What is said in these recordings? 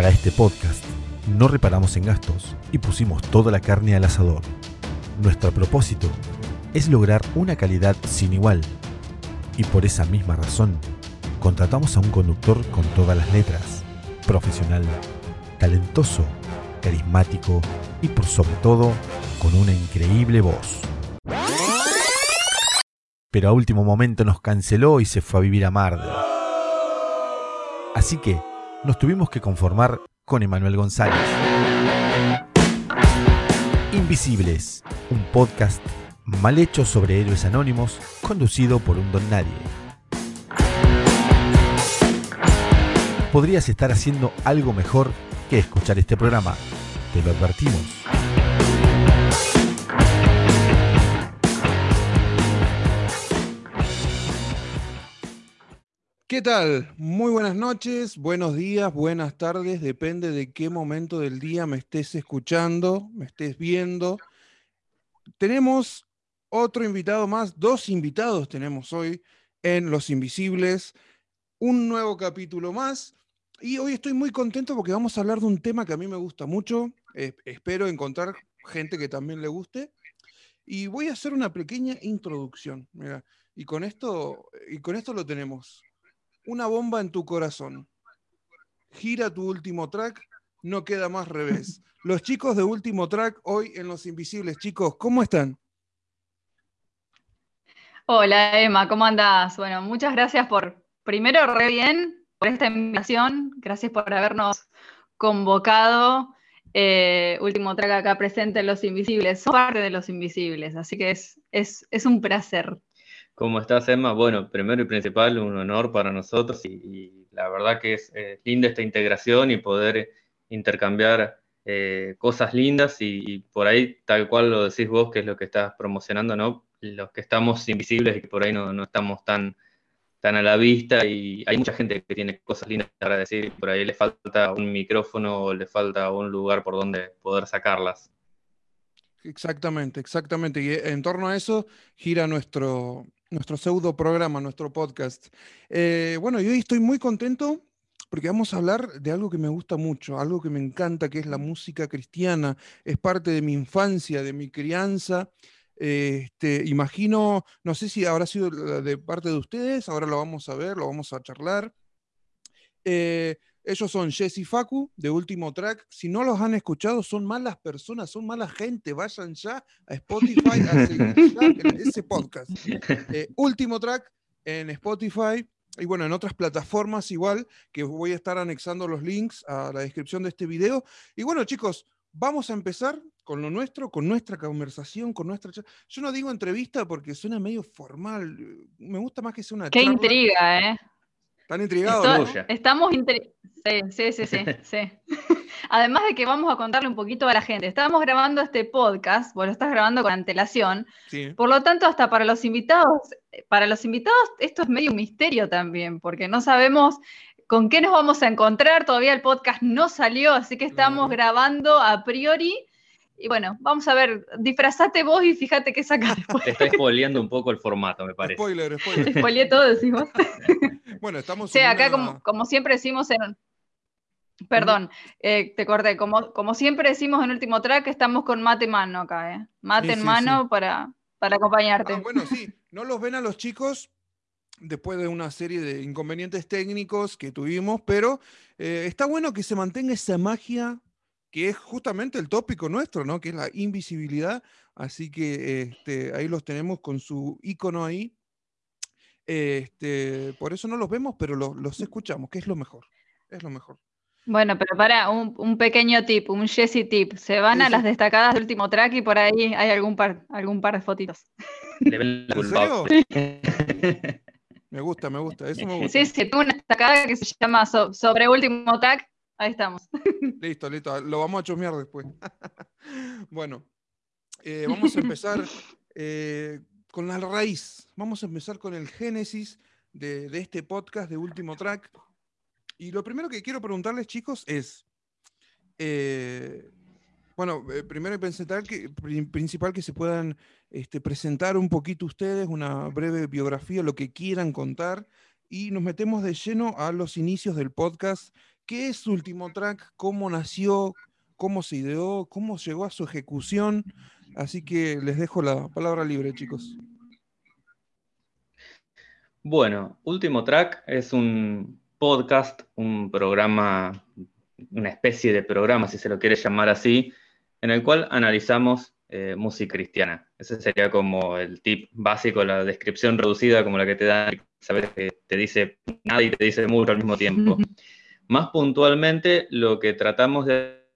Para este podcast no reparamos en gastos y pusimos toda la carne al asador. Nuestro propósito es lograr una calidad sin igual. Y por esa misma razón, contratamos a un conductor con todas las letras, profesional, talentoso, carismático y por sobre todo con una increíble voz. Pero a último momento nos canceló y se fue a vivir a Mar. Así que nos tuvimos que conformar con Emanuel González. Invisibles, un podcast mal hecho sobre héroes anónimos, conducido por un don nadie. Podrías estar haciendo algo mejor que escuchar este programa, te lo advertimos. ¿Qué tal? Muy buenas noches, buenos días, buenas tardes, depende de qué momento del día me estés escuchando, me estés viendo. Tenemos otro invitado más, dos invitados tenemos hoy en Los Invisibles, un nuevo capítulo más. Y hoy estoy muy contento porque vamos a hablar de un tema que a mí me gusta mucho. Espero encontrar gente que también le guste. Y voy a hacer una pequeña introducción. Mira, y con esto, y con esto lo tenemos. Una bomba en tu corazón. Gira tu último track, no queda más revés. Los chicos de último track hoy en Los Invisibles, chicos, ¿cómo están? Hola Emma, ¿cómo andás? Bueno, muchas gracias por, primero, re bien por esta invitación, gracias por habernos convocado. Eh, último track acá presente en Los Invisibles, soy parte de Los Invisibles, así que es, es, es un placer. ¿Cómo estás, Emma? Bueno, primero y principal, un honor para nosotros y, la verdad que es eh, linda esta integración y poder intercambiar eh, cosas lindas y, por ahí, tal cual lo decís vos, que es lo que estás promocionando, ¿no? Los que estamos invisibles y que por ahí no, no estamos tan, tan a la vista y hay mucha gente que tiene cosas lindas para decir y por ahí le falta un micrófono o le falta un lugar por donde poder sacarlas. Exactamente, exactamente. Y en torno a eso gira nuestro, nuestro pseudo programa, nuestro podcast. Eh, bueno, yo hoy estoy muy contento porque vamos a hablar de algo que me gusta mucho, algo que me encanta, que es la música cristiana. Es parte de mi infancia, de mi crianza. Este, imagino, no sé si habrá sido de parte de ustedes, ahora lo vamos a ver, lo vamos a charlar. Eh, ellos son Jess y Facu, de Último Track. Si no los han escuchado, son malas personas, son mala gente. Vayan ya a Spotify a seguir ese podcast. Eh, Último Track en Spotify y bueno, en otras plataformas igual, que voy a estar anexando los links a la descripción de este video. Y bueno, chicos, vamos a empezar con lo nuestro, con nuestra conversación, con nuestra... Yo no digo entrevista porque suena medio formal. Me gusta más que sea una... Qué charla. intriga, ¿eh? ¿Están intrigados? Esto, estamos intri Sí, sí, sí, sí, sí. Además de que vamos a contarle un poquito a la gente. Estábamos grabando este podcast, bueno, estás grabando con antelación. Sí. Por lo tanto, hasta para los invitados, para los invitados esto es medio un misterio también, porque no sabemos con qué nos vamos a encontrar. Todavía el podcast no salió, así que estamos grabando a priori. Y bueno, vamos a ver, disfrazate vos y fíjate qué sacas después. Te está spoileando un poco el formato, me parece. Spoiler, spoiler. Spoileé todo, decimos. Bueno, estamos Sí, en acá una- como, como siempre decimos en... Perdón, eh, te corté. Como, como siempre decimos en último track, estamos con mate en mano acá, ¿eh? Mate Sí, en sí, mano Para, para acompañarte. Ah, bueno, sí, no los ven a los chicos después de una serie de inconvenientes técnicos que tuvimos, pero eh, está bueno que se mantenga esa magia que es justamente el tópico nuestro, ¿no? Que es la invisibilidad. Así que este, ahí los tenemos con su icono ahí. Este, por eso no los vemos, pero los, los escuchamos, que es lo mejor. Es lo mejor. Bueno, pero para un, un pequeño tip, un Jesse tip. Se van Sí, a sí. las destacadas del último track y por ahí hay algún par, algún par de fotitos. Le ven la ¿En culpa. Me gusta, me gusta, eso me gusta. Sí, sí, tengo una destacada que se llama So- Sobre último track. Ahí estamos. Listo, listo. Lo vamos a chusmear después. bueno, eh, vamos a empezar eh, con la raíz. Vamos a empezar con el génesis de, este podcast de último track. Y lo primero que quiero preguntarles, chicos, es. eh, bueno, primero y principal que, pri- principal que se puedan este, presentar un poquito ustedes, una breve biografía, lo que quieran contar, y nos metemos de lleno a los inicios del podcast ¿Qué es Último Track? ¿Cómo nació? ¿Cómo se ideó? ¿Cómo llegó a su ejecución? Así que les dejo la palabra libre, chicos. Bueno, Último Track es un podcast, un programa, una especie de programa, si se lo quiere llamar así, en el cual analizamos eh, música cristiana. Ese sería como el tip básico, la descripción reducida como la que te da, saber que te dice nada y te dice mucho al mismo tiempo. Más puntualmente, lo que tratamos de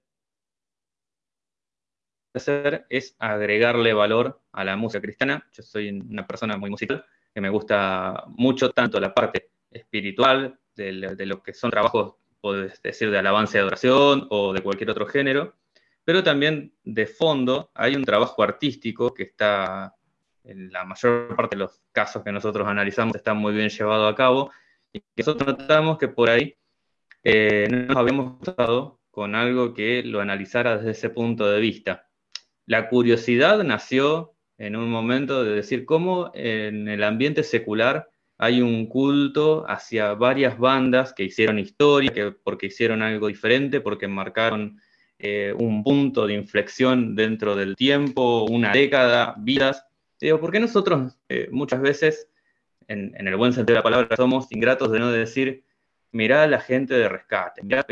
hacer es agregarle valor a la música cristiana. Yo soy una persona muy musical, que me gusta mucho tanto la parte espiritual de, lo que son trabajos, puedes decir, de alabanza y adoración o de cualquier otro género, pero también de fondo hay un trabajo artístico que está, en la mayor parte de los casos que nosotros analizamos, está muy bien llevado a cabo y que nosotros tratamos que por ahí eh, nos habíamos estado con algo que lo analizara desde ese punto de vista. La curiosidad nació en un momento de decir cómo en el ambiente secular hay un culto hacia varias bandas que hicieron historia, que, porque hicieron algo diferente, porque marcaron eh, un punto de inflexión dentro del tiempo, una década, vidas. Digo, ¿por qué nosotros eh, muchas veces, en, en, el buen sentido de la palabra, somos ingratos de no decir, mirá a la gente de rescate, mirá,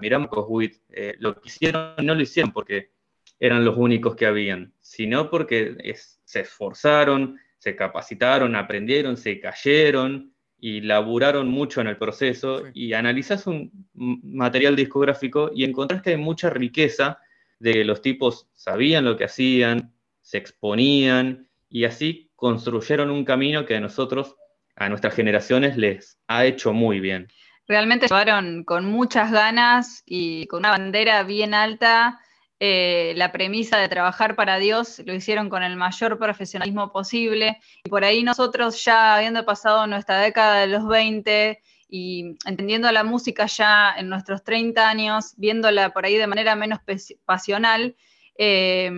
mirá Marcos eh, lo que hicieron no lo hicieron porque eran los únicos que habían, sino porque se esforzaron, se capacitaron, aprendieron, se cayeron y laburaron mucho en el proceso y analizás un material discográfico y encontrás que hay mucha riqueza de que los tipos sabían lo que hacían, se exponían y así construyeron un camino que a nosotros, a nuestras generaciones, les ha hecho muy bien realmente llevaron con muchas ganas y con una bandera bien alta eh, la premisa de trabajar para Dios, lo hicieron con el mayor profesionalismo posible. Y por ahí nosotros ya habiendo pasado nuestra década de los 20 y entendiendo la música ya en nuestros 30 años, viéndola por ahí de manera menos pasional, eh,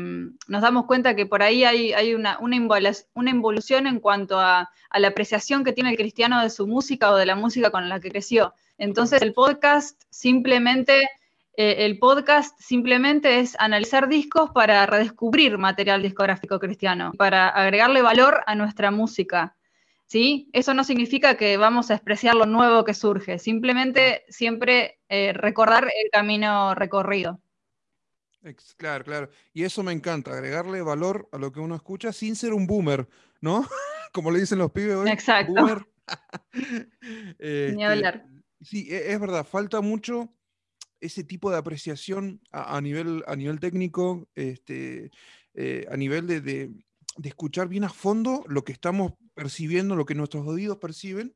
nos damos cuenta que por ahí hay, una, una, involución en cuanto a, la apreciación que tiene el cristiano de su música o de la música con la que creció. Entonces el podcast simplemente, eh, el podcast simplemente es analizar discos para redescubrir material discográfico cristiano, para agregarle valor a nuestra música. ¿Sí? Eso no significa que vamos a despreciar lo nuevo que surge, simplemente siempre eh, recordar el camino recorrido. Claro, claro. Y eso me encanta, agregarle valor a lo que uno escucha sin ser un boomer, ¿no? Como le dicen los pibes hoy. Exacto. Boomer. Ni hablar. Este, sí, e, es verdad, falta mucho ese tipo de apreciación a, nivel, a nivel técnico, este, eh, a nivel de, de, escuchar bien a fondo lo que estamos percibiendo, lo que nuestros oídos perciben,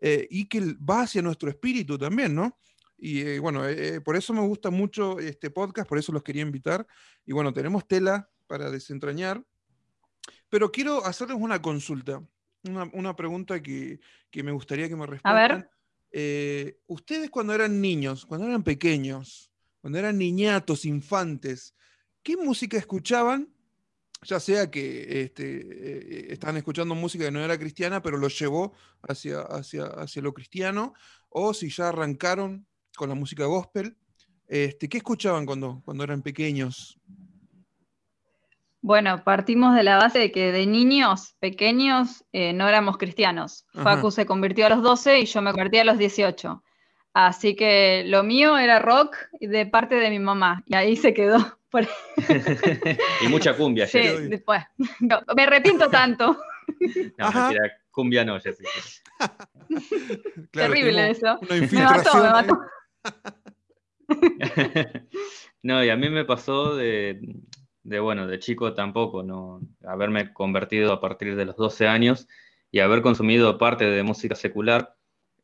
eh, y que va hacia nuestro espíritu también, ¿no? Y eh, bueno, eh, eh, por eso me gusta mucho este podcast, por eso los quería invitar. Y bueno, tenemos tela para desentrañar. Pero quiero hacerles una consulta, una, pregunta que, me gustaría que me respondan. A ver. ustedes cuando eran niños, cuando eran pequeños, cuando eran niñatos, infantes, ¿qué música escuchaban? Ya sea que este, estaban escuchando música que no era cristiana, pero los llevó hacia, hacia, hacia lo cristiano, o si ya arrancaron con la música gospel. Este, ¿Qué escuchaban cuando, cuando eran pequeños? Bueno, partimos de la base de que de niños pequeños eh, no éramos cristianos. Facu se convirtió a los 12 y yo me convertí a los 18. Así que lo mío era rock de parte de mi mamá y ahí se quedó. y mucha cumbia. Sí, después. me arrepiento tanto. No, mentira, cumbia no, Jessica. Terrible eso. Me mató, me mató. no, y a mí me pasó de, bueno, de chico tampoco, ¿no? Haberme convertido a partir de los 12 años y haber consumido parte de música secular.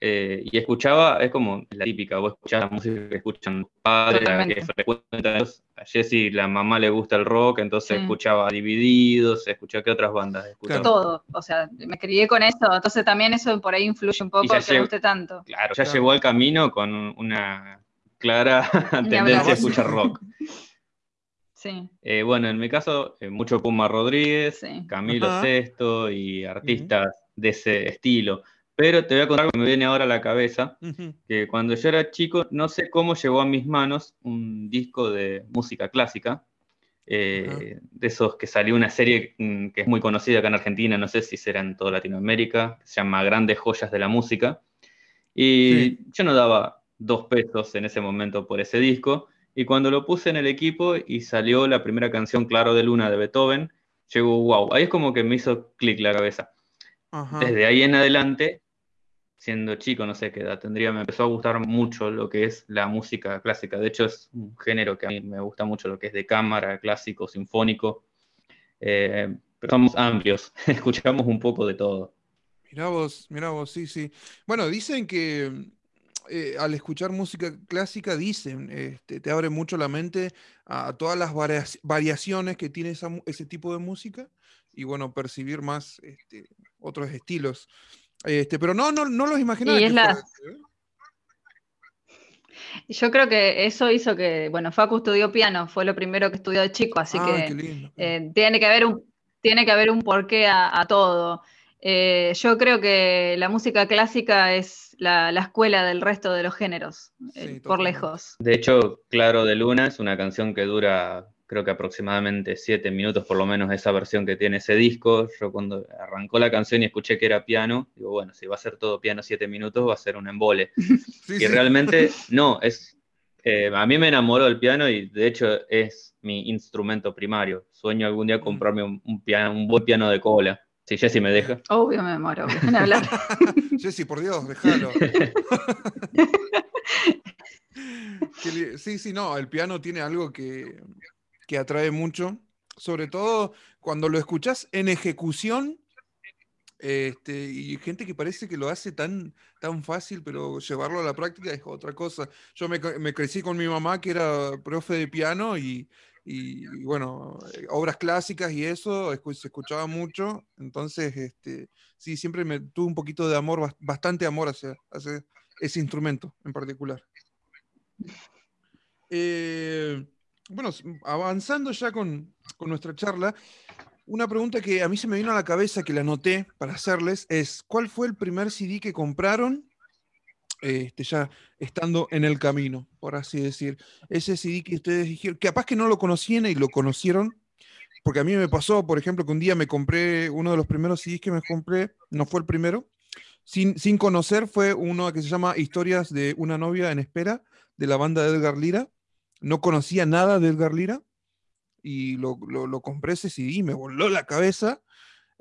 Eh, y escuchaba, es como la típica, vos escuchás la música que escuchan los padres, que frecuentan. A Jessy, la mamá le gusta el rock, entonces escuchaba Divididos, escuchaba qué otras bandas escuchaba. Todo, o sea, me crié con eso, entonces también eso por ahí influye un poco que me guste tanto. Claro, ya llegó al camino con una clara tendencia a escuchar rock. Sí. Eh, bueno, en mi caso, eh, mucho Puma Rodríguez, Camilo Sesto y artistas de ese estilo Pero te voy a contar algo que me viene ahora a la cabeza, que cuando yo era chico, no sé cómo llegó a mis manos un disco de música clásica, eh, de esos que salió una serie mm, que es muy conocida acá en Argentina, no sé si será en toda Latinoamérica, que se llama Grandes Joyas de la Música. Y yo no daba dos pesos en ese momento por ese disco, y cuando lo puse en el equipo y salió la primera canción Claro de Luna de Beethoven, llegó wow, ahí es como que me hizo clic la cabeza. Desde ahí en adelante siendo chico, no sé qué edad tendría, me empezó a gustar mucho lo que es la música clásica. De hecho, es un género que a mí me gusta mucho, lo que es de cámara, clásico, sinfónico. Eh, pero somos amplios, escuchamos un poco de todo. Mirá vos, mirá vos, sí, sí. Bueno, dicen que eh, al escuchar música clásica, dicen, este, te abre mucho la mente a todas las variaciones que tiene ese tipo de música y bueno, percibir más este, otros estilos. Este, pero no, no, no los imaginaba. ¿eh? Yo creo que eso hizo que, bueno, Facu estudió piano, fue lo primero que estudió de chico, así que eh, tiene, que haber un, tiene que haber un porqué a, todo. Eh, yo creo que la música clásica es la, escuela del resto de los géneros, por lejos. De hecho, Claro de Luna es una canción que dura creo que aproximadamente siete minutos por lo menos esa versión que tiene ese disco. Yo cuando arrancó la canción y escuché que era piano, digo, bueno, si va a ser todo piano siete minutos, va a ser un embole. y realmente no, es... Eh, a mí me enamoró el piano y de hecho es mi instrumento primario. Sueño algún día comprarme un, piano, un buen piano de cola. Si Jessy me deja. Obvio me muero en hablar. Jessy, por Dios, déjalo. sí, sí, no, el piano tiene algo que, que atrae mucho, sobre todo cuando lo escuchás en ejecución este, y gente que parece que lo hace tan, tan fácil, pero llevarlo a la práctica es otra cosa. Yo me, crecí con mi mamá, que era profe de piano, y, bueno, eh, obras clásicas y eso se escuchaba mucho. Entonces, este, sí, siempre me tuve un poquito de amor, bastante amor hacia, hacia ese instrumento en particular. Eh, bueno, avanzando ya con, nuestra charla, una pregunta que a mí se me vino a la cabeza, que la anoté para hacerles, es, ¿cuál fue el primer CD que compraron? Este, ya estando en el camino, por así decir. Ese CD que ustedes dijeron, que capaz que no lo conocían y lo conocieron, porque a mí me pasó, por ejemplo, que un día me compré uno de los primeros CDs que me compré, no fue el primero, sin, sin conocer, fue uno que se llama Historias de una novia en espera, de la banda de Edgar Lira no conocía nada de Edgar Lira y lo, compré ese CD y me voló la cabeza.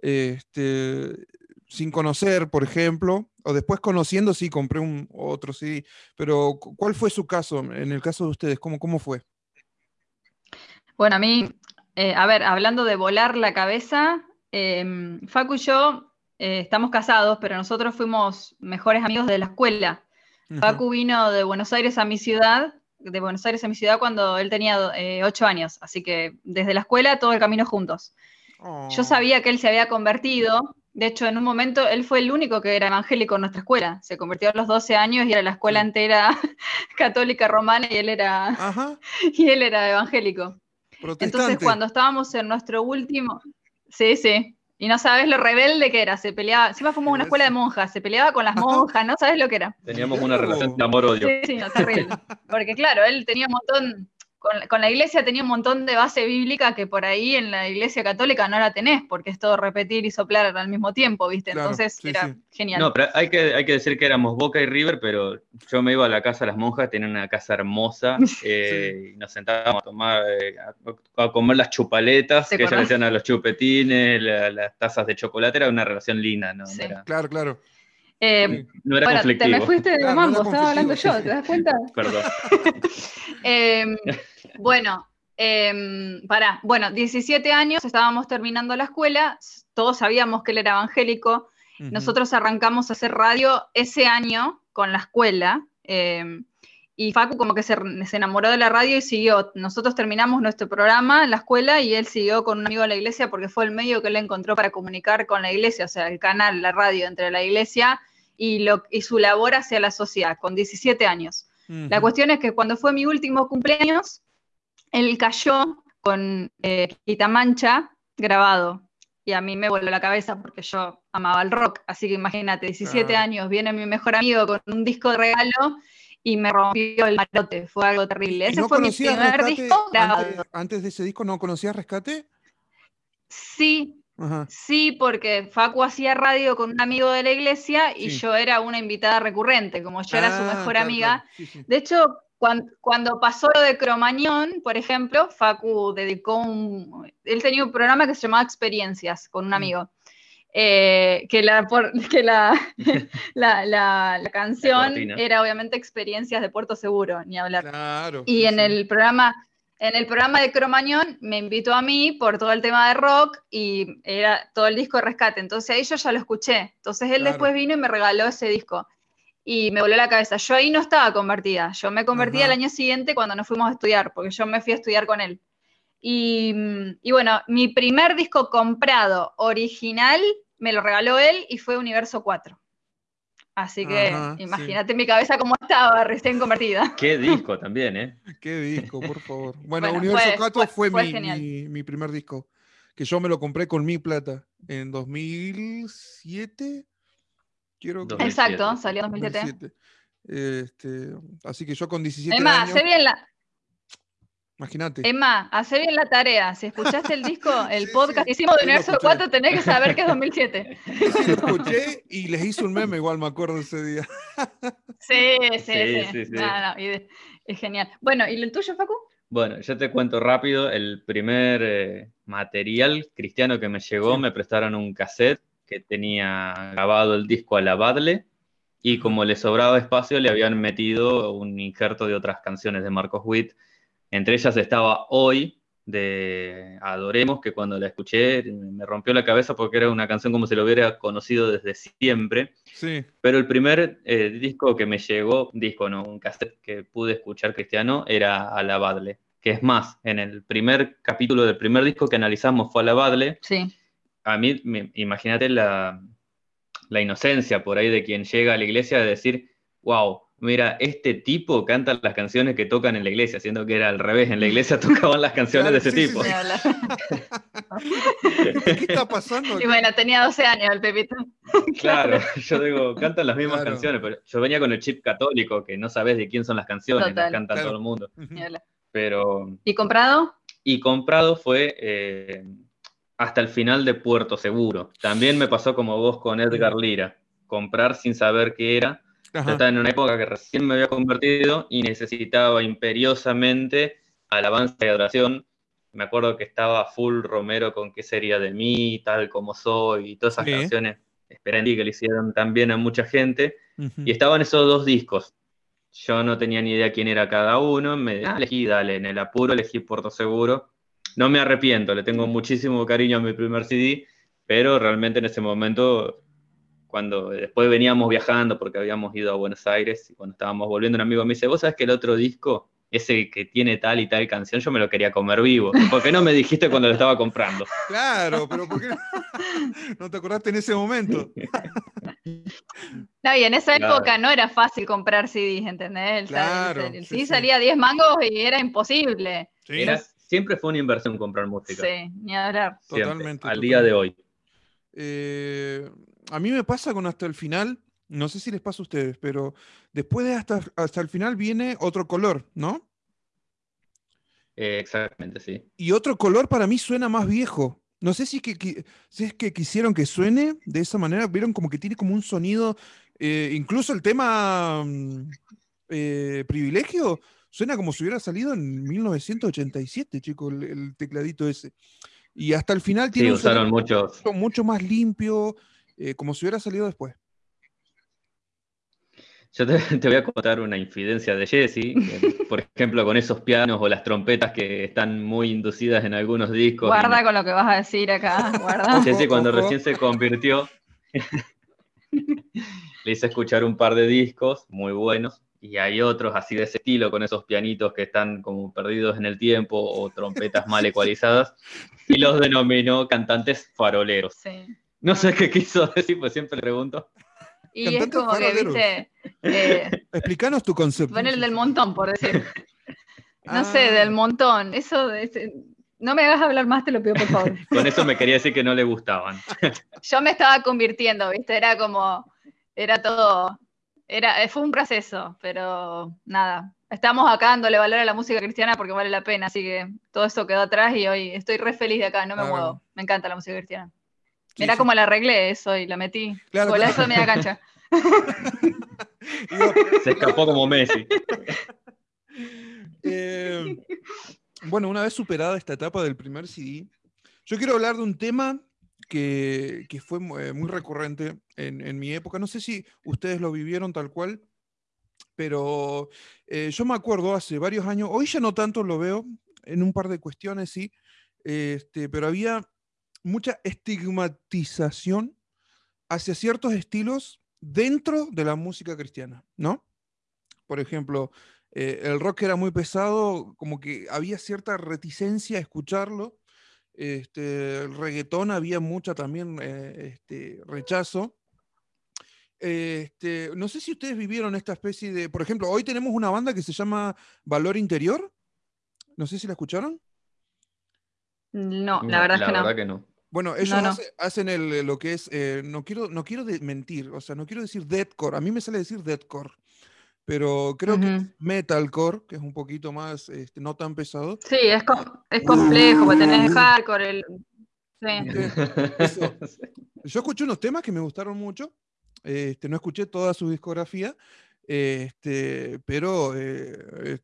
Este, sin conocer, por ejemplo, o después conociendo, sí, compré un otro CD. Pero, ¿cuál fue su caso? En el caso de ustedes, ¿cómo, cómo fue? Bueno, a mí, eh, a ver, hablando de volar la cabeza, em, Facu y yo eh, estamos casados, pero nosotros fuimos mejores amigos de la escuela. Facu vino de Buenos Aires a mi ciudad de Buenos Aires a mi ciudad cuando él tenía eh, ocho años, así que desde la escuela todo el camino juntos. Yo oh. sabía que él se había convertido, de hecho en un momento él fue el único que era evangélico en nuestra escuela, se convirtió a los 12 años y era la escuela entera católica romana y él era, y él era evangélico. Entonces cuando estábamos en nuestro último, sí, sí, y no sabes lo rebelde que era, se peleaba, encima fuimos a una escuela de monjas, se peleaba con las monjas, no sabes lo que era. Teníamos una relación de amor-odio. Sí, sí, no, terrible. Porque claro, él tenía un montón, con, la iglesia tenía un montón de base bíblica que por ahí en la iglesia católica no la tenés, porque es todo repetir y soplar al mismo tiempo, ¿viste? Entonces era genial. No, pero hay que, hay que decir que éramos Boca y River, pero yo me iba a la casa de las monjas, tenían una casa hermosa, eh, y nos sentábamos a tomar, eh, a, comer las chupaletas, que ellos decían a los chupetines, las tazas de chocolate, era una relación linda, ¿no? Claro, claro. Eh, no era bueno, te me fuiste de mambo, estaba hablando yo, ¿te das cuenta? Perdón. Em, bueno, eh, pará, bueno, 17 años, estábamos terminando la escuela, todos sabíamos que él era evangélico, nosotros arrancamos a hacer radio ese año con la escuela, em, y Facu como que se, se, enamoró de la radio y siguió. Nosotros terminamos nuestro programa en la escuela y él siguió con un amigo de la iglesia porque fue el medio que él encontró para comunicar con la iglesia, o sea, el canal, la radio entre la iglesia y, lo, y su labor hacia la sociedad, con 17 años. La cuestión es que cuando fue mi último cumpleaños, él cayó con eh, Quitamancha grabado. y a mí me voló la cabeza porque yo amaba el rock. Así que imagínate, 17 Claro. años, viene mi mejor amigo con un disco de regalo y me rompió el marote. Fue algo terrible. ¿Y Ese no fue mi primer disco grabado. antes, antes de ese disco? ¿No conocías Rescate? Sí, Ajá. sí, porque Facu hacía radio con un amigo de la iglesia y Sí. yo era una invitada recurrente, como yo era su Ah, mejor claro, amiga. claro. Sí, sí. De hecho, cuan- cuando, pasó lo de Cromañón, por ejemplo, Facu dedicó un... Él tenía un programa que se llamaba Experiencias con un Mm. amigo. eh, que la, por- que la, la, la- la canción era obviamente Experiencias de Puerto Seguro, ni hablar. Claro. Y sí, en el programa, en el programa de Cromañón me invitó a mí por todo el tema de rock y era todo el disco de rescate. Entonces ahí yo ya lo escuché. Entonces él Claro. después vino y me regaló ese disco. Y me voló la cabeza. Yo ahí no estaba convertida. Yo me convertí Ajá. al año siguiente cuando nos fuimos a estudiar, porque yo me fui a estudiar con él. Y, y bueno, mi primer disco comprado original me lo regaló él y fue Universo 4. Así que Ajá, sí. imagínate mi cabeza cómo estaba recién convertida. Qué disco también, ¿eh? Qué disco, por favor. Bueno, Bueno, Universo fue- 4 fue- fue, fue mi, genial. mi- mi primer disco, que yo me lo compré con mi plata en 2007. Quiero que- 2007. Exacto, salió en 2007. 2007. Este, así que yo con 17 Es más, años, hace bien la, imagínate. más, hace bien la tarea. Si escuchaste el disco, el Sí, podcast sí, que hicimos de sí Universo escuché. 4, tenés que saber que es 2007. Sí, lo escuché y les hice un meme, igual me acuerdo ese día. Sí, sí, sí. Sí, sí, sí. No, no, y de- es genial. Bueno, ¿y el tuyo, Facu? Bueno, yo te cuento rápido, el primer eh, material cristiano que me llegó, Sí. me prestaron un cassette que tenía grabado el disco a la Badle y como le sobraba espacio le habían metido un injerto de otras canciones de Marcos Witt. Entre ellas estaba Hoy de Adoremos, que cuando la escuché me rompió la cabeza porque era una canción como si lo hubiera conocido desde siempre. Sí, Pero el primer eh, disco que me llegó, disco no, un cassette que pude escuchar cristiano, era Alabadle. Que es más, en el primer capítulo del primer disco que analizamos fue Alabadle. Sí. A mí, me- imagínate la, la inocencia por ahí de quien llega a la iglesia de decir, wow, mira, este tipo canta las canciones que tocan en la iglesia, siendo que era al revés, en la iglesia tocaban las canciones Claro, de ese sí, tipo. sí. ¿qué está pasando? Y bueno, tenía 12 años el Pepito. Claro, yo digo, cantan las mismas Claro. canciones, pero yo venía con el chip católico, que no sabes de quién son las canciones, las Total. cantan Claro. todo el mundo. Pero, ¿Y comprado? y comprado fue eh, hasta el final de Puerto Seguro. También me pasó como vos con Edgar Lira, comprar sin saber qué era. Ajá. estaba en una época que recién me había convertido y necesitaba imperiosamente alabanza y adoración. Me acuerdo que estaba full Romero con qué sería de mí, tal como soy, y todas esas canciones. Esperando que le hicieron también a mucha gente. Ujú. Y estaban esos dos discos. Yo no tenía ni idea quién era cada uno. Me ah, elegí, dale, en el apuro elegí Puerto Seguro. No me arrepiento, le tengo muchísimo cariño a mi primer CD, pero realmente en ese momento, cuando después veníamos viajando, porque habíamos ido a Buenos Aires, y cuando estábamos volviendo, un amigo me dice, ¿vos sabés que el otro disco, ese que tiene tal y tal canción, yo me lo quería comer vivo? ¿Por qué no me dijiste cuando lo estaba comprando? Claro, pero ¿por qué no, no te acordaste en ese momento? No, y en esa Claro. época no era fácil comprar CDs, ¿entendés? El, Claro, el sí, CD sí. salía 10 mangos y era imposible. Sí, Era, siempre fue una inversión comprar música. Sí, ni hablar. siempre, Totalmente, al día de hoy. Eh, a mí me pasa con hasta el final, no sé si les pasa a ustedes, pero después de hasta, hasta el final viene otro color, ¿no? Eh, exactamente, sí. Y otro color para mí suena más viejo. No sé si es que, qui- si es que quisieron que suene de esa manera, vieron como que tiene como un sonido, eh, incluso el tema mm, eh, privilegio, suena como si hubiera salido en 1987, chico, el, el tecladito ese. Y hasta el final Sí, tiene un usaron sonido mucho, mucho más limpio, eh, como si hubiera salido después. Yo te, te voy a contar una infidencia de Jesse, por ejemplo, con esos pianos o las trompetas que están muy inducidas en algunos discos. y Guarda con lo que vas a decir acá, guarda. Jesse cuando recién se convirtió, le hice escuchar un par de discos muy buenos y hay otros así de ese estilo con esos pianitos que están como perdidos en el tiempo o trompetas mal ecualizadas y los denominó cantantes faroleros. Sí. No sé qué quiso decir, pues siempre le pregunto. Y es como que, viste, eh, Explícanos tu concepto. poner el del montón, por decir. No Ah. sé, del montón. Eso de ese- no me hagas hablar más, te lo pido por favor. Con eso me quería decir que no le gustaban. Yo me estaba convirtiendo, ¿viste? Era como, era todo, era, fue un proceso, pero nada. Estamos acá dándole valor a la música cristiana porque vale la pena, así que todo eso quedó atrás y hoy estoy re feliz de acá, no me muevo. Me encanta la música cristiana. Mirá cómo la arreglé eso y la metí. Claro, Golazo de media cancha. Se escapó como Messi. Eh, bueno, una vez superada esta etapa del primer CD, yo quiero hablar de un tema que, fue eh, muy recurrente en, mi época. No sé si ustedes lo vivieron tal cual, pero eh, yo me acuerdo hace varios años, hoy ya no tanto lo veo, en un par de cuestiones sí, este, pero había mucha estigmatización hacia ciertos estilos dentro de la música cristiana, ¿no? Por ejemplo, eh, el rock era muy pesado, como que había cierta reticencia a escucharlo. Este, el reggaetón había mucha también eh, este, rechazo. Este, no sé si ustedes vivieron esta especie de, por ejemplo, hoy tenemos una banda que se llama Valor Interior. No sé si la escucharon. No, la verdad, que, no. Bueno, ellos hacen lo que es, eh, no quiero, no quiero mentir, o sea, no quiero decir deathcore, a mí me sale decir deathcore, pero creo que es metalcore, que es un poquito más, este, no tan pesado. Sí, es, es complejo, porque tenés hardcore, el... Sí. Yo escuché unos temas que me gustaron mucho, este, no escuché toda su discografía, este, pero eh,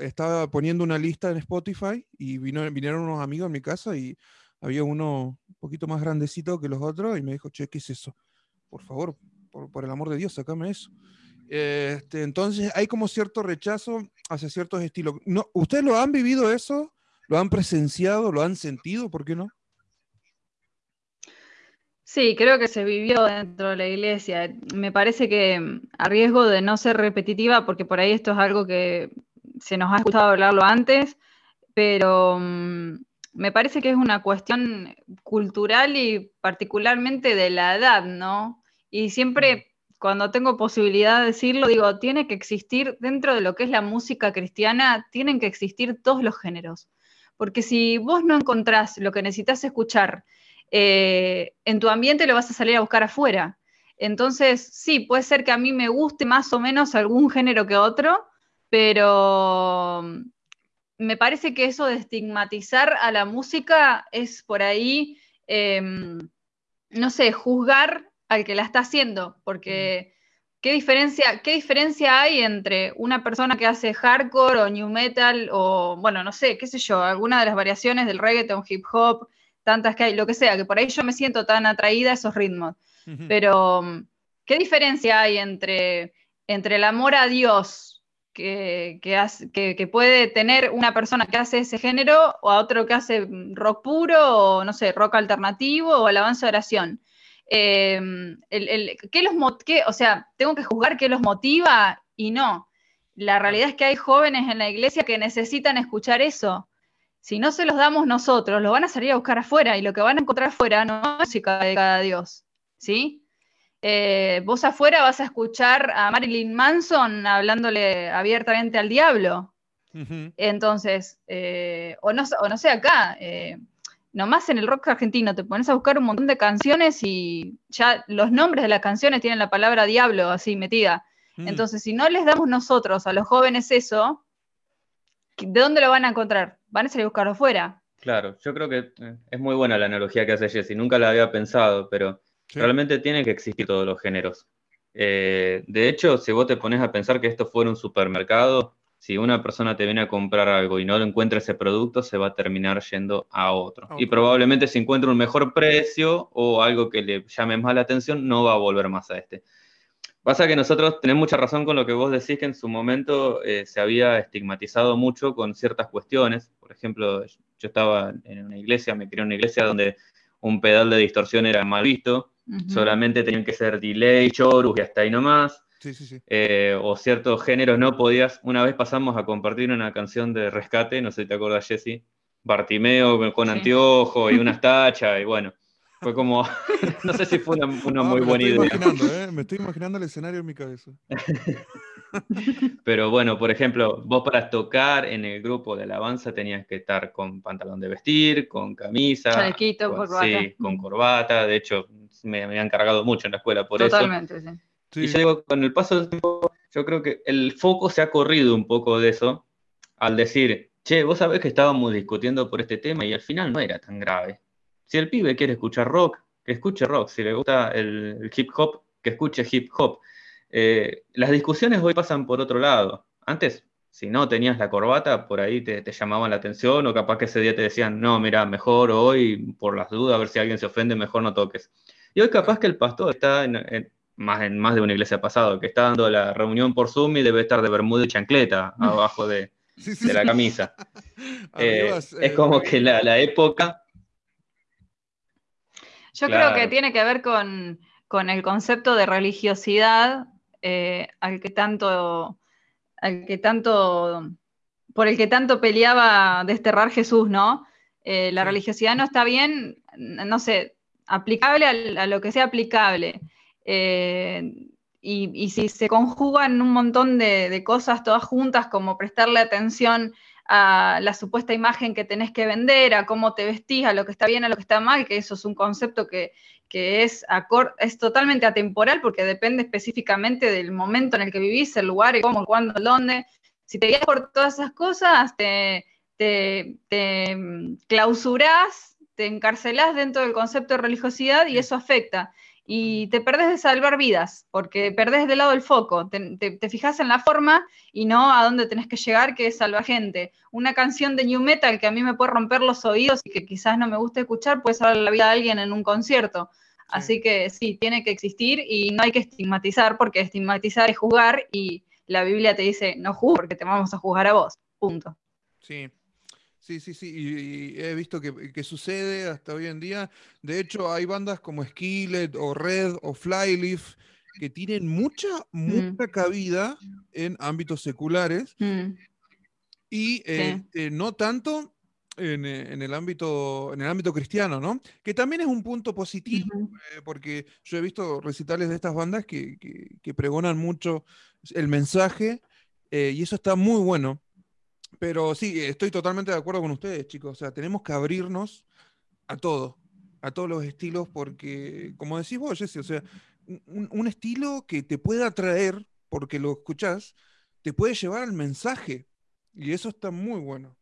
estaba, poniendo una lista en Spotify y vino, vinieron unos amigos a mi casa y había uno un poquito más grandecito que los otros y me dijo, che, ¿qué es eso? Por favor, por, el amor de Dios, sacame eso. Este, entonces hay como cierto rechazo hacia ciertos estilos. No, ¿Ustedes lo han vivido eso? ¿Lo han presenciado? ¿Lo han sentido? ¿Por qué no? Sí, creo que se vivió dentro de la iglesia. Me parece que a riesgo de no ser repetitiva, porque por ahí esto es algo que se nos ha escuchado hablarlo antes, pero mm, me parece que es una cuestión cultural y particularmente de la edad, ¿no? Y siempre cuando tengo posibilidad de decirlo, digo, tiene que existir dentro de lo que es la música cristiana, tienen que existir todos los géneros. Porque si vos no encontrás lo que necesitas escuchar eh, en tu ambiente, lo vas a salir a buscar afuera. Entonces, sí, puede ser que a mí me guste más o menos algún género que otro, pero me parece que eso de estigmatizar a la música es por ahí, em, no sé, juzgar al que la está haciendo, porque ¿qué diferencia, ¿qué diferencia hay entre una persona que hace hardcore o new metal o, bueno, no sé, qué sé yo, alguna de las variaciones del reggaeton, hip hop, tantas que hay, lo que sea, que por ahí yo me siento tan atraída a esos ritmos, pero ¿qué diferencia hay entre, entre el amor a Dios que, puede tener una persona que hace ese género o a otro que hace rock puro o no sé, rock alternativo o alabanza de oración. Em, ¿qué los, o sea, tengo que juzgar qué los motiva y no. La realidad es que hay jóvenes en la iglesia que necesitan escuchar eso. Si no se los damos nosotros, los van a salir a buscar afuera y lo que van a encontrar afuera no es música de cada Dios. ¿Sí? Eh, vos afuera vas a escuchar a Marilyn Manson hablándole abiertamente al diablo. Entonces, eh, o, no, o, no, sé, acá, eh, nomás en el rock argentino te pones a buscar un montón de canciones y ya los nombres de las canciones tienen la palabra diablo así metida. Mm. Entonces, si no les damos nosotros a los jóvenes eso, ¿de dónde lo van a encontrar? Van a salir a buscarlo afuera. Claro, yo creo que es muy buena la analogía que hace Jesse, nunca la había pensado, pero Realmente tienen que existir todos los géneros. Eh, de hecho, si vos te pones a pensar que esto fuera un supermercado, si una persona te viene a comprar algo y no encuentra ese producto, se va a terminar yendo a otro. Y probablemente si encuentra un mejor precio o algo que le llame más la atención, no va a volver más a este. Pasa que nosotros tenemos mucha razón con lo que vos decís que en su momento eh, se había estigmatizado mucho con ciertas cuestiones. Por ejemplo, yo estaba en una iglesia, me crié en una iglesia donde un pedal de distorsión era mal visto solamente tenían que ser delay, chorus y hasta ahí nomás. Eh, o ciertos géneros no podías. Una vez pasamos a compartir una canción de rescate, no sé si te acuerdas, Jesse, Bartimeo con, anteojo y unas tachas, y bueno, fue como, no sé si fue una, muy buena idea. ¿eh? Me estoy imaginando el escenario en mi cabeza. Pero bueno, por ejemplo, vos para tocar en el grupo de alabanza tenías que estar con pantalón de vestir, con camisa, Chalequito, con, corbata. sí, con corbata. De hecho, me, me han cargado mucho en la escuela por eso. Totalmente, sí. Sí. Y yo digo, con el paso del tiempo, yo creo que el foco se ha corrido un poco de eso al decir, che, vos sabés que estábamos discutiendo por este tema y al final no era tan grave. Si el pibe quiere escuchar rock, que escuche rock. Si le gusta el, el hip hop, que escuche hip hop. Eh, las discusiones hoy pasan por otro lado. Antes, si no tenías la corbata, por ahí te, te llamaban la atención o capaz que ese día te decían, no, mira, mejor hoy, por las dudas, a ver si alguien se ofende, mejor no toques. Y hoy capaz que el pastor está en, en- más, en más de una iglesia pasado, que está dando la reunión por Zoom y debe estar de bermuda y chancleta abajo de, Sí, sí, de la sí. camisa. Eh, es eh, como que la, la época, Yo Claro. creo que tiene que ver con, con el concepto de religiosidad eh, al que tanto, al que tanto, por el que tanto peleaba desterrar Jesús, ¿no? Eh, la religiosidad no está bien, no sé, aplicable a, lo que sea aplicable. Eh, y, y si se conjugan un montón de, de cosas todas juntas, como prestarle atención a la supuesta imagen que tenés que vender, a cómo te vestís, a lo que está bien, a lo que está mal, que eso es un concepto que, que es, es totalmente atemporal porque depende específicamente del momento en el que vivís, el lugar, el cómo, cuándo, el dónde. Si te guías por todas esas cosas, te, te, te, mm, clausurás, te encarcelás dentro del concepto de religiosidad y eso afecta. Y te perdés de salvar vidas, porque perdés de lado el foco, te, te, te fijas en la forma y no a dónde tenés que llegar, que es salvar gente. Una canción de New Metal que a mí me puede romper los oídos y que quizás no me gusta escuchar, puede salvar la vida de alguien en un concierto. Así que sí, tiene que existir y no hay que estigmatizar, porque estigmatizar es juzgar y la Biblia te dice, no juzgues porque te vamos a juzgar a vos. Punto. Sí, sí, sí, sí. Y, y he visto que, que sucede hasta hoy en día. De hecho, hay bandas como Skillet o Red o Flyleaf que tienen mucha, mucha cabida en ámbitos seculares Mm, y este, no tanto en, eh, en el ámbito, en el ámbito cristiano, ¿no? Que también es un punto positivo, eh, porque yo he visto recitales de estas bandas que, que- que pregonan mucho el mensaje eh, y eso está muy bueno. Pero sí, estoy totalmente de acuerdo con ustedes, chicos. O sea, tenemos que abrirnos a todo, a todos los estilos, porque, como decís vos, Jesse, o sea, un- un, estilo que te pueda atraer, porque lo escuchás, te puede llevar al mensaje. Y eso está muy bueno.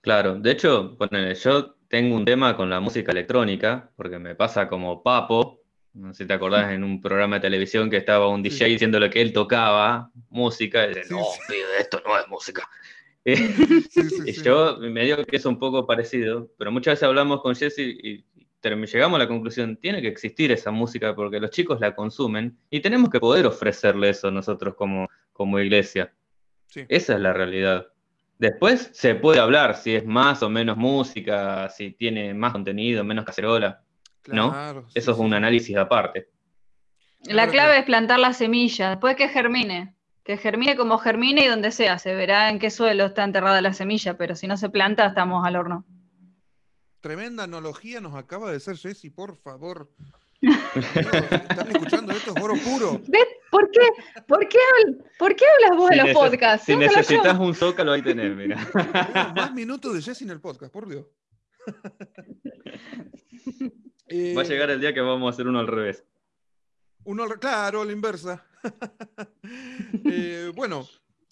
Claro, de hecho, ponele, yo tengo un tema con la música electrónica, porque me pasa como Papo, no sé si te acordás en un programa de televisión que estaba un DJ diciendo lo que él tocaba, música, y dice, Sí, no, sí. pibe, esto no es música. Eh, Sí, y yo me digo que es un poco parecido, pero muchas veces hablamos con Jesse y llegamos a la conclusión, tiene que existir esa música porque los chicos la consumen y tenemos que poder ofrecerle eso nosotros como, como iglesia. Esa es la realidad. Después se puede hablar si es más o menos música, si tiene más contenido, menos cacerola. ¿No? Claro, sí, Eso es un análisis aparte. La clave es plantar la semilla, después que germine. Que germine como germine y donde sea. Se verá en qué suelo está enterrada la semilla, pero si no se planta, estamos al horno. Tremenda analogía nos acaba de hacer Jessy, por favor. ¿Están escuchando esto? Es oro puro. ¿Ves? ¿Por qué? ¿Por qué, habl- ¿Por qué hablas vos Si de los podcasts? Si necesitas un zócalo, ahí tenés, mira. Más minutos de Jessy en el podcast, por Dios. Eh, Va a llegar el día que vamos a hacer uno al revés. Uno, al- claro, a la inversa. Eh, bueno,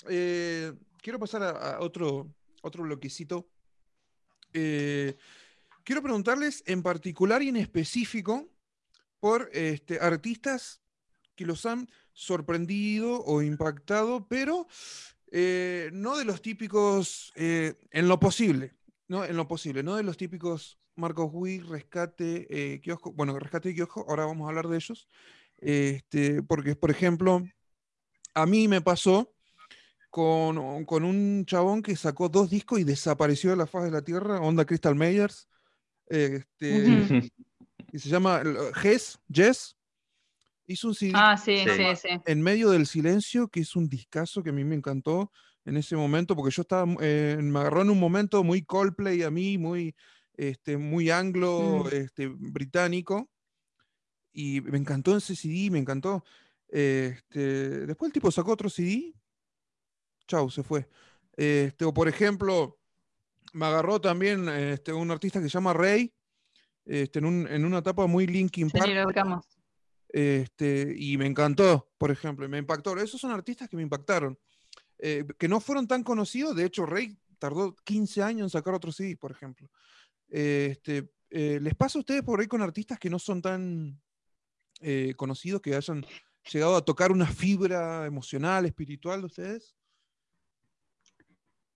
eh, quiero pasar a, a otro, otro bloquecito. Eh, quiero preguntarles en particular y en específico por este, artistas que los han sorprendido o impactado, pero eh, no de los típicos eh, en lo posible, no en lo posible, no de los típicos Marcos Witt, Rescate, eh, Kiosco, bueno, Rescate y Kiosco, ahora vamos a hablar de ellos, este, porque por ejemplo, a mí me pasó con, con un chabón que sacó dos discos y desapareció de la faz de la Tierra, Onda Crystal Mayers, este, y se llama Jess, Jess, hizo un CD Ah, sí, Sí. sí, en medio del silencio, que es un discazo que a mí me encantó en ese momento, porque yo estaba, eh, me agarró en un momento muy Coldplay a mí, muy, este, muy anglo, Mm. este, británico, y me encantó ese CD, me encantó. Este, después el tipo sacó otro CD. Chau, se fue. Este, o por ejemplo, me agarró también este, un artista que se llama Rey, este, en, una etapa muy Linkin Park. este, y me encantó, por ejemplo, me impactó. Esos son artistas que me impactaron, eh, que no fueron tan conocidos. De hecho, Rey tardó 15 años en sacar otro CD, por ejemplo. Este, eh, ¿Les pasa a ustedes por ahí con artistas que no son tan eh, conocidos, que hayan llegado a tocar una fibra emocional, espiritual de ustedes?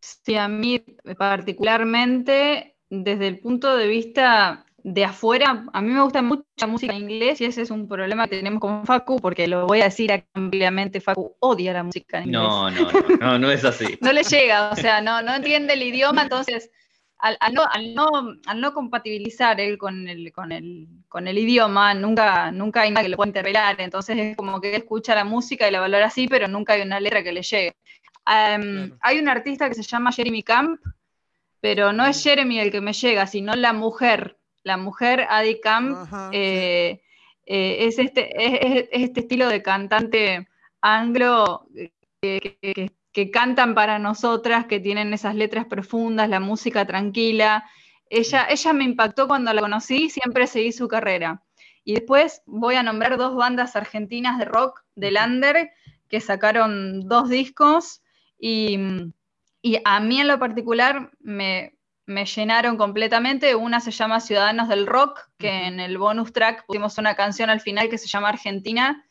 Sí, a mí particularmente, desde el punto de vista de afuera, a mí me gusta mucho la música en inglés y ese es un problema que tenemos con Facu, porque lo voy a decir ampliamente, Facu odia la música en inglés. No, no, no, no, es así. no le llega, o sea, no, no entiende el idioma, entonces al, no, al, no, compatibilizar él con el, con el, con el idioma, nunca, nunca hay nada que lo pueda interpelar, entonces es como que escucha la música y la valora así, pero nunca hay una letra que le llegue. Hay un artista que se llama Jeremy Camp, pero no es Jeremy el que me llega, sino la mujer. La mujer Adi Camp eh, eh, es, este, es, este estilo de cantante anglo que, cantan para nosotras, que tienen esas letras profundas, la música tranquila. Ella, ella me impactó cuando la conocí, siempre seguí su carrera. Y después voy a nombrar dos bandas argentinas de rock de Lander que sacaron dos discos y, a mí en lo particular me, llenaron completamente. Una se llama Ciudadanos del Rock, que en el bonus track pusimos una canción al final que se llama Argentina,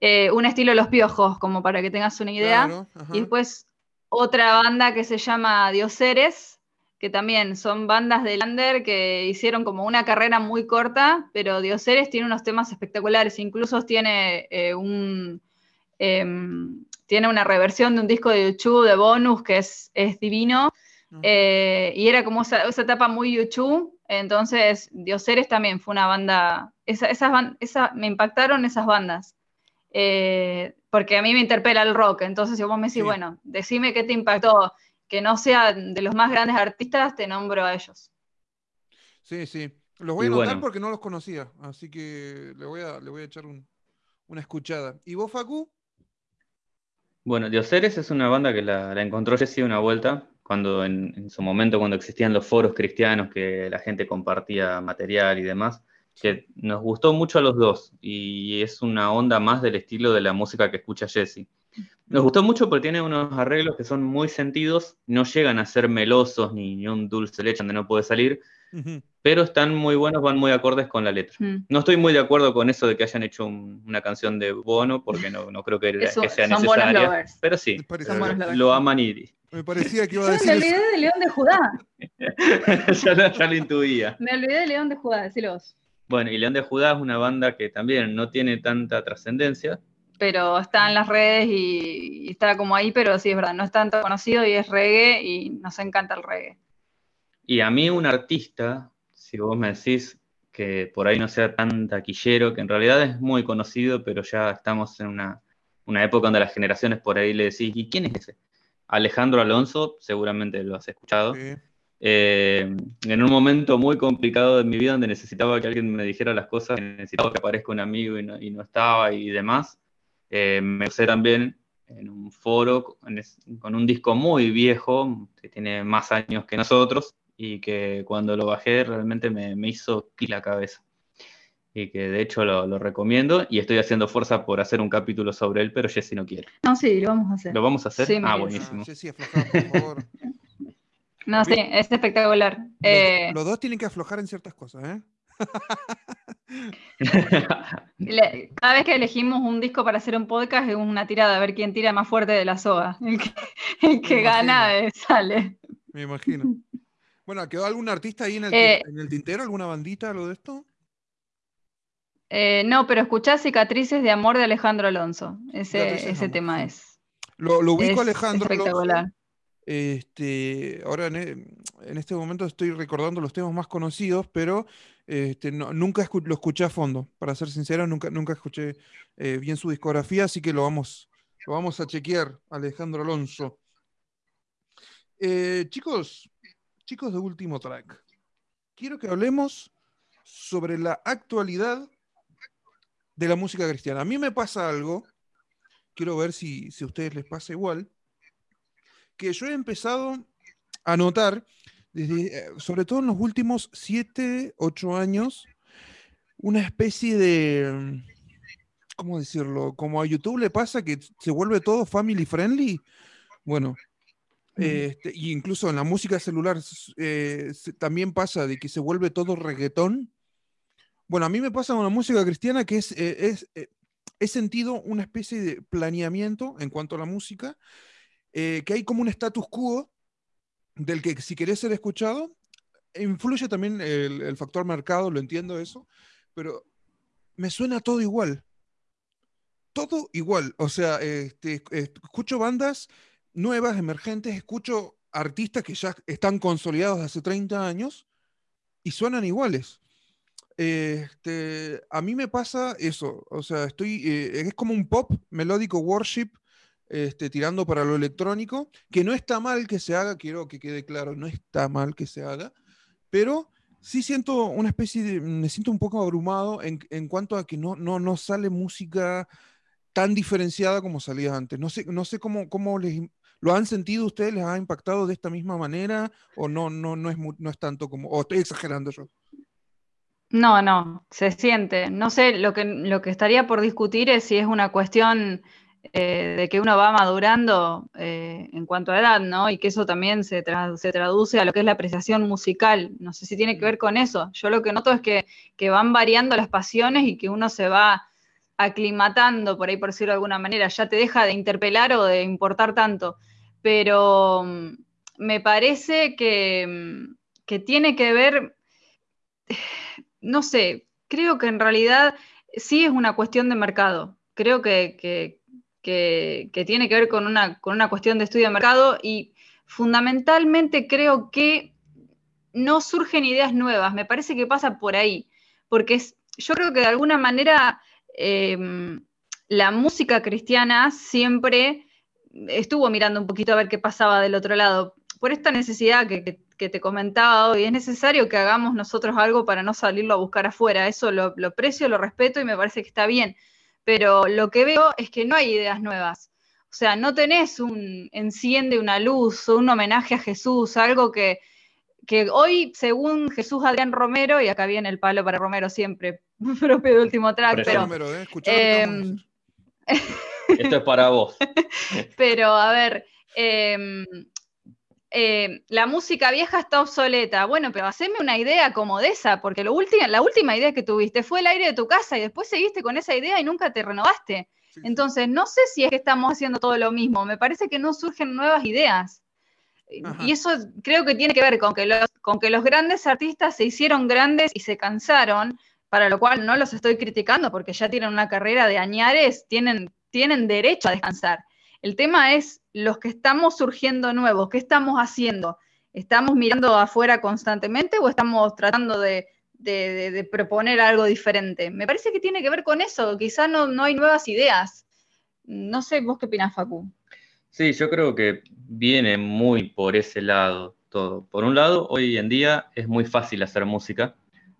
eh, un estilo Los Piojos, como para que tengas una idea. y después otra banda que se llama Dioseres, que también son bandas de Lander que hicieron como una carrera muy corta, pero Dioseres tiene unos temas espectaculares, incluso tiene eh, un... Em, tiene una reversión de un disco de YouTube de bonus que es, es divino. Eh, y era como esa, etapa muy YouTube. Entonces, Dioseres también fue una banda. Esa, esas me impactaron esas bandas. Eh, porque a mí me interpela el rock. Entonces, si vos me decís, bueno, decime qué te impactó, que no sea de los más grandes artistas, te nombro a ellos. Sí, sí. Los voy a anotar porque no los conocía. Así que le voy a, le voy a echar una escuchada. ¿Y vos, Facu? Bueno, Dioseres es una banda que la, encontró Jesse una vuelta, cuando en, su momento, cuando existían los foros cristianos, que la gente compartía material y demás, que nos gustó mucho a los dos, y es una onda más del estilo de la música que escucha Jesse. Nos gustó mucho porque tiene unos arreglos que son muy sentidos, no llegan a ser melosos ni, ni un dulce leche donde no puede salir, pero están muy buenos, van muy acordes con la letra. Mm. No estoy muy de acuerdo con eso de que hayan hecho una canción de Bono, porque no, no creo que, sea necesaria. Pero sí, lo aman y... Me parecía que iba a decir... me olvidé de León de Judá. ya, lo, intuía. Me olvidé de León de Judá, decilo vos. Bueno, y León de Judá es una banda que también no tiene tanta trascendencia. Pero está en las redes y, y, está como ahí, pero sí es verdad, no es tanto conocido y es reggae y nos encanta el reggae. Y a mí un artista, si vos me decís que por ahí no sea tan taquillero, que en realidad es muy conocido, pero ya estamos en una, época donde las generaciones por ahí le decís, ¿y quién es ese? Alejandro Alonso, seguramente lo has escuchado. Eh, en un momento muy complicado de mi vida donde necesitaba que alguien me dijera las cosas, necesitaba que aparezca un amigo y no, estaba y demás, eh, me usé también en un foro con un disco muy viejo, que tiene más años que nosotros, y que cuando lo bajé realmente me, hizo clic la cabeza. Y que de hecho lo, recomiendo y estoy haciendo fuerza por hacer un capítulo sobre él, pero Jessy no quiere. No, sí, lo vamos a hacer. ¿Lo vamos a hacer? ah, buenísimo. por favor. No, sí, es espectacular. Eh, los, dos tienen que aflojar en ciertas cosas, ¿eh? Cada vez que elegimos un disco para hacer un podcast es una tirada, a ver quién tira más fuerte de la soga. El que, gana eh, sale. Me imagino. Bueno, ¿quedó algún artista ahí en el, eh, en el tintero? ¿Alguna bandita, algo de esto? Eh, no, pero escuchá Cicatrices de Amor de Alejandro Alonso. Ese, ese tema es. Lo, lo ubico Alejandro. Espectacular. Este, ahora en, este momento estoy recordando los temas más conocidos, pero este, nunca lo escuché a fondo. Para ser sincero, nunca, nunca escuché eh, bien su discografía, así que lo vamos, lo vamos a chequear, Alejandro Alonso. chicos, chicos de último track, quiero que hablemos sobre la actualidad de la música cristiana. A mí me pasa algo quiero ver si, si a ustedes les pasa igual, que yo he empezado a notar, desde, eh, sobre todo en los últimos 7, 8 años, una especie de, ¿cómo decirlo? Como a YouTube le pasa que se vuelve todo family friendly. Bueno, este, y incluso en la música celular eh, también pasa de que se vuelve todo reggaetón. Bueno, a mí me pasa con la música cristiana que es, eh, es he sentido una especie de planeamiento en cuanto a la música, que hay como un status quo del que si querés ser escuchado, influye también el, factor mercado, lo entiendo eso, pero me suena todo igual. Todo igual. O sea, este, escucho bandas nuevas, emergentes, escucho artistas que ya están consolidados hace 30 años y suenan iguales. Este, a mí me pasa eso, o sea, estoy, eh, es como un pop melódico worship este, tirando para lo electrónico, que no está mal que se haga, quiero que quede claro, no está mal que se haga, pero sí siento una especie de, me siento un poco abrumado en, en cuanto a que no, no, no sale música tan diferenciada como salía antes. No sé, no sé cómo, cómo les, lo han sentido ustedes, les ha impactado de esta misma manera o no, no, no, es, no es tanto como, o estoy exagerando yo. No, no, se siente. No sé, lo que, lo que estaría por discutir es si es una cuestión eh, de que uno va madurando eh, en cuanto a edad, ¿no? Y que eso también se, se, traduce a lo que es la apreciación musical. No sé si tiene que ver con eso. Yo lo que noto es que, que, van variando las pasiones y que uno se va aclimatando, por ahí por decirlo de alguna manera, ya te deja de interpelar o de importar tanto. Pero mm, me parece que, mm, que tiene que ver, no sé, creo que en realidad sí es una cuestión de mercado. Creo que, que, tiene que ver con una, con una cuestión de estudio de mercado y fundamentalmente creo que no surgen ideas nuevas, me parece que pasa por ahí, porque yo creo que de alguna manera em, la música cristiana siempre estuvo mirando un poquito a ver qué pasaba del otro lado, por esta necesidad que, te comentaba hoy, es necesario que hagamos nosotros algo para no salirlo a buscar afuera, eso lo, lo aprecio, lo respeto y me parece que está bien pero lo que veo es que no hay ideas nuevas. O sea, no tenés un enciende una luz o un homenaje a Jesús, algo que, que hoy, según Jesús Adrián Romero, y acá viene el palo para Romero siempre, propio de último track, pero... Romero, ¿eh? eh Esto es para vos. pero, a ver, eh, eh, la música vieja está obsoleta. Bueno, pero haceme una idea como de esa, porque lo la última idea que tuviste fue el aire de tu casa y después seguiste con esa idea y nunca te renovaste. Entonces, no sé si es que estamos haciendo todo lo mismo. Me parece que no surgen nuevas ideas. Y eso creo que tiene que ver con que, los, con que los grandes artistas se hicieron grandes y se cansaron, para lo cual no los estoy criticando porque ya tienen una carrera de añares, tienen, tienen derecho a descansar. El tema es los que estamos surgiendo nuevos, ¿qué estamos haciendo? ¿Estamos mirando afuera constantemente o estamos tratando de, proponer algo diferente? Me parece que tiene que ver con eso, quizás no, no hay nuevas ideas. No sé, vos qué opinás, Facu. Sí, yo creo que viene muy por ese lado todo. Por un lado, hoy en día es muy fácil hacer música,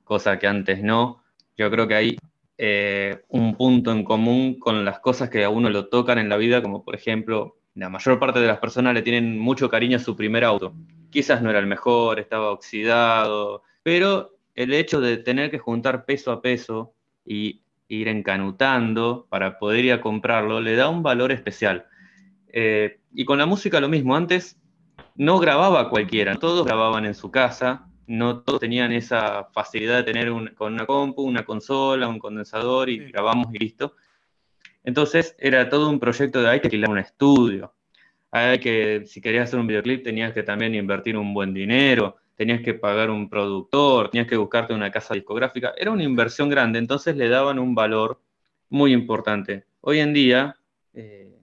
cosa que antes no. Yo creo que hay eh, un punto en común con las cosas que a uno lo tocan en la vida, como por ejemplo la mayor parte de las personas le tienen mucho cariño a su primer auto. Quizás no era el mejor, estaba oxidado, pero el hecho de tener que juntar peso a peso y ir encanutando para poder ir a comprarlo le da un valor especial. Eh, y con la música lo mismo, antes no grababa cualquiera, todos grababan en su casa, no todos tenían esa facilidad de tener con una compu, una consola, un condensador y grabamos y listo. Entonces era todo un proyecto de hay que alquilar un estudio. Hay que, si querías hacer un videoclip, tenías que también invertir un buen dinero, tenías que pagar un productor, tenías que buscarte una casa discográfica. Era una inversión grande, entonces le daban un valor muy importante. Hoy en día, eh,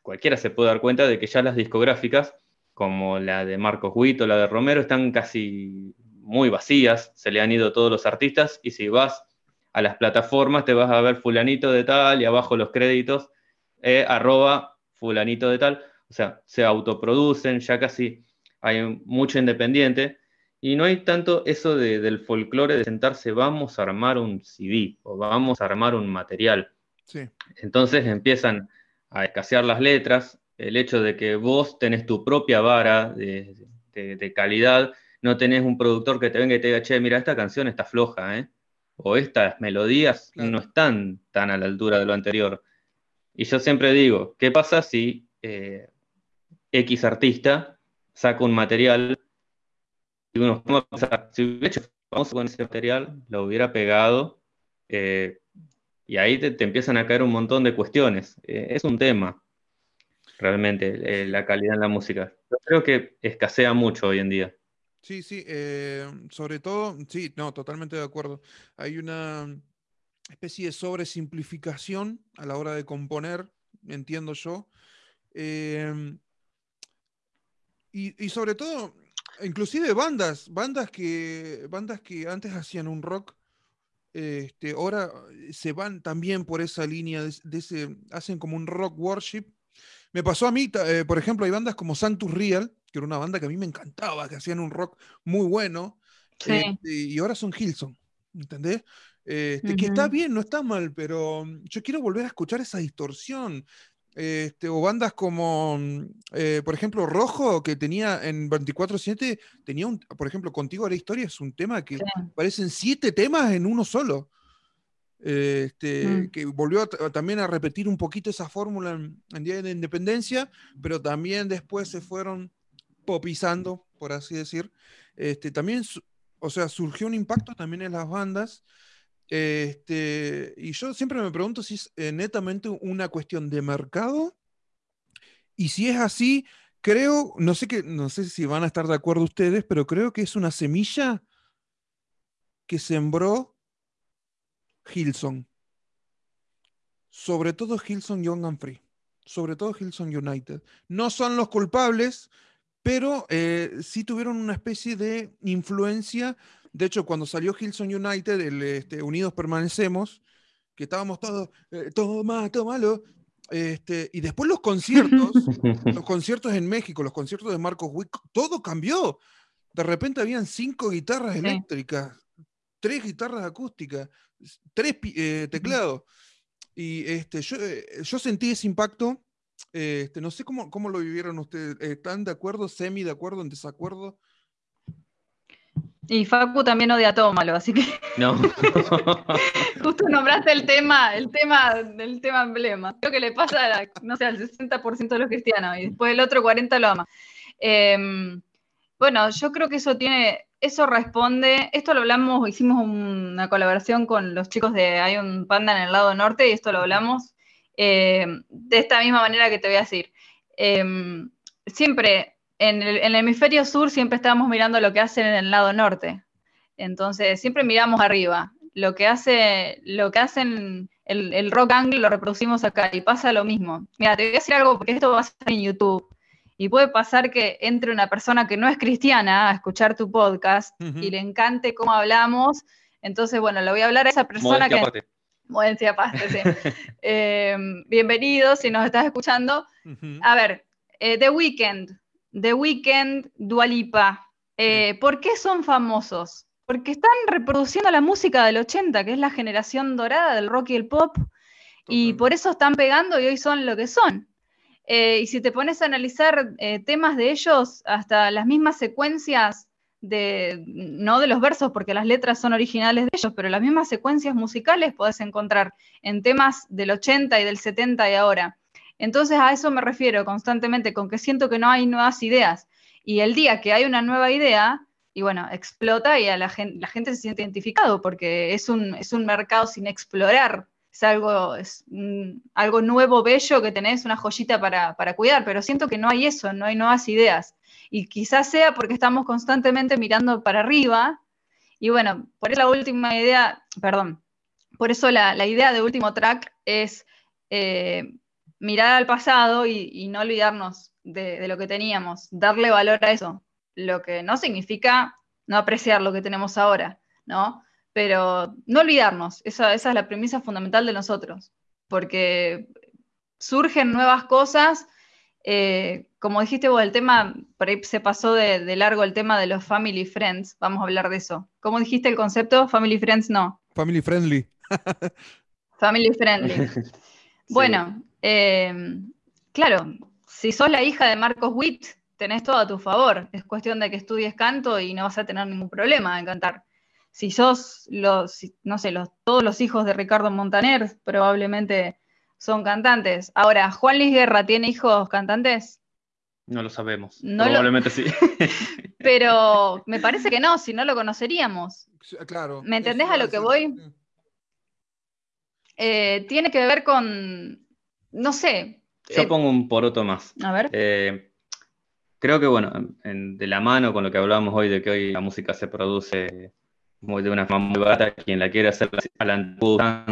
cualquiera se puede dar cuenta de que ya las discográficas, como la de Marcos Huito, la de Romero, están casi muy vacías, se le han ido todos los artistas y si vas a las plataformas te vas a ver fulanito de tal y abajo los créditos, eh, arroba fulanito de tal, o sea, se autoproducen, ya casi hay mucho independiente. Y no hay tanto eso del folclore de sentarse, vamos a armar un CD o vamos a armar un material. Entonces empiezan a escasear las letras, el hecho de que vos tenés tu propia vara de, calidad, no tenés un productor que te venga y te diga, che, mira, esta canción está floja, ¿eh? o estas melodías no están tan a la altura de lo anterior. Y yo siempre digo, ¿qué pasa si eh, X artista saca un material y uno si hubiera hecho famoso con ese material, lo hubiera pegado, eh, y ahí te, empiezan a caer un montón de cuestiones. Eh, es un tema, realmente, la calidad en la música. Creo que escasea mucho hoy en día. Sí, sí, sobre todo, sí, no, totalmente de acuerdo. Hay una especie de sobresimplificación a la hora de componer, entiendo yo. Em, y, sobre todo, inclusive bandas, bandas que, bandas que antes hacían un rock, este, ahora se van también por esa línea, de, ese, hacen como un rock worship. Me pasó a mí, eh, por ejemplo, hay bandas como Santus Real, que era una banda que a mí me encantaba, que hacían un rock muy bueno, este, y ahora son Hilson, ¿entendés? Este, que está bien, no está mal, pero mm, yo quiero volver a escuchar esa distorsión. Este, o bandas como, mm, eh, por ejemplo, Rojo, que tenía en 24-7, tenía un, por ejemplo, Contigo la Historia, es un tema que parecen siete temas en uno solo. Este, mm. que volvió también a repetir un poquito esa fórmula en, Día de Independencia, pero también después se fueron popizando, por así decir. Este, también, o sea, surgió un impacto también en las bandas este, y yo siempre me pregunto si es eh, netamente una cuestión de mercado. Y si es así, creo, no sé, que, no sé si van a estar de acuerdo ustedes, pero creo que es una semilla que sembró Hilson. Sobre todo Hilson Young and Free. Sobre todo Hilson United. No son los culpables, pero eh, sí tuvieron una especie de influencia de hecho, cuando salió Hilson United, el, este, Unidos Permanecemos, que estábamos todos, eh, todo malo, todo malo, este, y después los conciertos, los conciertos en México, los conciertos de Marcos Wick, todo cambió. De repente habían cinco guitarras eléctricas, tres guitarras acústicas, tres eh, teclados. Y este, yo, eh, yo sentí ese impacto. Este, no sé cómo, cómo lo vivieron ustedes. ¿Están de acuerdo, semi de acuerdo, en desacuerdo? Y Facu también odia todo malo, así que. No. Justo nombraste el tema, el tema, el tema emblema. Creo que le pasa a no sé, al 60% de los cristianos y después el otro 40% lo ama. Em, bueno, yo creo que eso tiene, eso responde, esto lo hablamos, hicimos una colaboración con los chicos de Hay un panda en el lado norte y esto lo hablamos em, de esta misma manera que te voy a decir. Em, siempre en el, hemisferio sur siempre estábamos mirando lo que hacen en el lado norte. Entonces, siempre miramos arriba. Lo que, hace, lo que hacen el, rock angle lo reproducimos acá y pasa lo mismo. Mira, te voy a decir algo porque esto va a ser en YouTube. Y puede pasar que entre una persona que no es cristiana a escuchar tu podcast y le encante cómo hablamos. Entonces, bueno, le voy a hablar a esa persona que. Aparte. aparte, sí. eh, bienvenido si nos estás escuchando. A ver, eh, The Weeknd, The Weeknd, Dualipa. Eh, ¿Por qué son famosos? Porque están reproduciendo la música del 80, que es la generación dorada del rock y el pop, y por eso están pegando y hoy son lo que son. Eh, y si te pones a analizar eh, temas de ellos, hasta las mismas secuencias de, no de los versos, porque las letras son originales de ellos, pero las mismas secuencias musicales podés encontrar en temas del 80 y del 70 y ahora. Entonces a eso me refiero constantemente, con que siento que no hay nuevas ideas. Y el día que hay una nueva idea, y bueno, explota y a la gente, la gente se siente identificado porque es un, es un mercado sin explorar. Es algo, es algo nuevo, bello que tenés, una joyita para, para cuidar, pero siento que no hay eso, no hay nuevas ideas. Y quizás sea porque estamos constantemente mirando para arriba. Y bueno, por eso la última idea, perdón, por eso la, la idea de último track es eh, mirar al pasado y, no olvidarnos de, lo que teníamos, darle valor a eso, lo que no significa no apreciar lo que tenemos ahora, ¿no? Pero no olvidarnos, esa, es la premisa fundamental de nosotros, porque surgen nuevas cosas, eh, como dijiste vos, el tema, por ahí se pasó de, de, largo el tema de los family friends, vamos a hablar de eso. ¿Cómo dijiste el concepto? Family friends no. Family friendly. family friendly. Bueno, eh, claro, si sos la hija de Marcos Witt, tenés todo a tu favor. Es cuestión de que estudies canto y no vas a tener ningún problema en cantar. Si sos los, no sé, los, todos los hijos de Ricardo Montaner, probablemente son cantantes. Ahora, ¿Juan Luis Guerra tiene hijos cantantes? No lo sabemos. probablemente sí. Pero me parece que no, si no lo conoceríamos. Claro. ¿Me entendés a lo que voy? Eh, tiene que ver con, no sé. Yo eh, pongo un poroto más. A ver. Eh, creo que, bueno, de la mano con lo que hablábamos hoy de que hoy la música se produce muy, de una forma muy barata, quien la quiere hacer a la antigua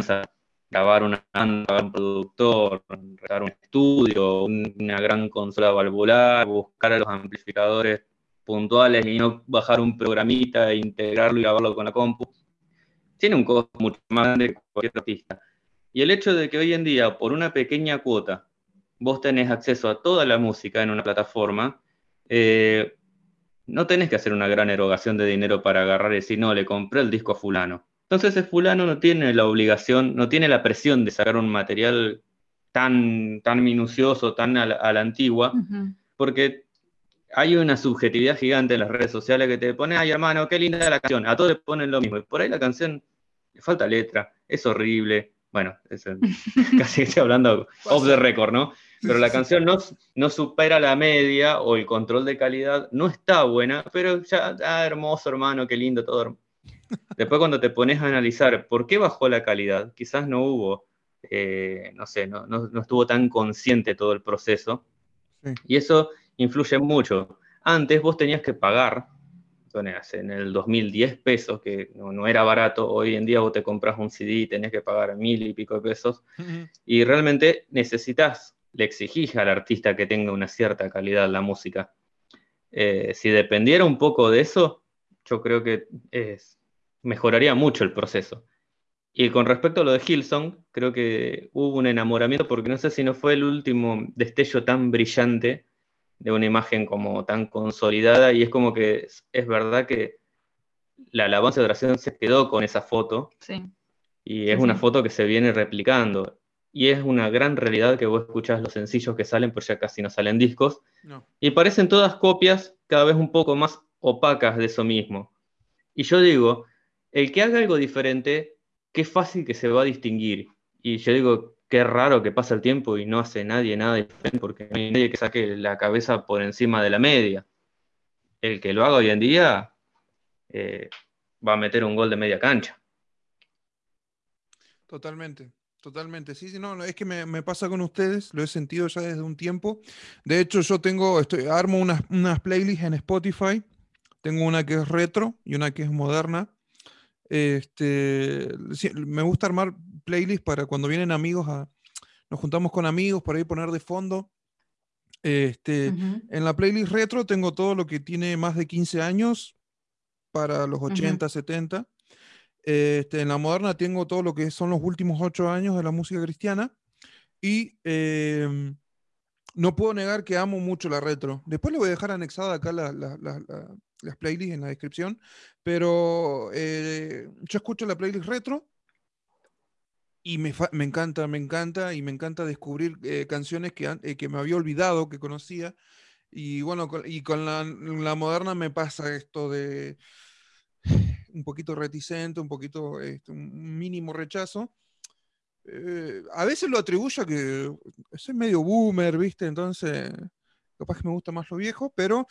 grabar una banda, un productor, regar un estudio, una gran consola valvular, buscar a los amplificadores puntuales y no bajar un programita e integrarlo y grabarlo con la compu. Tiene un costo mucho más grande que cualquier artista. Y el hecho de que hoy en día, por una pequeña cuota, vos tenés acceso a toda la música en una plataforma, eh, no tenés que hacer una gran erogación de dinero para agarrar y decir, no, le compré el disco a fulano. Entonces ese fulano no tiene la obligación, no tiene la presión de sacar un material tan, tan minucioso, tan a la, antigua, porque hay una subjetividad gigante en las redes sociales que te pone, ay hermano, qué linda la canción, a todos le ponen lo mismo, y por ahí la canción le falta letra, es horrible, bueno, casi estoy hablando off the record, ¿no? Pero la canción no, no, supera la media o el control de calidad no está buena, pero ya, ah, hermoso hermano, qué lindo todo. Después cuando te pones a analizar por qué bajó la calidad, quizás no hubo, eh, no sé, no, no, estuvo tan consciente todo el proceso. Y eso influye mucho. Antes vos tenías que pagar, en el 2010 pesos, que no, era barato, hoy en día vos te compras un CD y tenés que pagar mil y pico de pesos, y realmente necesitas le exigís al artista que tenga una cierta calidad la música. Eh, si dependiera un poco de eso, yo creo que mejoraría mucho el proceso. Y con respecto a lo de Hilson, creo que hubo un enamoramiento, porque no sé si no fue el último destello tan brillante de una imagen como tan consolidada, y es como que es, verdad que la alabanza de oración se quedó con esa foto, sí. y es una foto que se viene replicando y es una gran realidad que vos escuchás los sencillos que salen, pues ya casi no salen discos, y parecen todas copias cada vez un poco más opacas de eso mismo. Y yo digo, el que haga algo diferente, qué fácil que se va a distinguir. Y yo digo, qué raro que pasa el tiempo y no hace nadie nada diferente, porque no hay nadie que saque la cabeza por encima de la media. El que lo haga hoy en día eh, va a meter un gol de media cancha. Totalmente. Totalmente, sí, sí, no, es que me, pasa con ustedes, lo he sentido ya desde un tiempo. De hecho, yo tengo, estoy, armo unas, unas playlists en Spotify. Tengo una que es retro y una que es moderna. Este, me gusta armar playlists para cuando vienen amigos a, nos juntamos con amigos para ir poner de fondo. Este, En la playlist retro tengo todo lo que tiene más de 15 años para los 80, 70. Este, en la moderna tengo todo lo que son los últimos ocho años de la música cristiana y em, no puedo negar que amo mucho la retro. Después le voy a dejar anexada acá las playlists en la descripción, pero eh, yo escucho la playlist retro y me, encanta, me encanta y me encanta descubrir eh, canciones que, eh, que me había olvidado, que conocía. Y bueno, y con la, moderna me pasa esto de un poquito reticente, un poquito, este, un mínimo rechazo. Eh, a veces lo atribuyo a que soy medio boomer, ¿viste? Entonces, capaz que me gusta más lo viejo, pero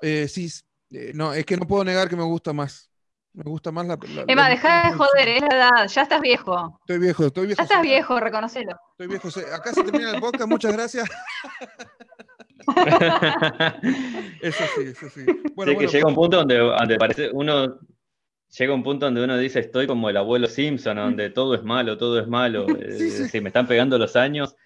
eh, sí, eh, no, es que no puedo negar que me gusta más. Me gusta más la. Emma, deja de joder, es la edad, ya estás viejo. Estoy viejo, estoy viejo. Ya estás viejo, reconocelo. Estoy viejo. Acá se termina el podcast, muchas gracias. eso sí, eso sí. Bueno, que llega un punto donde, donde parece uno llega un punto donde uno dice, estoy como el abuelo Simpson, donde todo es malo, todo es malo, eh, me están pegando los años.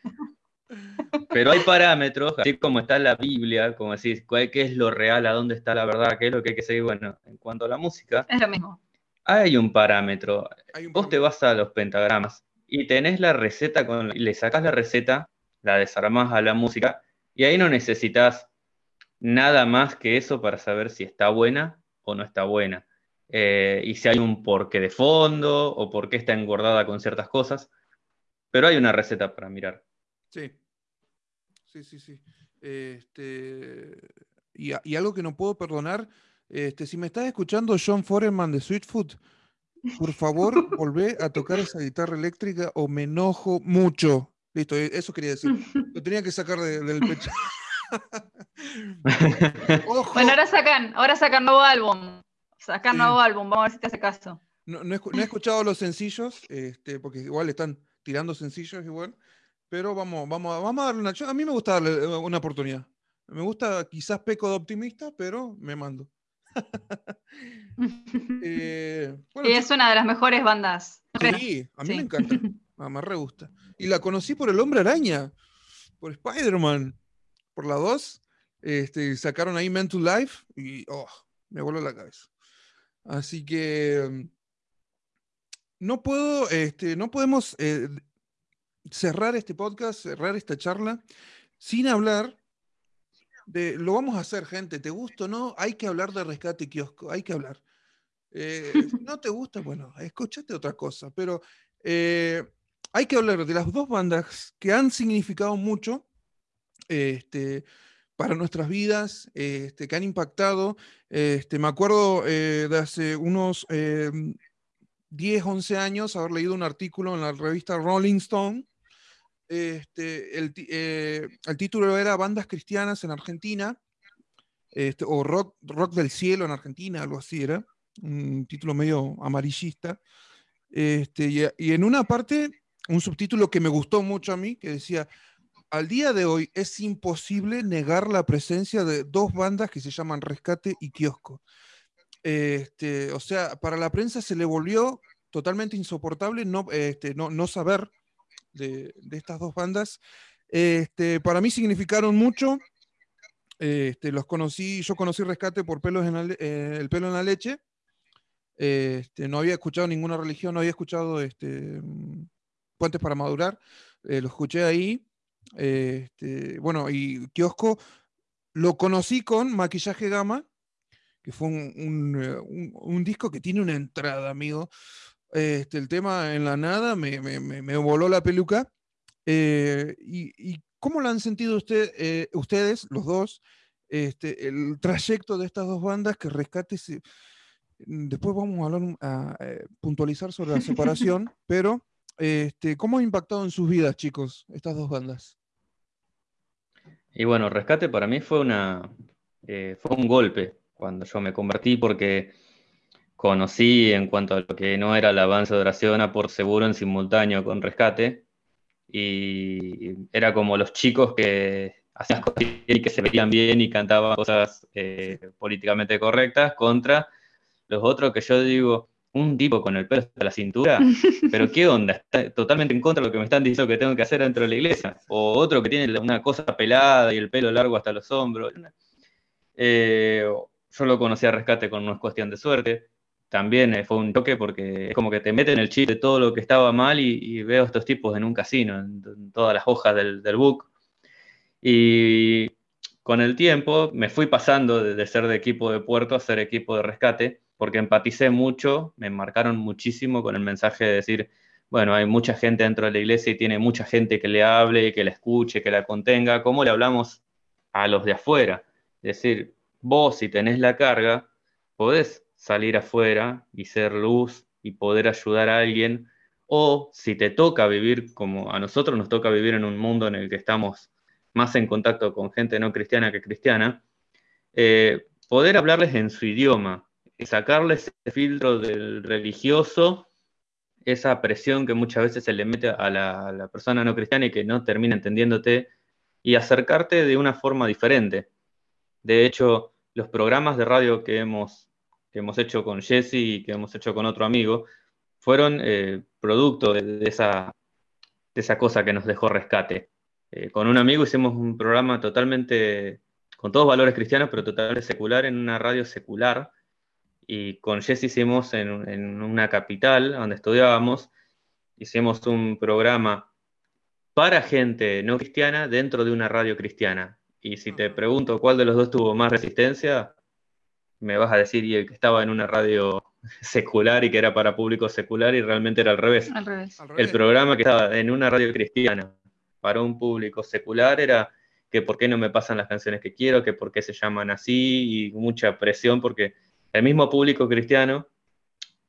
Pero hay parámetros, así como está la Biblia, como decís, qué es lo real, a dónde está la verdad, qué es lo que hay que seguir. Bueno, en cuanto a la música, es lo mismo. Hay un parámetro. Vos te vas a los pentagramas y tenés la receta, con, le sacás la receta, la desarmás a la música, y ahí no necesitas nada más que eso para saber si está buena o no está buena. Eh, y si hay un porqué de fondo o por qué está engordada con ciertas cosas, pero hay una receta para mirar. Sí. Sí, sí, sí. Este, y, y algo que no puedo perdonar, este, si me estás escuchando John Foreman de Sweetfoot, por favor, volvé a tocar esa guitarra eléctrica o me enojo mucho. Listo, e, eso quería decir. Lo tenía que sacar de- del pecho. Ojo, Bueno, ahora sacan, ahora sacan nuevo álbum. Sacan Sí. nuevo álbum, vamos a ver si te hace caso. no, no he, escu- no he escuchado los sencillos, este, porque igual están tirando sencillos igual, pero vamos, vamos, a- vamos a darle una. A mí me gusta darle eh, una oportunidad. Me gusta, quizás peco de optimista, pero me mando. Eh, bueno, y es una de las mejores bandas. Sí, a mí Sí. me encanta. A me re gusta. Y la conocí por el Hombre Araña, por Spider-Man, por la 2. Este, sacaron ahí Men to Life y oh, me voló la cabeza. Así que mm, no puedo, este, no podemos eh, cerrar este podcast, cerrar esta charla sin hablar de, lo vamos a hacer, gente, te gusta o no, hay que hablar de Rescate Kiosco, hay que hablar. Eh, no te gusta, bueno, escúchate otra cosa, pero eh, hay que hablar de las dos bandas que han significado mucho este, para nuestras vidas, este, que han impactado. Este, me acuerdo eh, de hace unos eh, 10, 11 años haber leído un artículo en la revista Rolling Stone. Este, el, eh, título era Bandas Cristianas en Argentina, este, o rock, rock del Cielo en Argentina, algo así era, un título medio amarillista. Este, y en una parte, un subtítulo que me gustó mucho a mí, que decía, al día de hoy es imposible negar la presencia de dos bandas que se llaman Rescate y Kiosco. Este, o sea, para la prensa se le volvió totalmente insoportable no, este, no, no saber de, estas dos bandas. Este, para mí significaron mucho. Los conocí, yo conocí Rescate por pelos en eh, el pelo en la leche. No había escuchado ninguna religión, no había escuchado este, mm, Puentes para Madurar. eh, lo escuché ahí. Este, bueno, y Kiosco lo conocí con Maquillaje Gama, que fue un, un, eh, un- un disco que tiene una entrada, amigo. Este, el tema en la nada me, me- me- me voló la peluca. Eh, y, y cómo lo han sentido usted, eh, ustedes, los dos, este, el trayecto de estas dos bandas que rescate? se- Después vamos a hablar, a, eh, puntualizar sobre la separación, pero este, ¿cómo ha impactado en sus vidas, chicos, estas dos bandas? Y bueno, Rescate para mí fue una, eh, fue un golpe cuando yo me convertí porque conocí en cuanto a lo que no era alabanza de oración a por seguro en simultáneo con Rescate y era como los chicos que hacían cosas y que se veían bien y cantaban cosas eh, políticamente correctas contra los otros que yo digo, un tipo con el pelo hasta la cintura, pero qué onda, está totalmente en contra de lo que me están diciendo que tengo que hacer dentro de la iglesia, o otro que tiene una cosa pelada y el pelo largo hasta los hombros. Eh, yo lo conocí a Rescate con una cuestión de suerte, también eh, fue un choque porque es como que te meten el chip de todo lo que estaba mal y, y veo a estos tipos en un casino, en, en todas las hojas del, del book. Y con el tiempo me fui pasando de, de, ser de equipo de puerto a ser equipo de rescate, porque empaticé mucho, me marcaron muchísimo con el mensaje de decir, bueno, hay mucha gente dentro de la iglesia y tiene mucha gente que le hable, que la escuche, que la contenga, ¿cómo le hablamos a los de afuera? Es decir, vos si tenés la carga, podés salir afuera y ser luz y poder ayudar a alguien, o si te toca vivir como a nosotros nos toca vivir en un mundo en el que estamos más en contacto con gente no cristiana que cristiana, eh, poder hablarles en su idioma, sacarles ese filtro del religioso, esa presión que muchas veces se le mete a la, persona no cristiana y que no termina entendiéndote, y acercarte de una forma diferente. De hecho, los programas de radio que hemos, que hemos hecho con Jesse y que hemos hecho con otro amigo, fueron eh, producto de, de, esa, de esa cosa que nos dejó rescate. Eh, con un amigo hicimos un programa totalmente, con todos valores cristianos, pero totalmente secular, en una radio secular. Y con Jesse hicimos en, en una capital donde estudiábamos, hicimos un programa para gente no cristiana dentro de una radio cristiana. Y si te pregunto cuál de los dos tuvo más resistencia, me vas a decir y el que estaba en una radio secular y que era para público secular y realmente era al revés. Al revés. El programa que estaba en una radio cristiana para un público secular era que por qué no me pasan las canciones que quiero, que por qué se llaman así, y mucha presión porque el mismo público cristiano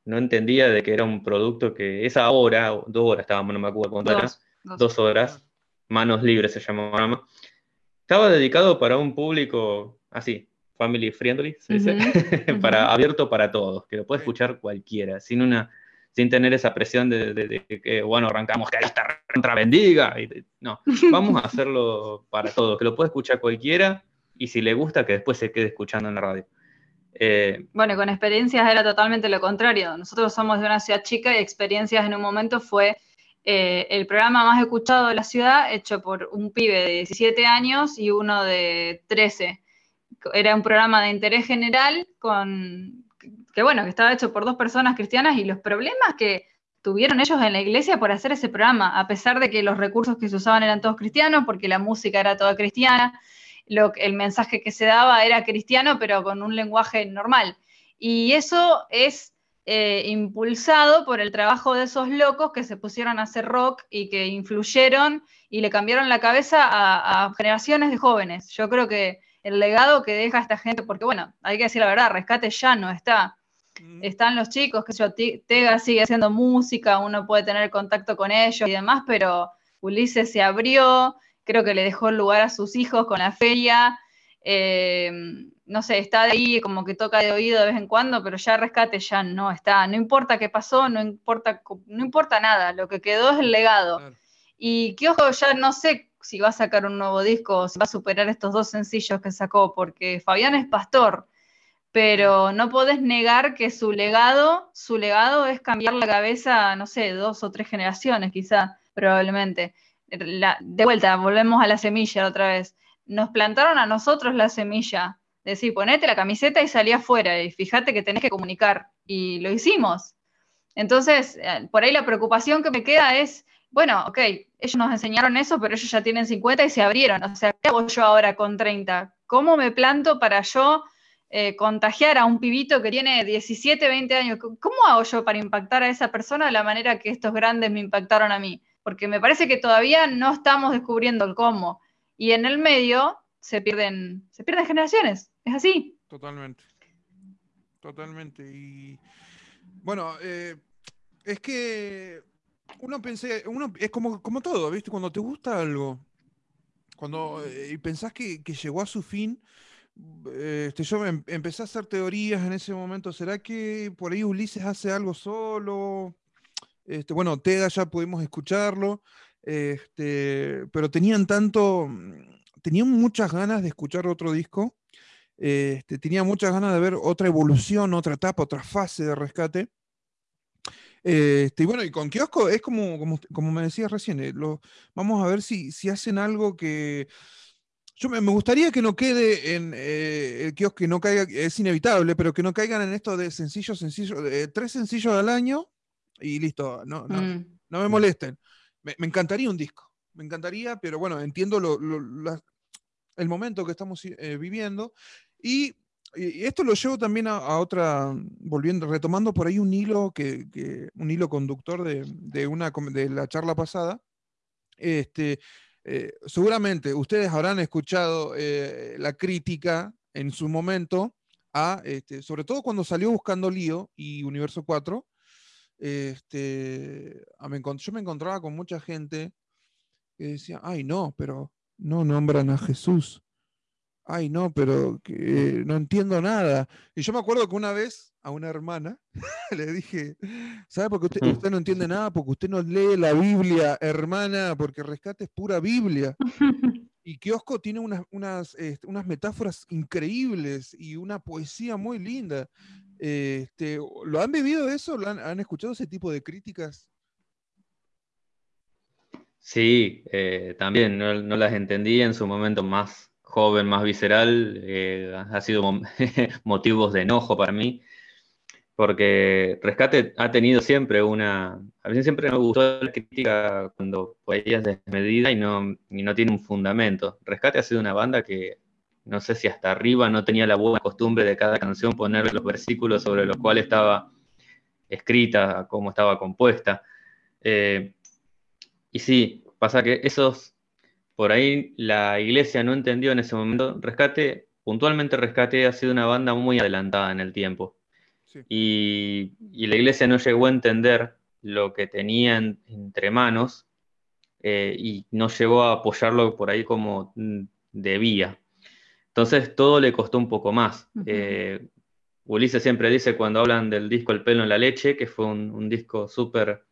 no entendía de que era un producto que esa hora, dos horas estábamos, no me acuerdo cuánto era, dos, horas, manos libres se llamaba, estaba dedicado para un público así, family friendly, se dice, para, abierto para todos, que lo puede escuchar cualquiera, sin una sin tener esa presión de, que, bueno, arrancamos, que esta entra bendiga. no, vamos a hacerlo para todos, que lo puede escuchar cualquiera y si le gusta, que después se quede escuchando en la radio. Eh, bueno, con experiencias era totalmente lo contrario. Nosotros somos de una ciudad chica y experiencias en un momento fue eh, el programa más escuchado de la ciudad, hecho por un pibe de 17 años y uno de 13. Era un programa de interés general con que bueno, que estaba hecho por dos personas cristianas y los problemas que tuvieron ellos en la iglesia por hacer ese programa, a pesar de que los recursos que se usaban eran todos cristianos, porque la música era toda cristiana, lo, el mensaje que se daba era cristiano, pero con un lenguaje normal. Y eso es eh, impulsado por el trabajo de esos locos que se pusieron a hacer rock y que influyeron y le cambiaron la cabeza a, generaciones de jóvenes. Yo creo que el legado que deja esta gente, porque bueno, hay que decir la verdad, Rescate ya no está. Están los chicos, que yo, Tega sigue haciendo música, uno puede tener contacto con ellos y demás, pero Ulises se abrió, creo que le dejó el lugar a sus hijos con la feria. Eh, no sé, está ahí como que toca de oído de vez en cuando, pero ya rescate ya no está. No importa qué pasó, no importa, no importa nada, lo que quedó es el legado. Y que ojo, ya no sé si va a sacar un nuevo disco o si va a superar estos dos sencillos que sacó, porque Fabián es pastor, pero no podés negar que su legado, su legado es cambiar la cabeza, no sé, dos o tres generaciones quizá, probablemente de vuelta, volvemos a la semilla otra vez. Nos plantaron a nosotros la semilla. Decir, ponete la camiseta y salí afuera y fíjate que tenés que comunicar. Y lo hicimos. Entonces, eh, por ahí la preocupación que me queda es, bueno, ok, ellos nos enseñaron eso, pero ellos ya tienen 50 y se abrieron. O sea, ¿qué hago yo ahora con 30? ¿Cómo me planto para yo eh, contagiar a un pibito que tiene 17, 20 años? ¿Cómo hago yo para impactar a esa persona de la manera que estos grandes me impactaron a mí? Porque me parece que todavía no estamos descubriendo el cómo. Y en el medio se pierden, se pierden generaciones, es así. Totalmente. Totalmente. Y bueno, eh, es que uno pensé, uno es como, como todo, ¿viste? Cuando te gusta algo, cuando eh, y pensás que, llegó a su fin, este, yo em, empecé a hacer teorías en ese momento. ¿Será que por ahí Ulises hace algo solo? Este, bueno, Tega ya pudimos escucharlo, este, pero tenían tanto, mm, tenían muchas ganas de escuchar otro disco, este, tenía muchas ganas de ver otra evolución, otra etapa, otra fase de rescate. Este, y bueno, y con Kiosco es como, como, me decías recién, eh, vamos a ver si, si hacen algo que... Yo me, gustaría que no quede en eh, el kiosco, que no caiga, es inevitable, pero que no caigan en esto de sencillos, sencillos, tres sencillos al año, y listo, no, no, mm. no me molesten. Me, encantaría un disco, me encantaría, pero bueno, entiendo el momento que estamos eh, viviendo y, esto lo llevo también a, otra, volviendo, retomando por ahí un hilo, que, un hilo conductor de, una, de la charla pasada. Este, eh, seguramente ustedes habrán escuchado eh, la crítica en su momento a, este, sobre todo cuando salió Buscando Lío y Universo 4, este, yo me encontraba con mucha gente que decía, ay no, pero no nombran a Jesús. Ay no, pero que no entiendo nada. Y yo me acuerdo que una vez a una hermana le dije, ¿sabe por qué usted, usted, no entiende nada? Porque usted no lee la Biblia, hermana, porque rescate es pura Biblia. Y Kiosco tiene unas, unas, este, unas metáforas increíbles y una poesía muy linda. Este, ¿Lo han vivido eso? ¿Lo han, escuchado ese tipo de críticas? Sí, eh, también no, las entendí en su momento más joven, más visceral. Eh, ha sido motivos de enojo para mí, porque Rescate ha tenido siempre una... A mí siempre me gustó la crítica cuando poesía es desmedida y no, y no tiene un fundamento. Rescate ha sido una banda que no sé si hasta arriba no tenía la buena costumbre de cada canción poner los versículos sobre los cuales estaba escrita, cómo estaba compuesta. Eh, y sí, pasa que esos por ahí la iglesia no entendió en ese momento. Rescate, puntualmente Rescate ha sido una banda muy adelantada en el tiempo. Y, la iglesia no llegó a entender lo que tenía entre manos eh, y no llegó a apoyarlo por ahí como mm, debía. Entonces todo le costó un poco más. Eh, Ulises siempre dice cuando hablan del disco El pelo en la leche, que fue un, disco súper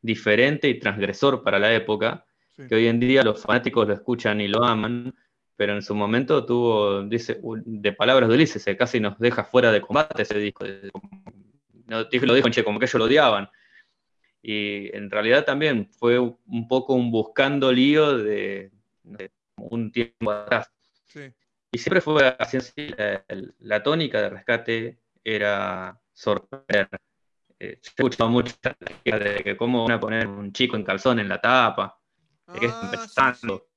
diferente y transgresor para la época, que hoy en día los fanáticos lo escuchan y lo aman, pero en su momento tuvo, dice, de palabras de Ulises, casi nos deja fuera de combate ese disco. No, lo dijo en como que ellos lo odiaban. Y en realidad también fue un poco un buscando lío de, un tiempo atrás. Y siempre fue así, la, tónica de rescate era sorprender. Eh, he escuchado mucho de que cómo van a poner un chico en calzón en la tapa, de que está ah, empezando.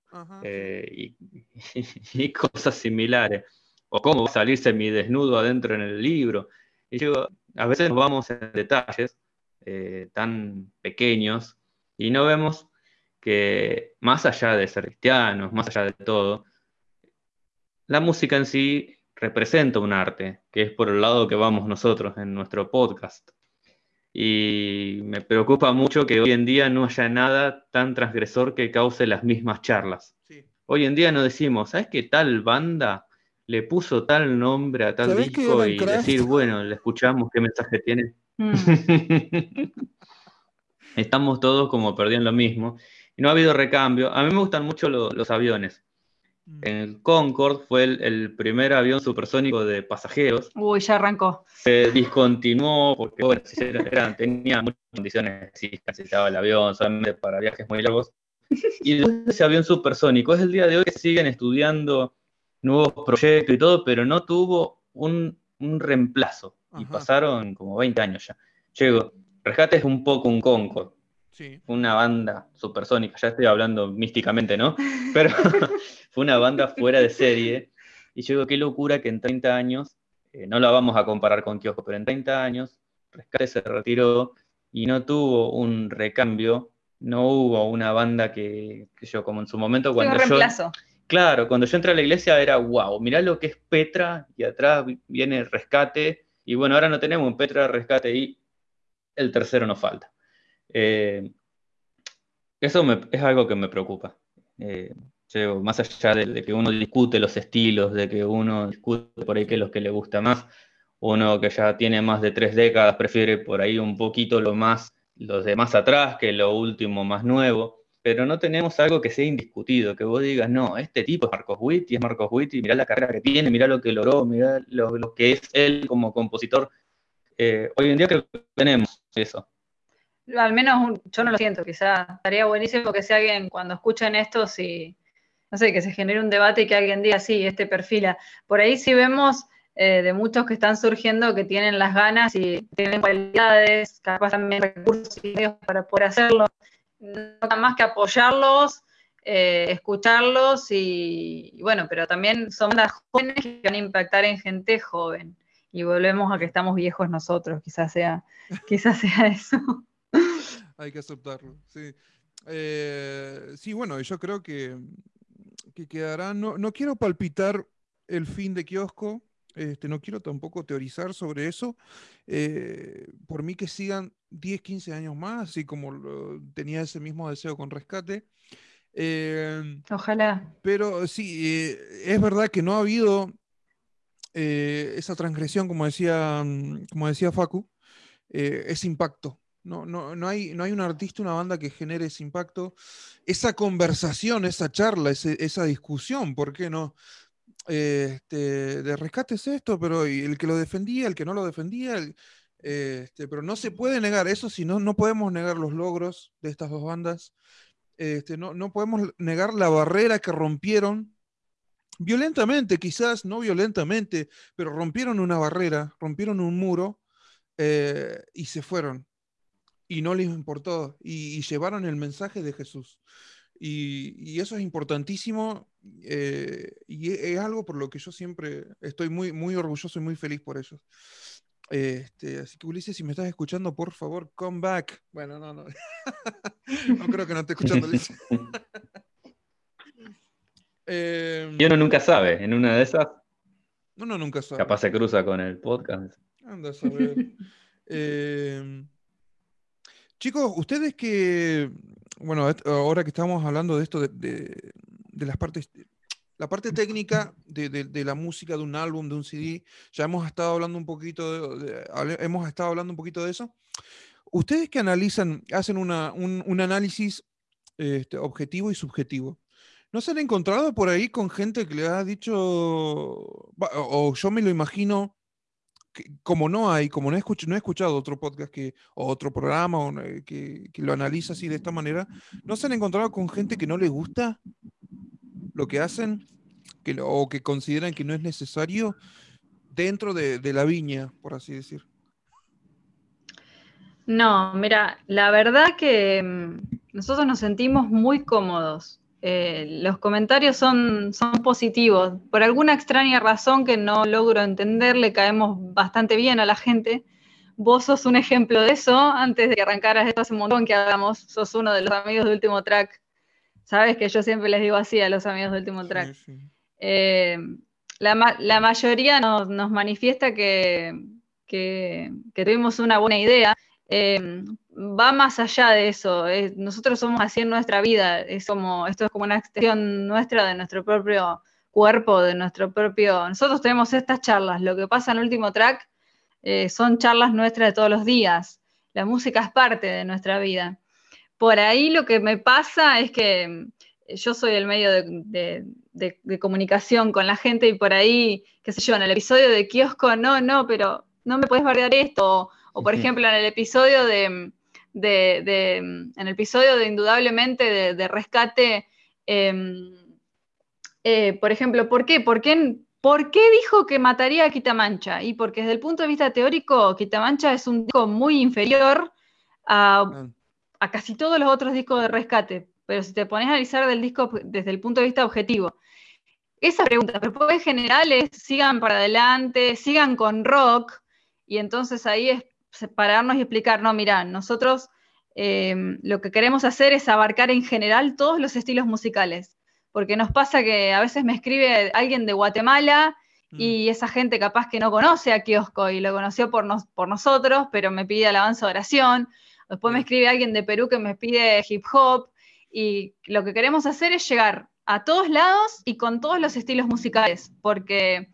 Eh, y, cosas similares. O cómo salirse mi desnudo adentro en el libro. Y yo, a veces nos vamos en detalles eh, tan pequeños y no vemos que más allá de ser cristianos, más allá de todo, la música en sí representa un arte, que es por el lado que vamos nosotros en nuestro podcast. Y me preocupa mucho que hoy en día no haya nada tan transgresor que cause las mismas charlas. Hoy en día no decimos, ¿sabes qué tal banda le puso tal nombre a tal disco? Y decir, bueno, le escuchamos qué mensaje tiene. Mm. Estamos todos como perdiendo lo mismo. Y no ha habido recambio. A mí me gustan mucho los aviones. Mm. El Concorde fue el, primer avión supersónico de pasajeros. Uy, ya arrancó. Se discontinuó porque bueno, tenía muchas condiciones, si necesitaba el avión solamente para viajes muy largos. Y ese avión supersónico es el día de hoy que siguen estudiando nuevos proyectos y todo, pero no tuvo un, reemplazo. Y pasaron como 20 años ya. Llego, Rescate es un poco un Concorde. Una banda supersónica, ya estoy hablando místicamente, ¿no? Pero fue una banda fuera de serie. Y yo digo, qué locura que en 30 años, eh, no la vamos a comparar con Kiosco, pero en 30 años, Rescate se retiró y no tuvo un recambio, no hubo una banda que, yo, como en su momento, cuando yo. Claro, cuando yo entré a la iglesia era wow, mirá lo que es Petra y atrás viene Rescate. Y bueno, ahora no tenemos un Petra, Rescate y el tercero nos falta. Eh, eso es algo que me preocupa. Eh, más allá de, que uno discute los estilos, de que uno discute por ahí qué es lo que le gusta más, uno que ya tiene más de tres décadas prefiere por ahí un poquito lo más, los de más atrás que lo último más nuevo, pero no tenemos algo que sea indiscutido, que vos digas, no, este tipo es Marcos Witt es Marcos Witt y mirá la carrera que tiene, mirá lo que logró, mirá lo, que es él como compositor. Eh, hoy en día creo que tenemos eso al menos yo no lo siento, quizá estaría buenísimo que si alguien cuando escuchen esto, si, no sé, que se genere un debate y que alguien diga, sí, este perfila. Por ahí sí vemos eh, de muchos que están surgiendo que tienen las ganas y tienen cualidades, capaz también recursos y medios para poder hacerlo. No más que apoyarlos, eh, escucharlos y, bueno, pero también son las jóvenes que van a impactar en gente joven. Y volvemos a que estamos viejos nosotros, quizás sea, quizás sea eso. Hay que aceptarlo, sí. Eh, sí, bueno, yo creo que, que quedará. No, no, quiero palpitar el fin de kiosco. Este, no quiero tampoco teorizar sobre eso. Eh, por mí que sigan 10, 15 años más, así como tenía ese mismo deseo con rescate. Em, Ojalá. Pero sí, eh, es verdad que no ha habido esa transgresión, como decía, como decía Facu, ese impacto no, no, no, hay, no hay un artista, una banda que genere ese impacto, esa conversación, esa charla, esa discusión, ¿por qué no? Este, de rescate es esto, pero el que lo defendía, el que no lo defendía, este, pero no se puede negar eso, si no, no podemos negar los logros de estas dos bandas, este, no, no podemos negar la barrera que rompieron violentamente, quizás no violentamente, pero rompieron una barrera, rompieron un muro eh, y se fueron y no les importó y, llevaron el mensaje de Jesús. Y, eso es importantísimo eh, y es, algo por lo que yo siempre estoy muy, muy orgulloso y muy feliz por ellos. Este, así que Ulises, si me estás escuchando, por favor, come back. Bueno, no, no. no creo que no esté escuchando, Ulises. Eh, y uno nunca sabe, en una de esas. Uno nunca sabe. Capaz se cruza con el podcast. Anda a saber. Eh, chicos, ustedes que, bueno, ahora que estamos hablando de esto, de, las partes, la parte técnica de, la música de un álbum, de un CD, ya hemos estado hablando un poquito, de, hemos estado hablando un poquito de eso. Ustedes que analizan, hacen una, un, análisis este, objetivo y subjetivo. ¿No se han encontrado por ahí con gente que le ha dicho, o yo me lo imagino, como no hay, como no he, escuchado, no he escuchado otro podcast que, o otro programa eh, que, lo analiza así de esta manera, ¿no se han encontrado con gente que no le gusta lo que hacen o que consideran que no es necesario dentro de, de la viña, por así decir? No, mira, la verdad que mm, nosotros nos sentimos muy cómodos eh, los comentarios son, son positivos. Por alguna extraña razón que no logro entender, le caemos bastante bien a la gente. Vos sos un ejemplo de eso. Antes de que arrancaras esto hace un montón que hagamos, sos uno de los amigos del último track. Sabes que yo siempre les digo así a los amigos del último track. Eh, la, mayoría nos, manifiesta que, que, tuvimos una buena idea. Eh, va más allá de eso. nosotros somos así en nuestra vida. Es como, esto es como una extensión nuestra de nuestro propio cuerpo, de nuestro propio. Nosotros tenemos estas charlas. Lo que pasa en el último track eh, son charlas nuestras de todos los días. La música es parte de nuestra vida. Por ahí lo que me pasa es que mm, yo soy el medio de, de comunicación con la gente y por ahí, qué sé yo, en el episodio de kiosco, no, no, pero no me puedes bardear esto. O, por ejemplo, en el episodio de, mm, de, en el episodio de indudablemente de, rescate, em, eh, por ejemplo, ¿por qué? ¿por qué? ¿Por qué dijo que mataría a Quitamancha? Y porque desde el punto de vista teórico, Quitamancha es un disco muy inferior a, a casi todos los otros discos de rescate. Pero si te pones a analizar del disco desde el punto de vista objetivo, esa pregunta, pero pues generales, sigan para adelante, sigan con rock, y entonces ahí es separarnos y explicar, no, mira, nosotros eh, lo que queremos hacer es abarcar en general todos los estilos musicales, porque nos pasa que a veces me escribe alguien de Guatemala y mm. esa gente capaz que no conoce a Kiosco y lo conoció por, por nosotros, pero me pide alabanza de oración. Después me escribe alguien de Perú que me pide hip hop y lo que queremos hacer es llegar a todos lados y con todos los estilos musicales, porque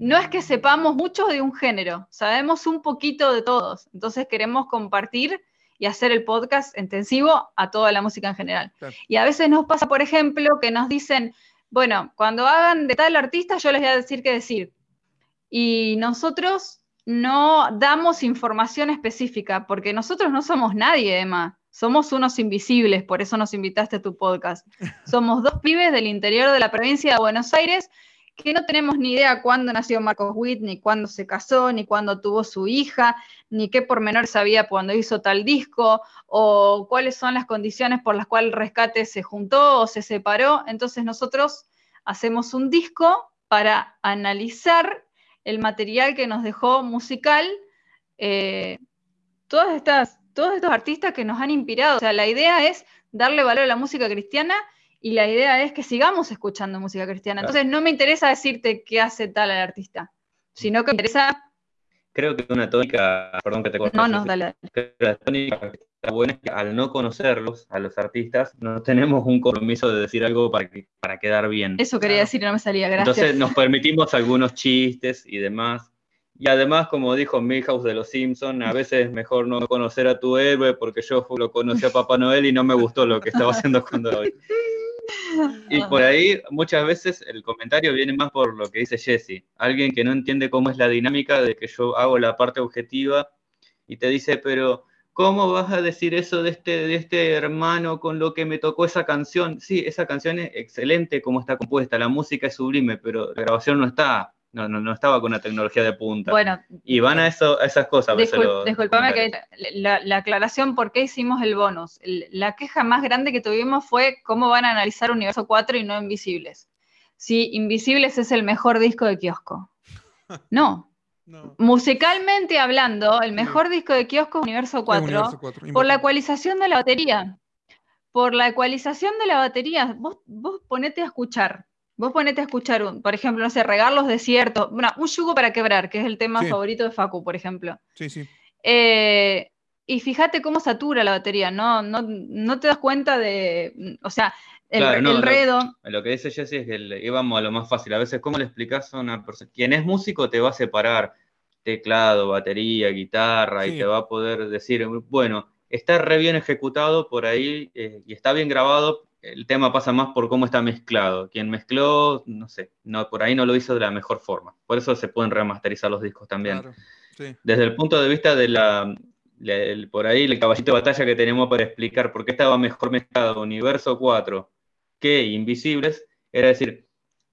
no es que sepamos mucho de un género, sabemos un poquito de todos, entonces queremos compartir y hacer el podcast intensivo a toda la música en general. Y a veces nos pasa, por ejemplo, que nos dicen, bueno, cuando hagan de tal artista yo les voy a decir qué decir. Y nosotros no damos información específica, porque nosotros no somos nadie, Emma. Somos unos invisibles, por eso nos invitaste a tu podcast. Somos dos pibes del interior de la provincia de Buenos Aires que no tenemos ni idea cuándo nació Marcos Witt, ni cuándo se casó, ni cuándo tuvo su hija, ni qué pormenor sabía cuando hizo tal disco, o cuáles son las condiciones por las cuales el rescate se juntó o se separó. Entonces nosotros hacemos un disco para analizar el material que nos dejó musical eh, todos estos artistas que nos han inspirado. O sea, la idea es darle valor a la música cristiana y la idea es que sigamos escuchando música cristiana. Entonces, no me interesa decirte qué hace tal el artista, sino que me interesa... Creo que una tónica, perdón que te corte. No, no, dale. dale. La tónica que está buena es que al no conocerlos, a los artistas, no tenemos un compromiso de decir algo para, para quedar bien. Eso quería decir y no me salía, gracias. Entonces nos permitimos algunos chistes y demás y además, como dijo Milhouse de los Simpsons, a veces es mejor no conocer a tu héroe porque yo lo conocí a Papá Noel y no me gustó lo que estaba haciendo cuando lo vi. Y por ahí muchas veces el comentario viene más por lo que dice Jesse, alguien que no entiende cómo es la dinámica de que yo hago la parte objetiva y te dice, pero ¿cómo vas a decir eso de este, de este hermano con lo que me tocó esa canción? Sí, esa canción es excelente como está compuesta, la música es sublime, pero la grabación no está no, no, no estaba con una tecnología de punta. Bueno, y van a, eso, esas cosas. disculpame que la, aclaración por qué hicimos el bonus. La queja más grande que tuvimos fue cómo van a analizar Universo 4 y no Invisibles. Si Invisibles es el mejor disco de kiosco. No. Musicalmente hablando, el mejor disco de kiosco es Universo 4, por la ecualización de la batería. Por la ecualización de la batería, vos, vos ponete a escuchar Vos ponete a escuchar, un, por ejemplo, no sé, regar los desiertos, bueno, un yugo para quebrar, que es el tema favorito de Facu, por ejemplo. Sí, sí. Eh, y fíjate cómo satura la batería, ¿no? No, no te das cuenta de, o sea, el, redo. Lo, que dice Jesse es que íbamos a lo más fácil. A veces, ¿cómo le explicas a una persona? Quien es músico te va a separar teclado, batería, guitarra, y te va a poder decir, bueno, está re bien ejecutado por ahí eh, y está bien grabado, el tema pasa más por cómo está mezclado. Quien mezcló, no sé, no, por ahí no lo hizo de la mejor forma. Por eso se pueden remasterizar los discos también. Desde el punto de vista de la, por ahí el caballito de batalla que tenemos para explicar por qué estaba mejor mezclado Universo 4 que Invisibles, era decir,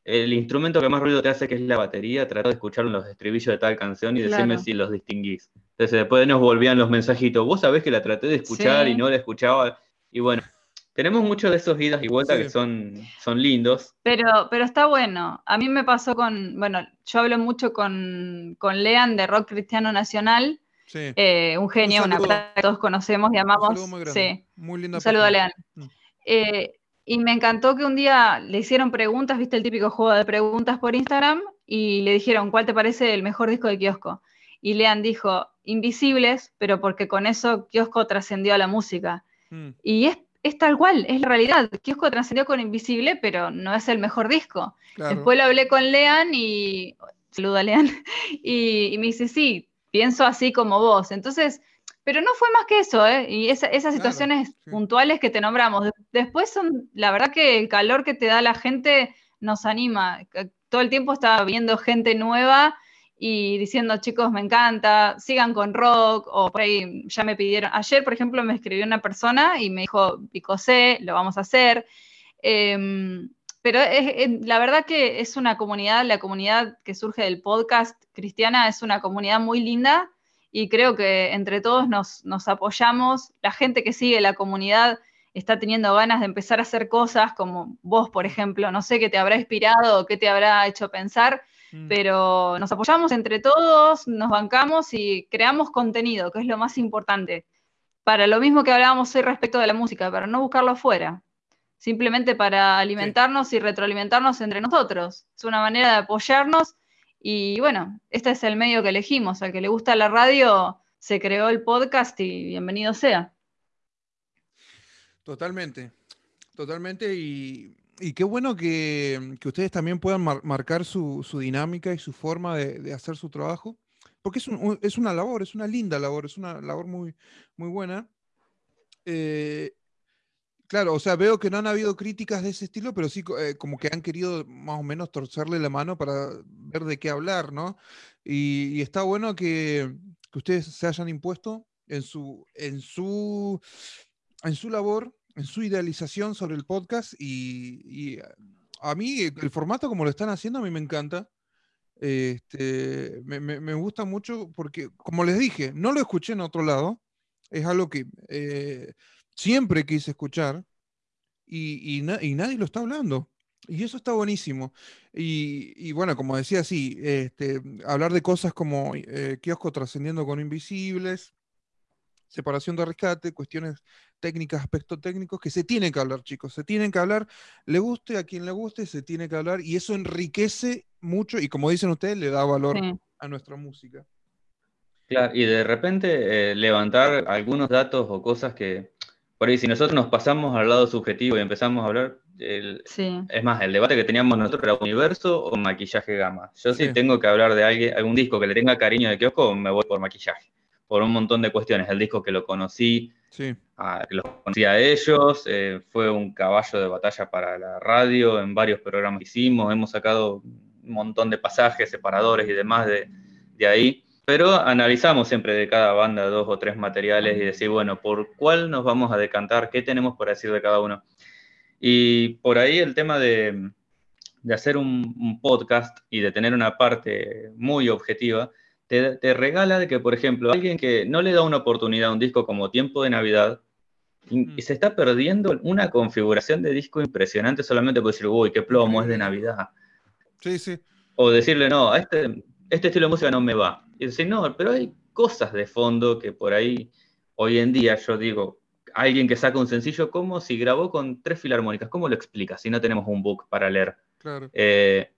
el instrumento que más ruido te hace, que es la batería, trata de escuchar los estribillos de tal canción y decirme si los distinguís. Entonces después nos volvían los mensajitos, vos sabés que la traté de escuchar y no la escuchaba, y bueno, tenemos muchos de esos idas y vueltas que son, son lindos. Pero, pero está bueno. A mí me pasó con, bueno, yo hablo mucho con, con Lean de Rock Cristiano Nacional. Eh, un genio, una que todos conocemos y amamos. Un muy Sí. Muy linda un saludo a Lean. Mm. Eh, y me encantó que un día le hicieron preguntas, viste el típico juego de preguntas por Instagram, y le dijeron, ¿cuál te parece el mejor disco de Kiosco? Y Lean dijo, Invisibles, pero porque con eso Kiosco trascendió a la música. Mm. Y es es tal cual, es la realidad. Kiosco trascendió con Invisible, pero no es el mejor disco. Después lo hablé con Lean y. Saluda Lean. Y, me dice, sí, pienso así como vos. Entonces, pero no fue más que eso, ¿eh? Y esas situaciones puntuales que te nombramos. Después son, la verdad que el calor que te da la gente nos anima. Todo el tiempo estaba viendo gente nueva y diciendo, chicos, me encanta, sigan con rock, o por ahí ya me pidieron, ayer, por ejemplo, me escribió una persona y me dijo, picosé, lo vamos a hacer. Em, pero la verdad que es una comunidad, la comunidad que surge del podcast cristiana es una comunidad muy linda y creo que entre todos nos, nos apoyamos. La gente que sigue la comunidad está teniendo ganas de empezar a hacer cosas como vos, por ejemplo, no sé qué te habrá inspirado o qué te habrá hecho pensar Mm. pero nos apoyamos entre todos, nos bancamos y creamos contenido, que es lo más importante. Para lo mismo que hablábamos hoy respecto de la música, para no buscarlo afuera, simplemente para alimentarnos y retroalimentarnos entre nosotros. Es una manera de apoyarnos y bueno, este es el medio que elegimos. Al que le gusta la radio, se creó el podcast y bienvenido sea. Totalmente, totalmente. Y y qué bueno que, ustedes también puedan marcar su, dinámica y su forma de, hacer su trabajo, porque es, es, una labor, es una linda labor, es una labor muy, muy buena. Eh, claro, o sea, veo que no han habido críticas de ese estilo, pero sí eh, como que han querido más o menos torcerle la mano para ver de qué hablar, ¿no? Y, está bueno que, que, ustedes se hayan impuesto en su, en su, en su labor en su idealización sobre el podcast y, a mí el formato como lo están haciendo a mí me encanta. Este, me, gusta mucho porque, como les dije, no lo escuché en otro lado. Es algo que eh, siempre quise escuchar y, nadie lo está hablando. Y eso está buenísimo. Y, bueno, como decía, sí, este, hablar de cosas como eh, kiosco trascendiendo con invisibles, separación de rescate, cuestiones técnicas, aspectos técnicos que se tienen que hablar, chicos, se tienen que hablar, le guste a quien le guste, se tiene que hablar y eso enriquece mucho y como dicen ustedes, le da valor a nuestra música. Claro, y de repente eh, levantar algunos datos o cosas que, por ahí, si nosotros nos pasamos al lado subjetivo y empezamos a hablar, es más, el debate que teníamos nosotros era universo o maquillaje gama. Yo sí. tengo que hablar de alguien, algún disco que le tenga cariño de kiosco, me voy por maquillaje por un montón de cuestiones. El disco que lo conocí, que los conocí a ellos, eh, fue un caballo de batalla para la radio, en varios programas que hicimos, hemos sacado un montón de pasajes, separadores y demás de, ahí. Pero analizamos siempre de cada banda dos o tres materiales y decir, bueno, ¿por cuál nos vamos a decantar? ¿Qué tenemos para decir de cada uno? Y por ahí el tema de, hacer un podcast y de tener una parte muy objetiva, te, regala de que, por ejemplo, alguien que no le da una oportunidad a un disco como Tiempo de Navidad y, mm. se está perdiendo una configuración de disco impresionante solamente por decir, uy, qué plomo, es de Navidad. Sí, sí. O decirle, no, este, este estilo de música no me va. Y decir, no, pero hay cosas de fondo que por ahí, hoy en día, yo digo, alguien que saca un sencillo, como si grabó con tres filarmónicas? ¿Cómo lo explica si no tenemos un book para leer? Claro. Eh,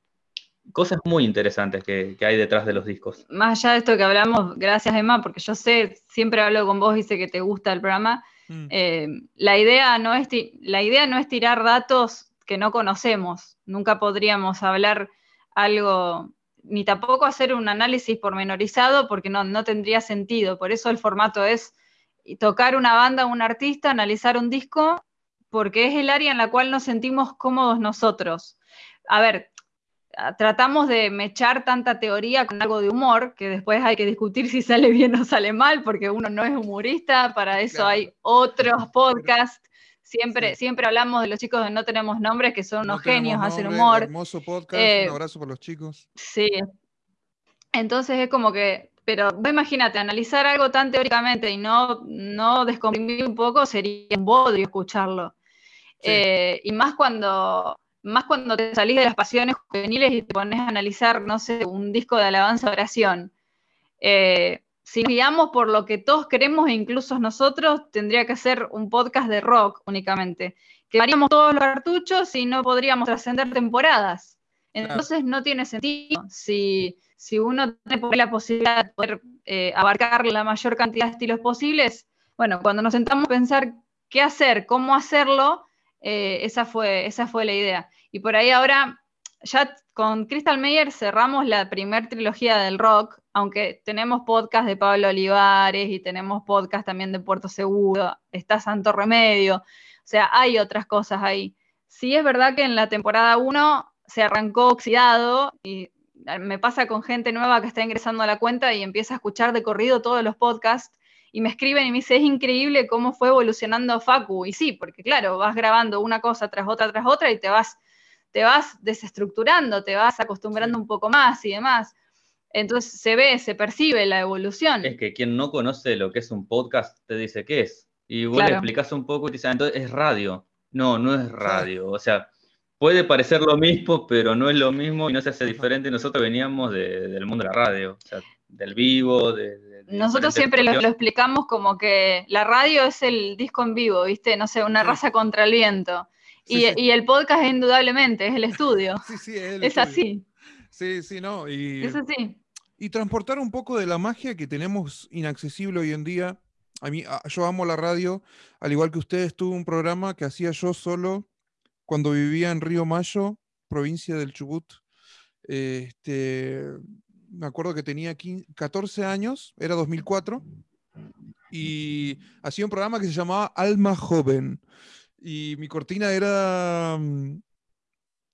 cosas muy interesantes que, hay detrás de los discos. Más allá de esto que hablamos, gracias Emma, porque yo sé, siempre hablo con vos y sé que te gusta el programa. Mm. Eh, la, idea no es la idea no es tirar datos que no conocemos. Nunca podríamos hablar algo, ni tampoco hacer un análisis pormenorizado porque no, no tendría sentido. Por eso el formato es tocar una banda, un artista, analizar un disco, porque es el área en la cual nos sentimos cómodos nosotros. A ver, tratamos de mechar tanta teoría con algo de humor, que después hay que discutir si sale bien o sale mal, porque uno no es humorista, para eso hay otros podcasts. Siempre, siempre hablamos de los chicos de No Tenemos Nombres, que son unos genios, hacen humor. Hermoso podcast, un eh, abrazo para los chicos. Sí. Entonces es como que, pero imagínate, analizar algo tan teóricamente y no, no descomprimir un poco sería un bodrio escucharlo. Eh, y más cuando más cuando te salís de las pasiones juveniles y te pones a analizar, no sé, un disco de alabanza oración. Eh, si nos guiamos por lo que todos queremos, e incluso nosotros, tendría que ser un podcast de rock únicamente. Quemaríamos todos los cartuchos y no podríamos trascender temporadas. Entonces no tiene sentido. Si, uno tiene la posibilidad de poder eh, abarcar la mayor cantidad de estilos posibles, bueno, cuando nos sentamos a pensar qué hacer, cómo hacerlo, eh, esa, fue, esa fue la idea. Y por ahí ahora, ya con Crystal Meyer cerramos la primer trilogía del rock, aunque tenemos podcast de Pablo Olivares y tenemos podcast también de Puerto Seguro, está Santo Remedio, o sea, hay otras cosas ahí. Sí es verdad que en la temporada 1 se arrancó oxidado y me pasa con gente nueva que está ingresando a la cuenta y empieza a escuchar de corrido todos los podcasts y me escriben y me dicen, es increíble cómo fue evolucionando Facu. Y sí, porque claro, vas grabando una cosa tras otra, tras otra y te vas, te vas desestructurando, te vas acostumbrando un poco más y demás. Entonces se ve, se percibe la evolución. Es que quien no conoce lo que es un podcast te dice qué es. Y vos le explicas un poco y te dicen, ah, entonces es radio. No, no es radio. O sea, puede parecer lo mismo, pero no es lo mismo y no se hace diferente. Nosotros veníamos del mundo de la radio, o sea, del vivo, de, nosotros siempre lo, explicamos como que la radio es el disco en vivo, ¿viste? No sé, una raza contra el viento. y, el podcast indudablemente es el estudio. Sí, sí, es, es así. Sí, sí, no. Y, es así. Y transportar un poco de la magia que tenemos inaccesible hoy en día. A mí, yo amo la radio, al igual que ustedes, tuve un programa que hacía yo solo cuando vivía en Río Mayo, provincia del Chubut. Este, me acuerdo que tenía 14 años, era 2004, y hacía un programa que se llamaba Alma Joven. Y mi cortina era mm,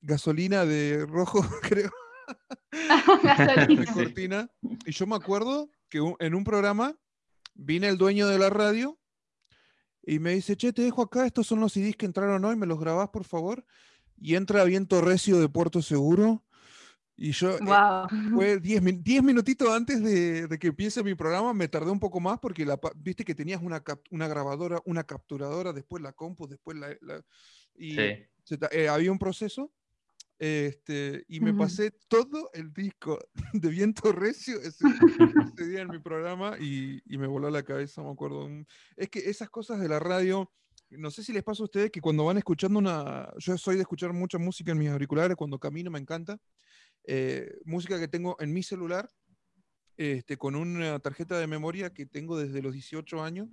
gasolina de rojo, creo. mi cortina. Y yo me acuerdo que en un programa vine el dueño de la radio y me dice, che, te dejo acá, estos son los CDs que entraron hoy, me los grabás, por favor. Y entra Viento Recio de Puerto Seguro y yo, eh, fue 10 minutitos antes de, que empiece mi programa, me tardé un poco más porque la, viste que tenías una, una grabadora, una capturadora, después la compu, después la... y eh, había un proceso este, y me pasé todo el disco de Viento Recio ese, día en mi programa y, y, me voló la cabeza, me acuerdo. Es que esas cosas de la radio, no sé si les pasa a ustedes que cuando van escuchando una... Yo soy de escuchar mucha música en mis auriculares, cuando camino me encanta. Eh, música que tengo en mi celular, este, con una tarjeta de memoria que tengo desde los 18 años.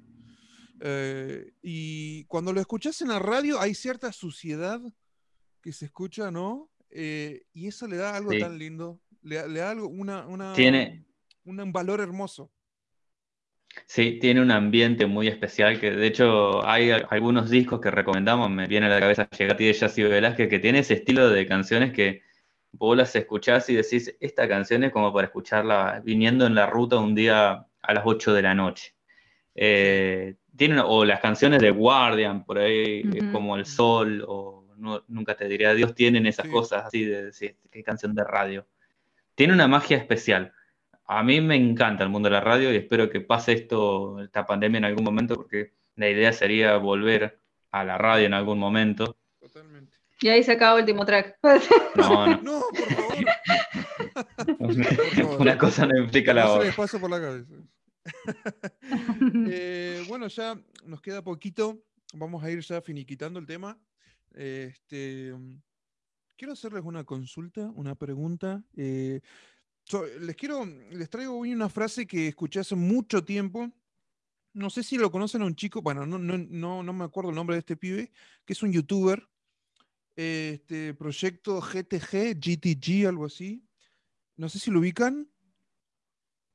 Eh, y cuando lo escuchas en la radio hay cierta suciedad que se escucha, ¿no? Eh, y eso le da algo tan lindo, le, da algo, una, una, tiene, un valor hermoso. Sí, tiene un ambiente muy especial que de hecho hay algunos discos que recomendamos, me viene a la cabeza Llegati de Jazzy Velázquez, que tiene ese estilo de canciones que vos las escuchás y decís, esta canción es como para escucharla viniendo en la ruta un día a las 8 de la noche. Eh, o las canciones de Guardian, por ahí, como El Sol, o Nunca te diría Dios, tienen esas cosas así de decir, qué canción de radio. Tiene una magia especial. A mí me encanta el mundo de la radio y espero que pase esto, esta pandemia en algún momento, porque la idea sería volver a la radio en algún momento. Totalmente. Y ahí se acaba el último track. No, no. no por favor. Una cosa no implica la otra. paso por la cabeza. Eh, bueno, ya nos queda poquito. Vamos a ir ya finiquitando el tema. Este, quiero hacerles una consulta, una pregunta. Eh, les quiero, les traigo hoy una frase que escuché hace mucho tiempo. No sé si lo conocen a un chico, bueno, no, no, no, me acuerdo el nombre de este pibe, que es un youtuber. Este proyecto GTG, GTG, algo así. No sé si lo ubican.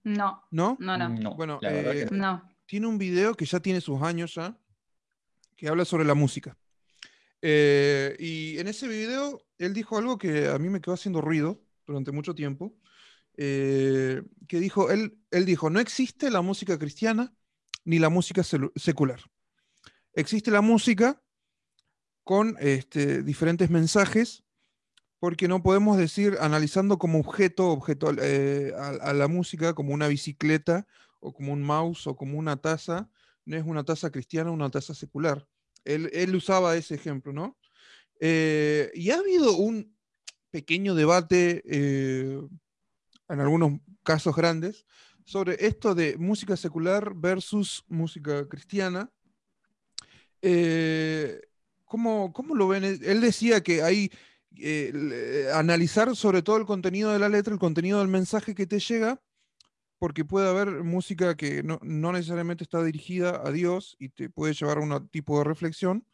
No. ¿No? No, no. Bueno, eh, no. tiene un video que ya tiene sus años ya, que habla sobre la música. Eh, y en ese video él dijo algo que a mí me quedó haciendo ruido durante mucho tiempo. Eh, que dijo, él, él dijo, no existe la música cristiana ni la música secular. Existe la música con este, diferentes mensajes porque no podemos decir, analizando como objeto, objeto eh, a, la música, como una bicicleta, o como un mouse, o como una taza, no es una taza cristiana, una taza secular. Él, usaba ese ejemplo, ¿no? Eh, y ha habido un pequeño debate, eh, en algunos casos grandes, sobre esto de música secular versus música cristiana. ¿Cómo, ¿Cómo lo ven? Él decía que hay eh, analizar sobre todo el contenido de la letra, el contenido del mensaje que te llega, porque puede haber música que no, necesariamente está dirigida a Dios y te puede llevar a un tipo de reflexión,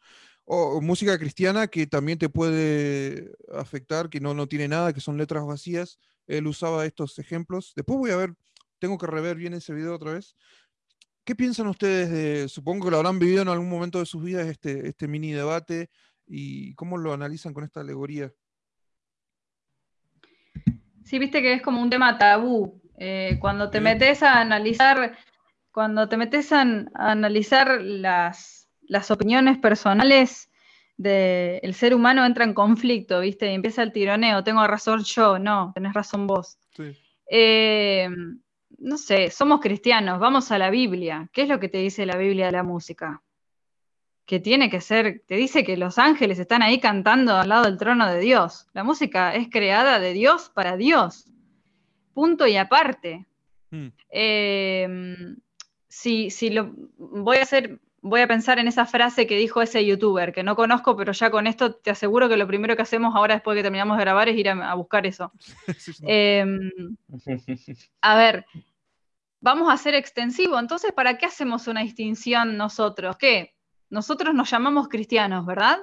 o, música cristiana que también te puede afectar, que no, no tiene nada, que son letras vacías. Él usaba estos ejemplos. Después voy a ver, tengo que rever bien ese video otra vez. ¿Qué piensan ustedes de, supongo que lo habrán vivido en algún momento de sus vidas, este, este mini debate? y cómo lo analizan con esta alegoría. Sí, viste que es como un tema tabú. Eh, cuando te metes a analizar, cuando te metes a, analizar las, opiniones personales del ser humano entra en conflicto, ¿viste? Y empieza el tironeo, tengo razón yo, no, tenés razón vos. Eh, no sé, somos cristianos, vamos a la Biblia. ¿Qué es lo que te dice la Biblia de la música? que tiene que ser, te dice que los ángeles están ahí cantando al lado del trono de Dios. La música es creada de Dios para Dios. Punto y aparte. Em, si, lo voy a hacer, voy a pensar en esa frase que dijo ese youtuber, que no conozco, pero ya con esto te aseguro que lo primero que hacemos ahora después de que terminamos de grabar es ir a, buscar eso. Em, a ver, vamos a ser extensivo. Entonces, ¿para qué hacemos una distinción nosotros? ¿Qué? nosotros nos llamamos cristianos, ¿verdad?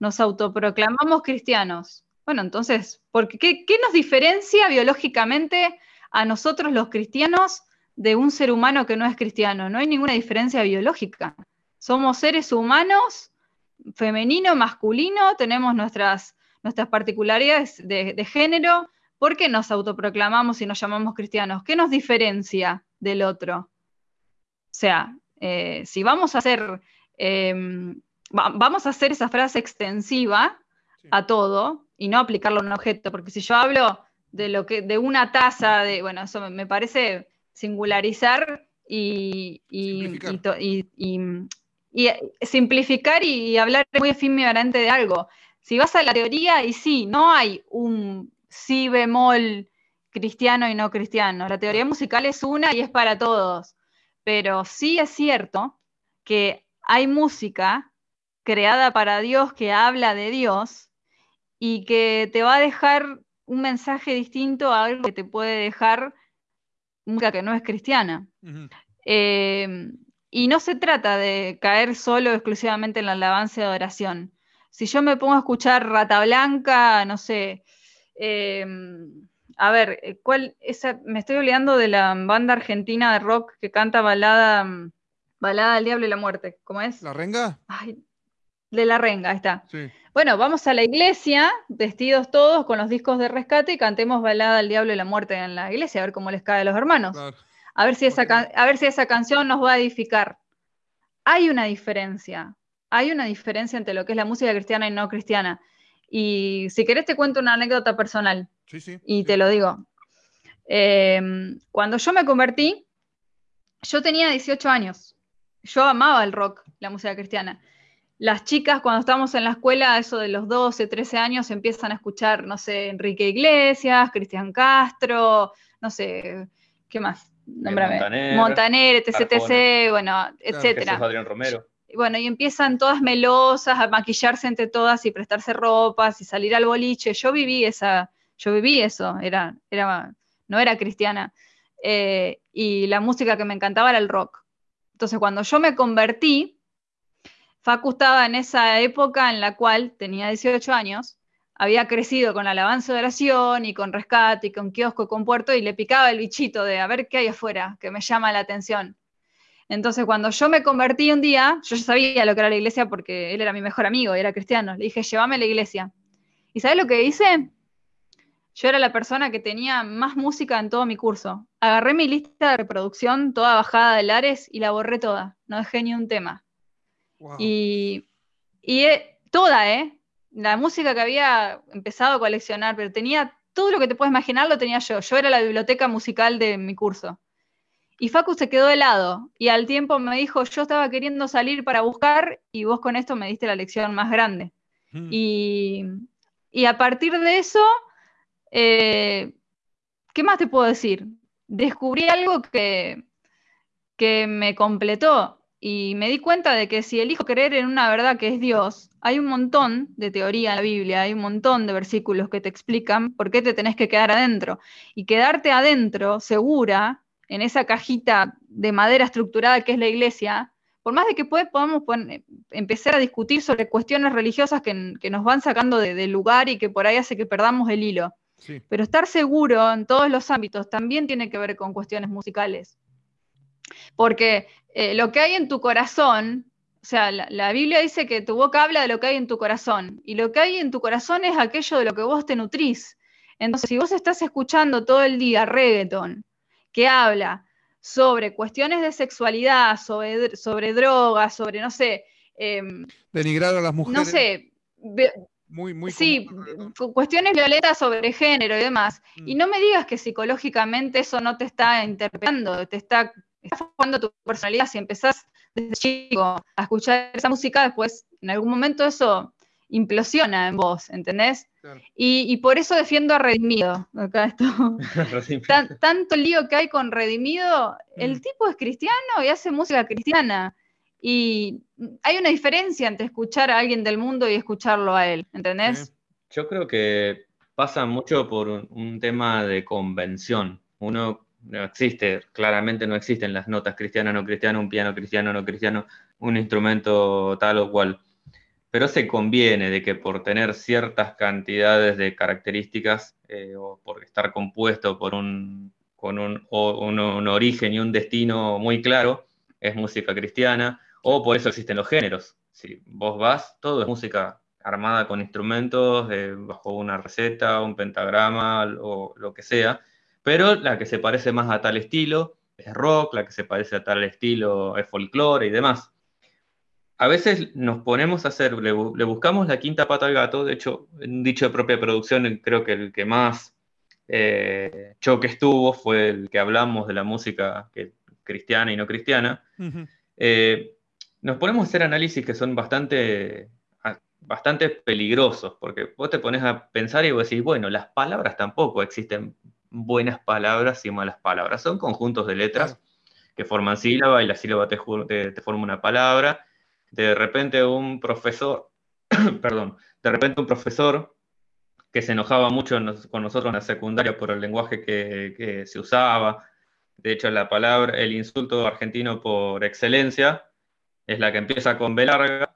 Nos autoproclamamos cristianos. Bueno, entonces, ¿qué, ¿qué nos diferencia biológicamente a nosotros los cristianos de un ser humano que no es cristiano? No hay ninguna diferencia biológica. Somos seres humanos, femenino, masculino, tenemos nuestras, nuestras particularidades de, género. ¿Por qué nos autoproclamamos y nos llamamos cristianos? ¿Qué nos diferencia del otro? O sea, eh, si vamos a ser Em, vamos a hacer esa frase extensiva a todo y no aplicarlo a un objeto, porque si yo hablo de lo que, de una taza, de, bueno, eso me, parece singularizar y, simplificar. y, hablar muy efímeramente de algo. Si vas a la teoría, y sí, no hay un si bemol cristiano y no cristiano. La teoría musical es una y es para todos. Pero sí es cierto que hay música creada para Dios que habla de Dios y que te va a dejar un mensaje distinto a algo que te puede dejar música que no es cristiana. Eh, y no se trata de caer solo exclusivamente en la alabanza de adoración. Si yo me pongo a escuchar Rata Blanca, no sé, eh, a ver, ¿cuál, me estoy olvidando de la banda argentina de rock que canta balada mm, Balada del Diablo y la Muerte, ¿cómo es? ¿La Renga? de la Renga, ahí está. Bueno, vamos a la iglesia, vestidos todos con los discos de rescate y cantemos Balada del Diablo y la Muerte en la iglesia, a ver cómo les cae a los hermanos. A, ver si esa a ver si esa canción nos va a edificar. Hay una diferencia, hay una diferencia entre lo que es la música cristiana y no cristiana. Y si querés te cuento una anécdota personal. Sí, sí, y te lo digo. Em, cuando yo me convertí, yo tenía 18 años yo amaba el rock, la música cristiana. Las chicas cuando estamos en la escuela, eso de los 12, 13 años, empiezan a escuchar, no sé, Enrique Iglesias, Cristian Castro, no sé, ¿qué más? Nómbrame. Montaner, etc, etc, bueno, etcétera. Adrián Romero. Bueno, y empiezan todas melosas a maquillarse entre todas y prestarse ropas y salir al boliche. Yo viví esa, yo viví eso, era, era, no era cristiana. Eh, y la música que me encantaba era el rock. Entonces, cuando yo me convertí, Facu estaba en esa época en la cual tenía 18 años, había crecido con alabanza de oración y con rescate y con kiosco y con puerto y le picaba el bichito de a ver qué hay afuera, que me llama la atención. Entonces, cuando yo me convertí un día, yo ya sabía lo que era la iglesia porque él era mi mejor amigo, era cristiano. Le dije, llévame a la iglesia. ¿Y sabes lo que hice? Yo era la persona que tenía más música en todo mi curso. Agarré mi lista de reproducción, toda bajada de Lares, y la borré toda. No dejé ni un tema. Y, y eh, toda, ¿eh? La música que había empezado a coleccionar, pero tenía todo lo que te puedes imaginar, lo tenía yo. Yo era la biblioteca musical de mi curso. Y Facu se quedó helado y al tiempo me dijo, yo estaba queriendo salir para buscar y vos con esto me diste la lección más grande. Mm. Y, a partir de eso, eh, ¿qué más te puedo decir? Descubrí algo que, que me completó y me di cuenta de que si elijo creer en una verdad que es Dios, hay un montón de teoría en la Biblia, hay un montón de versículos que te explican por qué te tenés que quedar adentro. Y quedarte adentro, segura, en esa cajita de madera estructurada que es la iglesia, por más de que podamos empezar a discutir sobre cuestiones religiosas que, nos van sacando del lugar y que por ahí hace que perdamos el hilo. Pero estar seguro en todos los ámbitos también tiene que ver con cuestiones musicales. Porque eh, lo que hay en tu corazón, o sea, la, la, Biblia dice que tu boca habla de lo que hay en tu corazón, y lo que hay en tu corazón es aquello de lo que vos te nutrís. Entonces, si vos estás escuchando todo el día reggaeton, que habla sobre cuestiones de sexualidad, sobre, sobre drogas, sobre, no sé... Em, Denigrar a las mujeres. No sé. Muy, muy sí, cuestiones violetas sobre género y demás. Y mm. no me digas que psicológicamente eso no te está interpretando, te está, está formando tu personalidad. Si empezás desde chico a escuchar esa música, después en algún momento eso implosiona en vos, ¿entendés? Y, por eso defiendo a Redimido. Acá esto. tanto lío que hay con Redimido, el mm. tipo es cristiano y hace música cristiana. Y hay una diferencia entre escuchar a alguien del mundo y escucharlo a él, ¿entendés? Yo creo que pasa mucho por un, tema de convención. Uno no existe, claramente no existen las notas cristianas, no cristiano, un piano cristiano, no cristiano, un instrumento tal o cual pero se conviene de que por tener ciertas cantidades de características eh, o por estar compuesto por un, con un, origen y un destino muy claro, es música cristiana, o por eso existen los géneros. Si vos vas, todo es música armada con instrumentos, eh, bajo una receta, un pentagrama o lo que sea, pero la que se parece más a tal estilo es rock, la que se parece a tal estilo es folclore y demás a veces nos ponemos a hacer, le, buscamos la quinta pata al gato, de hecho, en dicho de propia producción, creo que el que más eh, choque estuvo fue el que hablamos de la música cristiana y no cristiana. Eh, nos ponemos a hacer análisis que son bastante, bastante peligrosos, porque vos te pones a pensar y vos decís, bueno, las palabras tampoco existen buenas palabras y malas palabras, son conjuntos de letras que forman sílaba y la sílaba te forma una palabra de repente un profesor, perdón, de repente un profesor que se enojaba mucho con nosotros en la secundaria por el lenguaje que, se usaba. De hecho, la palabra, el insulto argentino por excelencia es la que empieza con B larga.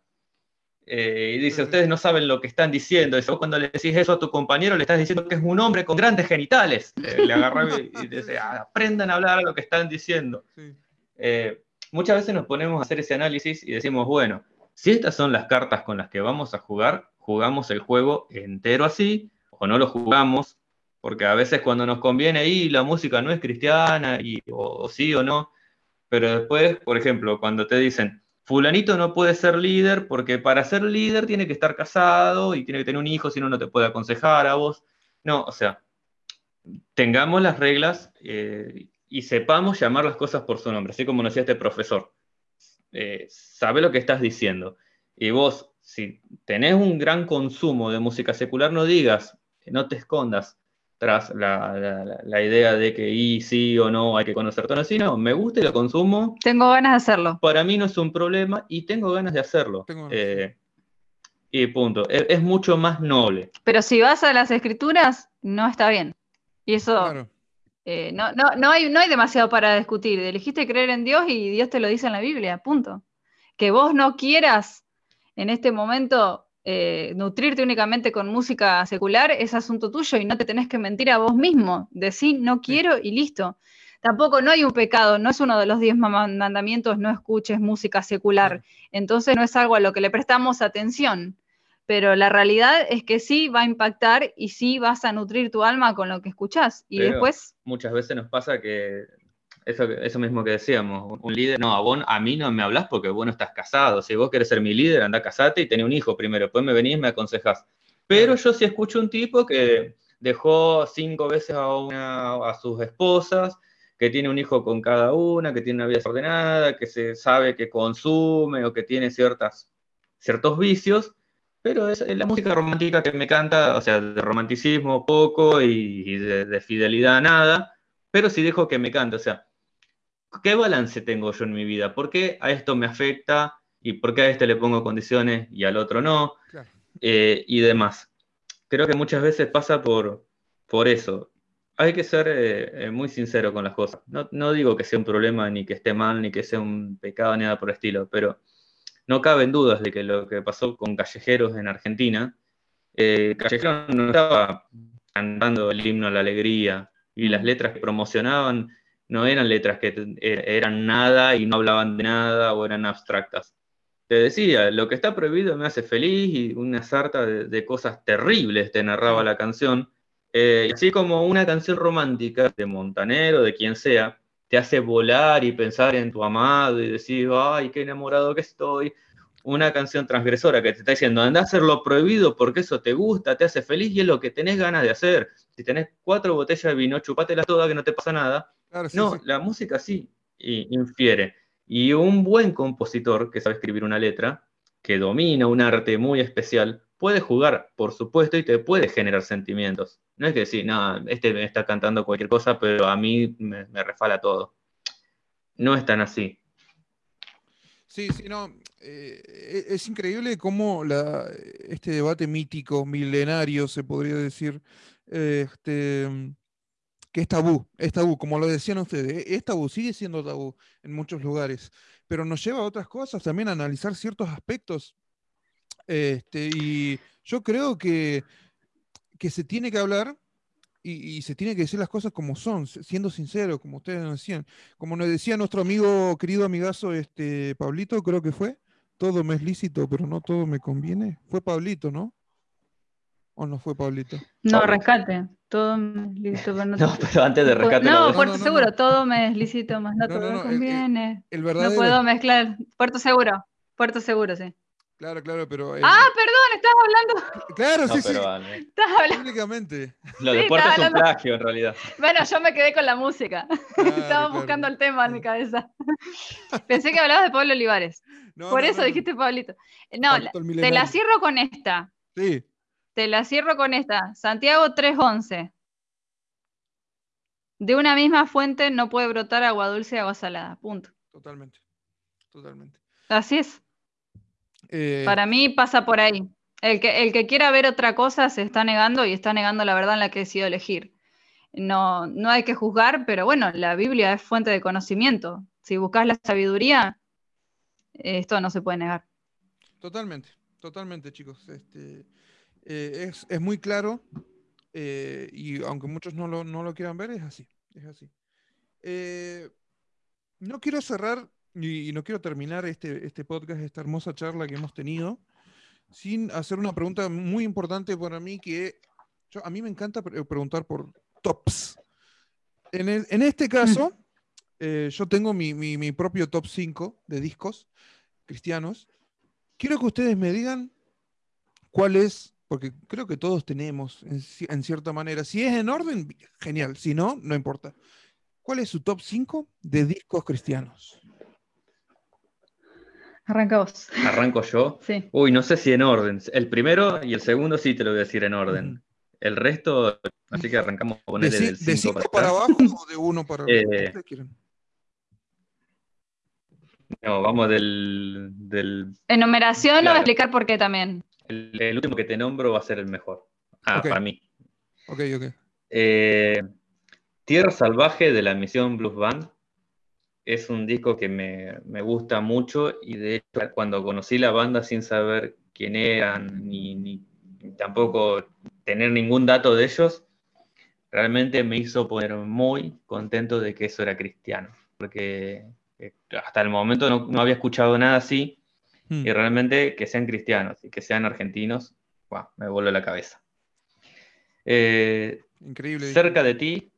Eh, y dice, ustedes no saben lo que están diciendo. Y cuando le decís eso a tu compañero, le estás diciendo que es un hombre con grandes genitales. le agarra y, dice, aprendan a hablar a lo que están diciendo. Eh, muchas veces nos ponemos a hacer ese análisis y decimos, bueno, si estas son las cartas con las que vamos a jugar, jugamos el juego entero así o no lo jugamos, porque a veces cuando nos conviene, y la música no es cristiana, y, o, sí o no, pero después, por ejemplo, cuando te dicen, fulanito no puede ser líder porque para ser líder tiene que estar casado y tiene que tener un hijo, si no, no te puede aconsejar a vos. No, o sea, tengamos las reglas eh, y sepamos llamar las cosas por su nombre, así como nos decía este profesor. Eh, sabe lo que estás diciendo. Y vos, si tenés un gran consumo de música secular, no digas, no te escondas. tras la, idea de que y sí o no hay que conocer todo así, no, me gusta y lo consumo. Tengo ganas de hacerlo. Para mí no es un problema y tengo ganas de hacerlo. Eh, y punto. Es, mucho más noble. Pero si vas a las escrituras, no está bien. Y eso... Eh, no, no, no, hay, no hay demasiado para discutir. Elegiste creer en Dios y Dios te lo dice en la Biblia, punto. Que vos no quieras en este momento eh, nutrirte únicamente con música secular es asunto tuyo y no te tenés que mentir a vos mismo. Decir no quiero y listo. Tampoco no hay un pecado, no es uno de los diez mandamientos, no escuches música secular. Entonces no es algo a lo que le prestamos atención. Pero la realidad es que sí va a impactar y sí vas a nutrir tu alma con lo que escuchás. Y después. Muchas veces nos pasa que eso, mismo que decíamos, un líder, no, a, vos, a mí no me hablas porque vos no estás casado. Si vos querés ser mi líder, anda casate y tené un hijo primero. Después me venís y me aconsejás. Pero yo sí escucho un tipo que dejó cinco veces a, una, a sus esposas, que tiene un hijo con cada una, que tiene una vida desordenada, que se sabe que consume o que tiene ciertas, ciertos vicios, pero es la música romántica que me canta, o sea, de romanticismo poco y, de, de, fidelidad nada, pero sí dejo que me cante, o sea, ¿qué balance tengo yo en mi vida? ¿Por qué a esto me afecta y por qué a este le pongo condiciones y al otro no? Eh, y demás. Creo que muchas veces pasa por, por eso. Hay que ser eh, eh, muy sincero con las cosas. No, digo que sea un problema, ni que esté mal, ni que sea un pecado, ni nada por el estilo, pero no caben dudas de que lo que pasó con Callejeros en Argentina, Callejeros no estaba cantando el himno a la alegría, y las letras que promocionaban no eran letras que eh, eran nada y no hablaban de nada o eran abstractas. Te decía, lo que está prohibido me hace feliz y una sarta de, cosas terribles te narraba la canción. Eh, así como una canción romántica de Montanero, de quien sea, te hace volar y pensar en tu amado y decir, ay, qué enamorado que estoy. Una canción transgresora que te está diciendo, anda a hacer lo prohibido porque eso te gusta, te hace feliz y es lo que tenés ganas de hacer. Si tenés cuatro botellas de vino, chupátelas todas que no te pasa nada no, la música sí infiere. Y un buen compositor que sabe escribir una letra, que domina un arte muy especial, puede jugar, por supuesto, y te puede generar sentimientos. No es que decir, no, este me está cantando cualquier cosa, pero a mí me, refala todo. No es tan así. Sí, sí, no. Eh, e-, es increíble cómo este debate mítico, milenario, se podría decir, este, que es tabú, es tabú, como lo decían ustedes, es tabú, sigue siendo tabú en muchos lugares, pero nos lleva a otras cosas, también a analizar ciertos aspectos. Este, y yo creo que, que se tiene que hablar y, se tiene que decir las cosas como son, siendo sincero, como ustedes nos decían. Como nos decía nuestro amigo, querido amigazo, este, Pablito, creo que fue, todo me es lícito, pero no todo me conviene. Fue Pablito, ¿no? ¿O no fue Pablito? No, rescate. Todo me es lícito, pero no, no pero antes de rescate. No, Puerto Seguro, todo me es lícito, más no, todo me conviene. no puedo mezclar. Puerto Seguro, Puerto Seguro, sí. Claro, claro, pero. Ah, perdón, estás hablando. Claro, sí, sí. Estás hablando. Públicamente. Lo de Puerto es un plagio, en realidad. Bueno, yo me quedé con la música. Estaba buscando el tema en mi cabeza. Pensé que hablabas de Pablo Olivares. Por eso dijiste Pablito. No, te la cierro con esta. Sí. Te la cierro con esta. Santiago 3.11. De una misma fuente no puede brotar agua dulce y agua salada. Punto. Totalmente. Totalmente. Así es. Eh, Para mí pasa por ahí. El que, el que quiera ver otra cosa se está negando y está negando la verdad en la que decidido elegir. No, no hay que juzgar, pero bueno, la Biblia es fuente de conocimiento. Si buscas la sabiduría, esto no se puede negar. Totalmente, totalmente, chicos. Este, eh, es, muy claro eh, y aunque muchos no lo, quieran ver, es así. Es así. Eh, no quiero cerrar y, no quiero terminar este, este podcast, esta hermosa charla que hemos tenido, sin hacer una pregunta muy importante para mí que a mí me encanta preguntar por tops. En, este caso, yo tengo mi, mi propio top 5 de discos cristianos. Quiero que ustedes me digan cuál es porque creo que todos tenemos, en, cierta manera. Si es en orden, genial. Si no, no importa. ¿Cuál es su top 5 de discos cristianos? Arranca vos. ¿Arranco yo? Sí. Uy, no sé si en orden. El primero y el segundo sí te lo voy a decir en orden. el resto, así que arrancamos a poner ¿De, del ci- de 5 cinco para para abajo o de uno para arriba? Eh, quieran. No, vamos del, del En numeración lo voy a Claro. explicar por qué también. el, el último que te nombro va a ser el mejor. Ah, para mí. Ok, ok. Eh, Tierra Salvaje de la Misión Blues Band es un disco que me, me gusta mucho y de hecho cuando conocí la banda sin saber quién eran ni, ni tampoco tener ningún dato de ellos, realmente me hizo poner muy contento de que eso era cristiano, porque eh, hasta el momento no, no había escuchado nada así Hmm. y realmente que sean cristianos y que sean argentinos, me vuelve la cabeza. Eh, Increíble. Cerca de ti,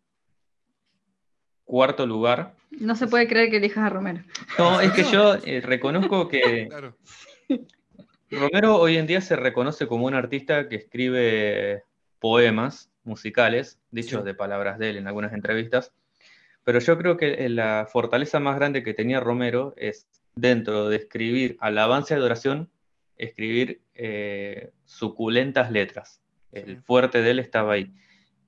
cuarto lugar. No se puede creer que elijas a Romero. No, es que yo eh, reconozco que Claro. Romero hoy en día se reconoce como un artista que escribe poemas musicales, dichos Sí. de palabras de él en algunas entrevistas, pero yo creo que la fortaleza más grande que tenía Romero es dentro de escribir alabanza y adoración, escribir eh, suculentas letras. El fuerte de él estaba ahí.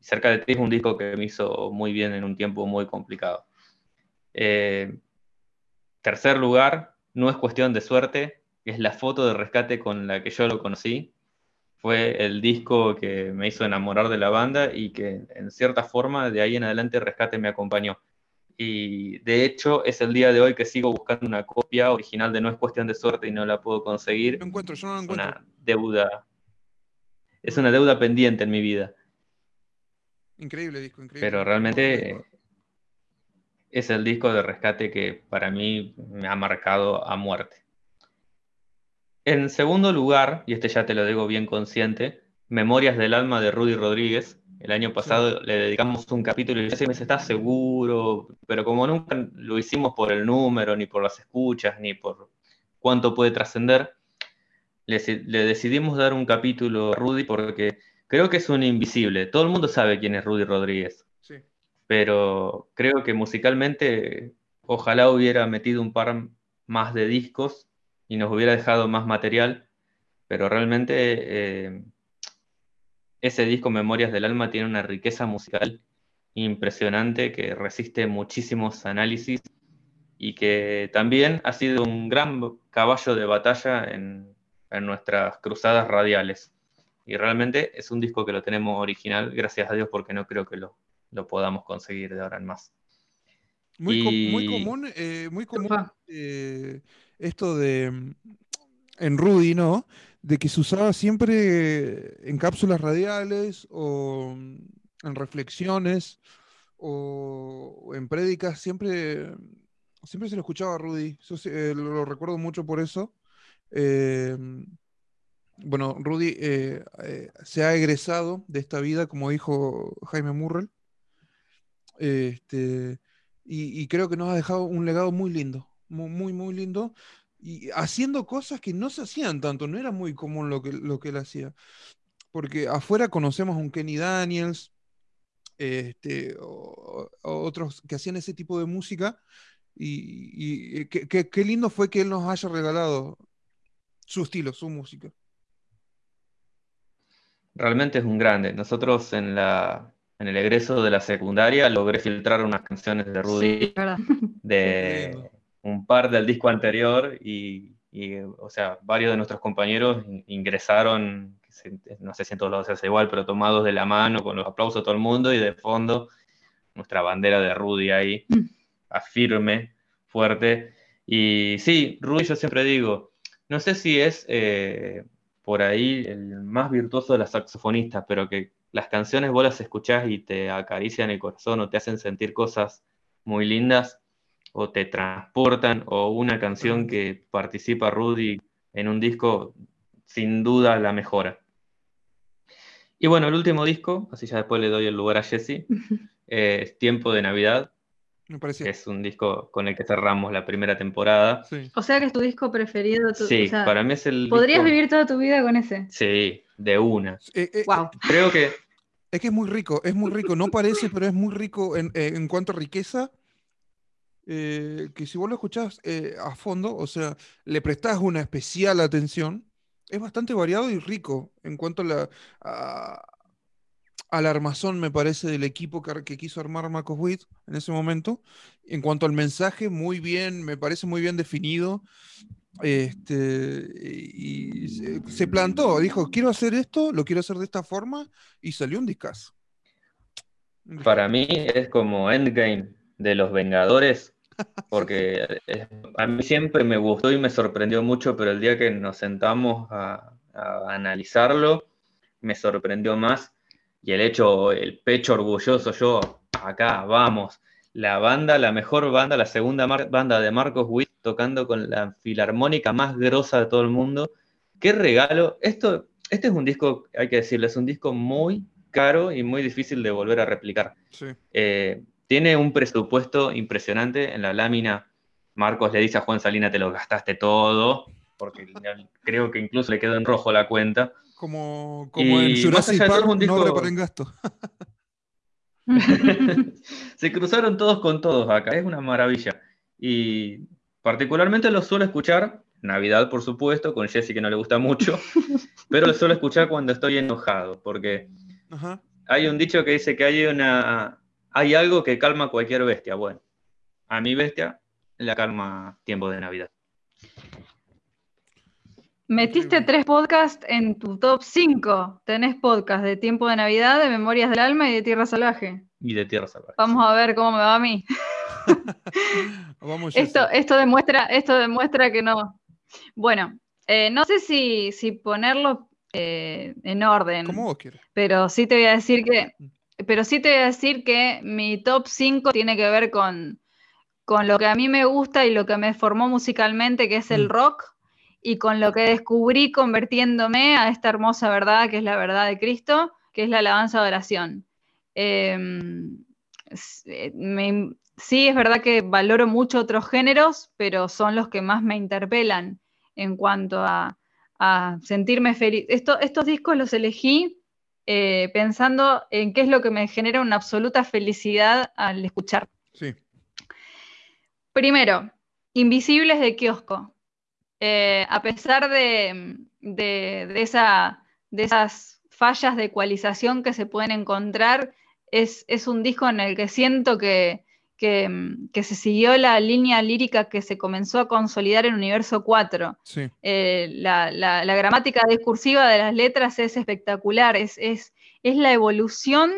Cerca de ti es un disco que me hizo muy bien en un tiempo muy complicado. Eh, tercer lugar, no es cuestión de suerte, es la foto de rescate con la que yo lo conocí. Fue el disco que me hizo enamorar de la banda y que en cierta forma de ahí en adelante Rescate me acompañó. Y de hecho es el día de hoy que sigo buscando una copia original de No es cuestión de suerte y no la puedo conseguir. Encuentro, yo no encuentro. una deuda. Es una deuda pendiente en mi vida. Increíble disco, increíble. Pero realmente es el disco de rescate que para mí me ha marcado a muerte. En segundo lugar, y este ya te lo digo bien consciente, Memorias del alma de Rudy Rodríguez. El año pasado le dedicamos un capítulo y yo dice, ¿estás seguro? Pero como nunca lo hicimos por el número, ni por las escuchas, ni por cuánto puede trascender, le, le decidimos dar un capítulo a Rudy porque creo que es un invisible. Todo el mundo sabe quién es Rudy Rodríguez Sí. pero creo que musicalmente ojalá hubiera metido un par más de discos y nos hubiera dejado más material, pero realmente eh, ese disco Memorias del Alma tiene una riqueza musical impresionante que resiste muchísimos análisis y que también ha sido un gran caballo de batalla en, en nuestras cruzadas radiales. Y realmente es un disco que lo tenemos original, gracias a Dios, porque no creo que lo, lo podamos conseguir de ahora en más. Muy, com- muy Y- común, eh, muy común eh, esto de mm, en Rudy, ¿no? De que se usaba siempre en cápsulas radiales o mm, en reflexiones o, en prédicas, siempre, siempre se lo escuchaba a Rudy. Se- eh, lo, lo recuerdo mucho por eso. Eh, bueno, Rudy eh, eh, se ha egresado de esta vida, como dijo Jaime Murrell. Este, y, creo que nos ha dejado un legado muy lindo, muy, muy, lindo, y haciendo cosas que no se hacían tanto, no era muy común lo que, lo que él hacía. Porque afuera conocemos a un Kenny Daniels, este, otros que hacían ese tipo de música, y, y qué- qué lindo fue que él nos haya regalado su estilo, su música. Realmente es un grande. Nosotros en la, en el egreso de la secundaria logré filtrar unas canciones de Rudy Sí, de un par del disco anterior y, y, o sea, varios de nuestros compañeros in- ingresaron, no sé si en todos lados se hace igual, pero tomados de la mano con los aplausos de todo el mundo y de fondo nuestra bandera de Rudy ahí, afirme, fuerte. Y sí, Rudy yo siempre digo, no sé si es eh, por ahí el más virtuoso de las saxofonistas, pero que las canciones vos las escuchás y te acarician el corazón o te hacen sentir cosas muy lindas o te transportan o una canción que participa Rudy en un disco sin duda la mejora. Y bueno, el último disco, así ya después le doy el lugar a Jesse, eh, es Tiempo de Navidad, Me que parece. es un disco con el que cerramos la primera temporada. Sí. O sea que es tu disco preferido. tu- Sí, o sea, para mí es el podrías disco- vivir toda tu vida con ese. Sí, de una. Eh, eh, Wow. Creo que Es que es muy rico, es muy rico, no parece, pero es muy rico en, eh, en cuanto a riqueza. eh, que si vos lo escuchás eh, a fondo, o sea, le prestás una especial atención, es bastante variado y rico en cuanto a, la, a, al armazón, me parece, del equipo que, quiso armar Marcos Witt en ese momento. En cuanto al mensaje, muy bien, me parece muy bien definido. Este, y se, plantó, dijo, quiero hacer esto, lo quiero hacer de esta forma, y salió un discazo. Para mí es como Endgame de los Vengadores, porque a mí siempre me gustó y me sorprendió mucho, pero el día que nos sentamos a analizarlo, me sorprendió más y el hecho, el pecho orgulloso, yo acá, vamos, la banda, la mejor banda, la segunda banda de Marcos Witt tocando con la filarmónica más grosa de todo el mundo. Qué regalo. Esto, este es un disco, hay que decirle, es un disco muy caro y muy difícil de volver a replicar. Eh, tiene un presupuesto impresionante en la lámina. Marcos le dice a Juan Salina, te lo gastaste todo, porque creo que incluso le quedó en rojo la cuenta. Como, como en Jurassic Park, un disco... no gasto. Se cruzaron todos con todos acá, es una maravilla. Y particularmente lo suelo escuchar, Navidad por supuesto, con Jesse que no le gusta mucho, pero lo suelo escuchar cuando estoy enojado, porque hay un dicho que dice que hay, una, hay algo que calma a cualquier bestia. Bueno, a mi bestia la calma tiempo de Navidad. Metiste tres podcasts en tu top 5. Tenés podcast de Tiempo de Navidad, de Memorias del Alma y de Tierra Salvaje. Y de Tierra Salvaje. Vamos a ver cómo me va a mí. esto, esto, demuestra, esto demuestra que no. Bueno, eh, no sé si, si ponerlo eh, en orden. Como vos quieras. Pero sí te voy a decir que. Pero sí te voy a decir que mi top 5 tiene que ver con, con lo que a mí me gusta y lo que me formó musicalmente, que es el mm. rock y con lo que descubrí convirtiéndome a esta hermosa verdad que es la verdad de Cristo, que es la alabanza de oración. Em, eh, sí, es verdad que valoro mucho otros géneros, pero son los que más me interpelan en cuanto a, sentirme feliz. estos discos los elegí eh, pensando en qué es lo que me genera una absoluta felicidad al escuchar. Sí. Primero, Invisibles de Kiosco. Eh, a pesar de, esas fallas de ecualización que se pueden encontrar, es, un disco en el que siento que, se siguió la línea lírica que se comenzó a consolidar en Universo 4. Eh, la, gramática discursiva de las letras es espectacular, es, la evolución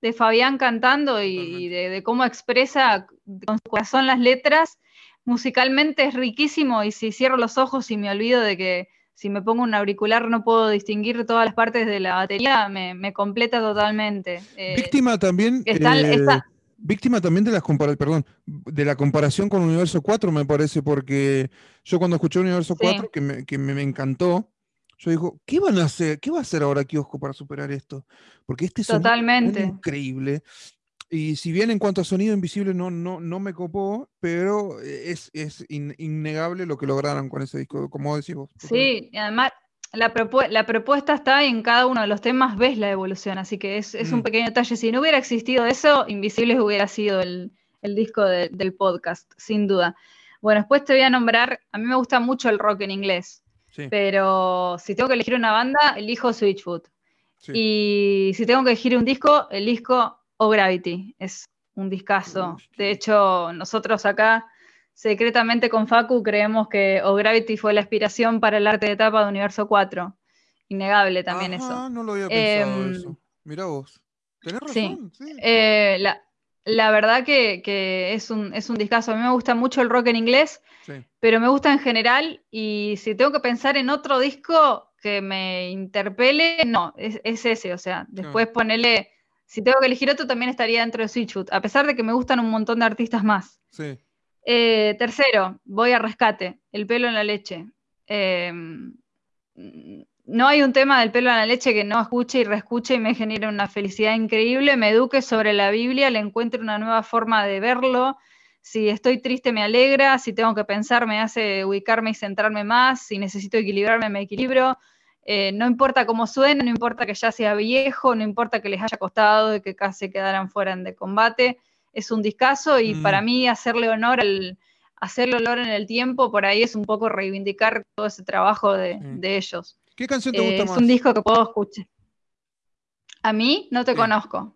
de Fabián cantando y, de, de, cómo expresa con su corazón las letras musicalmente es riquísimo y si cierro los ojos y me olvido de que si me pongo un auricular no puedo distinguir todas las partes de la batería, me, completa totalmente. Eh, víctima también. Eh, víctima también de, las perdón, de la comparación con Universo 4, me parece, porque yo cuando escuché Universo 4, que, me, que me, encantó, yo digo, ¿qué van a hacer? ¿Qué va a hacer ahora Kiosco para superar esto? Porque este es increíble. Y si bien en cuanto a sonido invisible no, no, no me copó, pero es, innegable lo que lograron con ese disco, como decís vos. Sí, y además la, la, propuesta está y en cada uno de los temas ves la evolución, así que es, un mm. pequeño detalle. Si no hubiera existido eso, Invisibles hubiera sido el, disco del podcast, sin duda. Bueno, después te voy a nombrar, a mí me gusta mucho el rock en inglés, pero si tengo que elegir una banda, elijo Switchfoot. Y si tengo que elegir un disco, elijo o Gravity. Es un discazo. De hecho, nosotros acá, secretamente con Facu, creemos que O Gravity fue la inspiración para el arte de etapa de Universo 4. Innegable también eso. No lo había pensado em, eso. Mirá vos. Tenés razón. Sí. Eh, la, verdad que, es, un, es un discazo. A mí me gusta mucho el rock en inglés, pero me gusta en general. Y si tengo que pensar en otro disco que me interpele, no, es, ese. O sea, después ponerle si tengo que elegir otro, también estaría dentro de Switchfoot, a pesar de que me gustan un montón de artistas más. Sí. Eh, tercero, voy a rescate, el pelo en la leche. Em, no hay un tema del pelo en la leche que no escuche y reescuche y me genere una felicidad increíble, me eduque sobre la Biblia, le encuentre una nueva forma de verlo. Si estoy triste me alegra, si tengo que pensar me hace ubicarme y centrarme más, si necesito equilibrarme me equilibro. Eh, no importa cómo suene, no importa que ya sea viejo, no importa que les haya costado y que casi quedaran fuera de combate, es un discazo y para mm. mí hacerle honor al hacerle honor en el tiempo, por ahí es un poco reivindicar todo ese trabajo de, ellos. ¿Qué canción te gusta más? Es un disco que puedo escuchar. A mí no te Sí. conozco.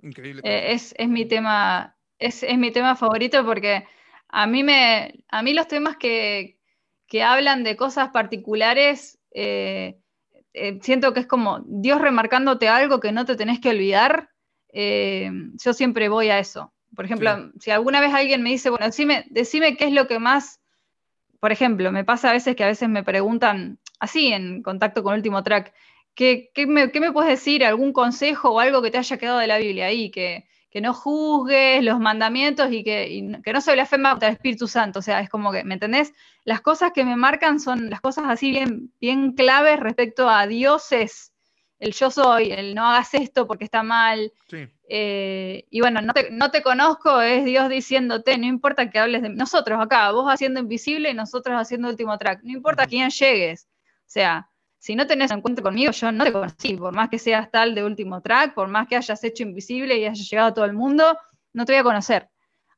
Increíble. Eh, es, es mi tema, es, es mi tema favorito porque a mí me, a mí los temas que, que hablan de cosas particulares, eh, eh, siento que es como Dios remarcándote algo que no te tenés que olvidar. eh, yo siempre voy a eso. Por ejemplo, si alguna vez alguien me dice, bueno, decime, decime qué es lo que más, por ejemplo, me pasa a veces que a veces me preguntan, así en contacto con Último Track, ¿qué, qué me, qué me puedes decir? ¿Algún consejo o algo que te haya quedado de la Biblia ahí? Que, que no juzgues los mandamientos y que, y que no se blasfema contra el Espíritu Santo. O sea, es como que, ¿me entendés? Las cosas que me marcan son las cosas así bien, bien claves respecto a dioses. El yo soy, el no hagas esto porque está mal. Sí. Eh, y bueno, no te, no te conozco, es Dios diciéndote, no importa que hables de nosotros acá, vos haciendo invisible y nosotros haciendo último track, no importa a quién llegues. O sea, si no tenés un encuentro conmigo, yo no te conocí, por más que seas tal de último track, por más que hayas hecho invisible y hayas llegado a todo el mundo, no te voy a conocer.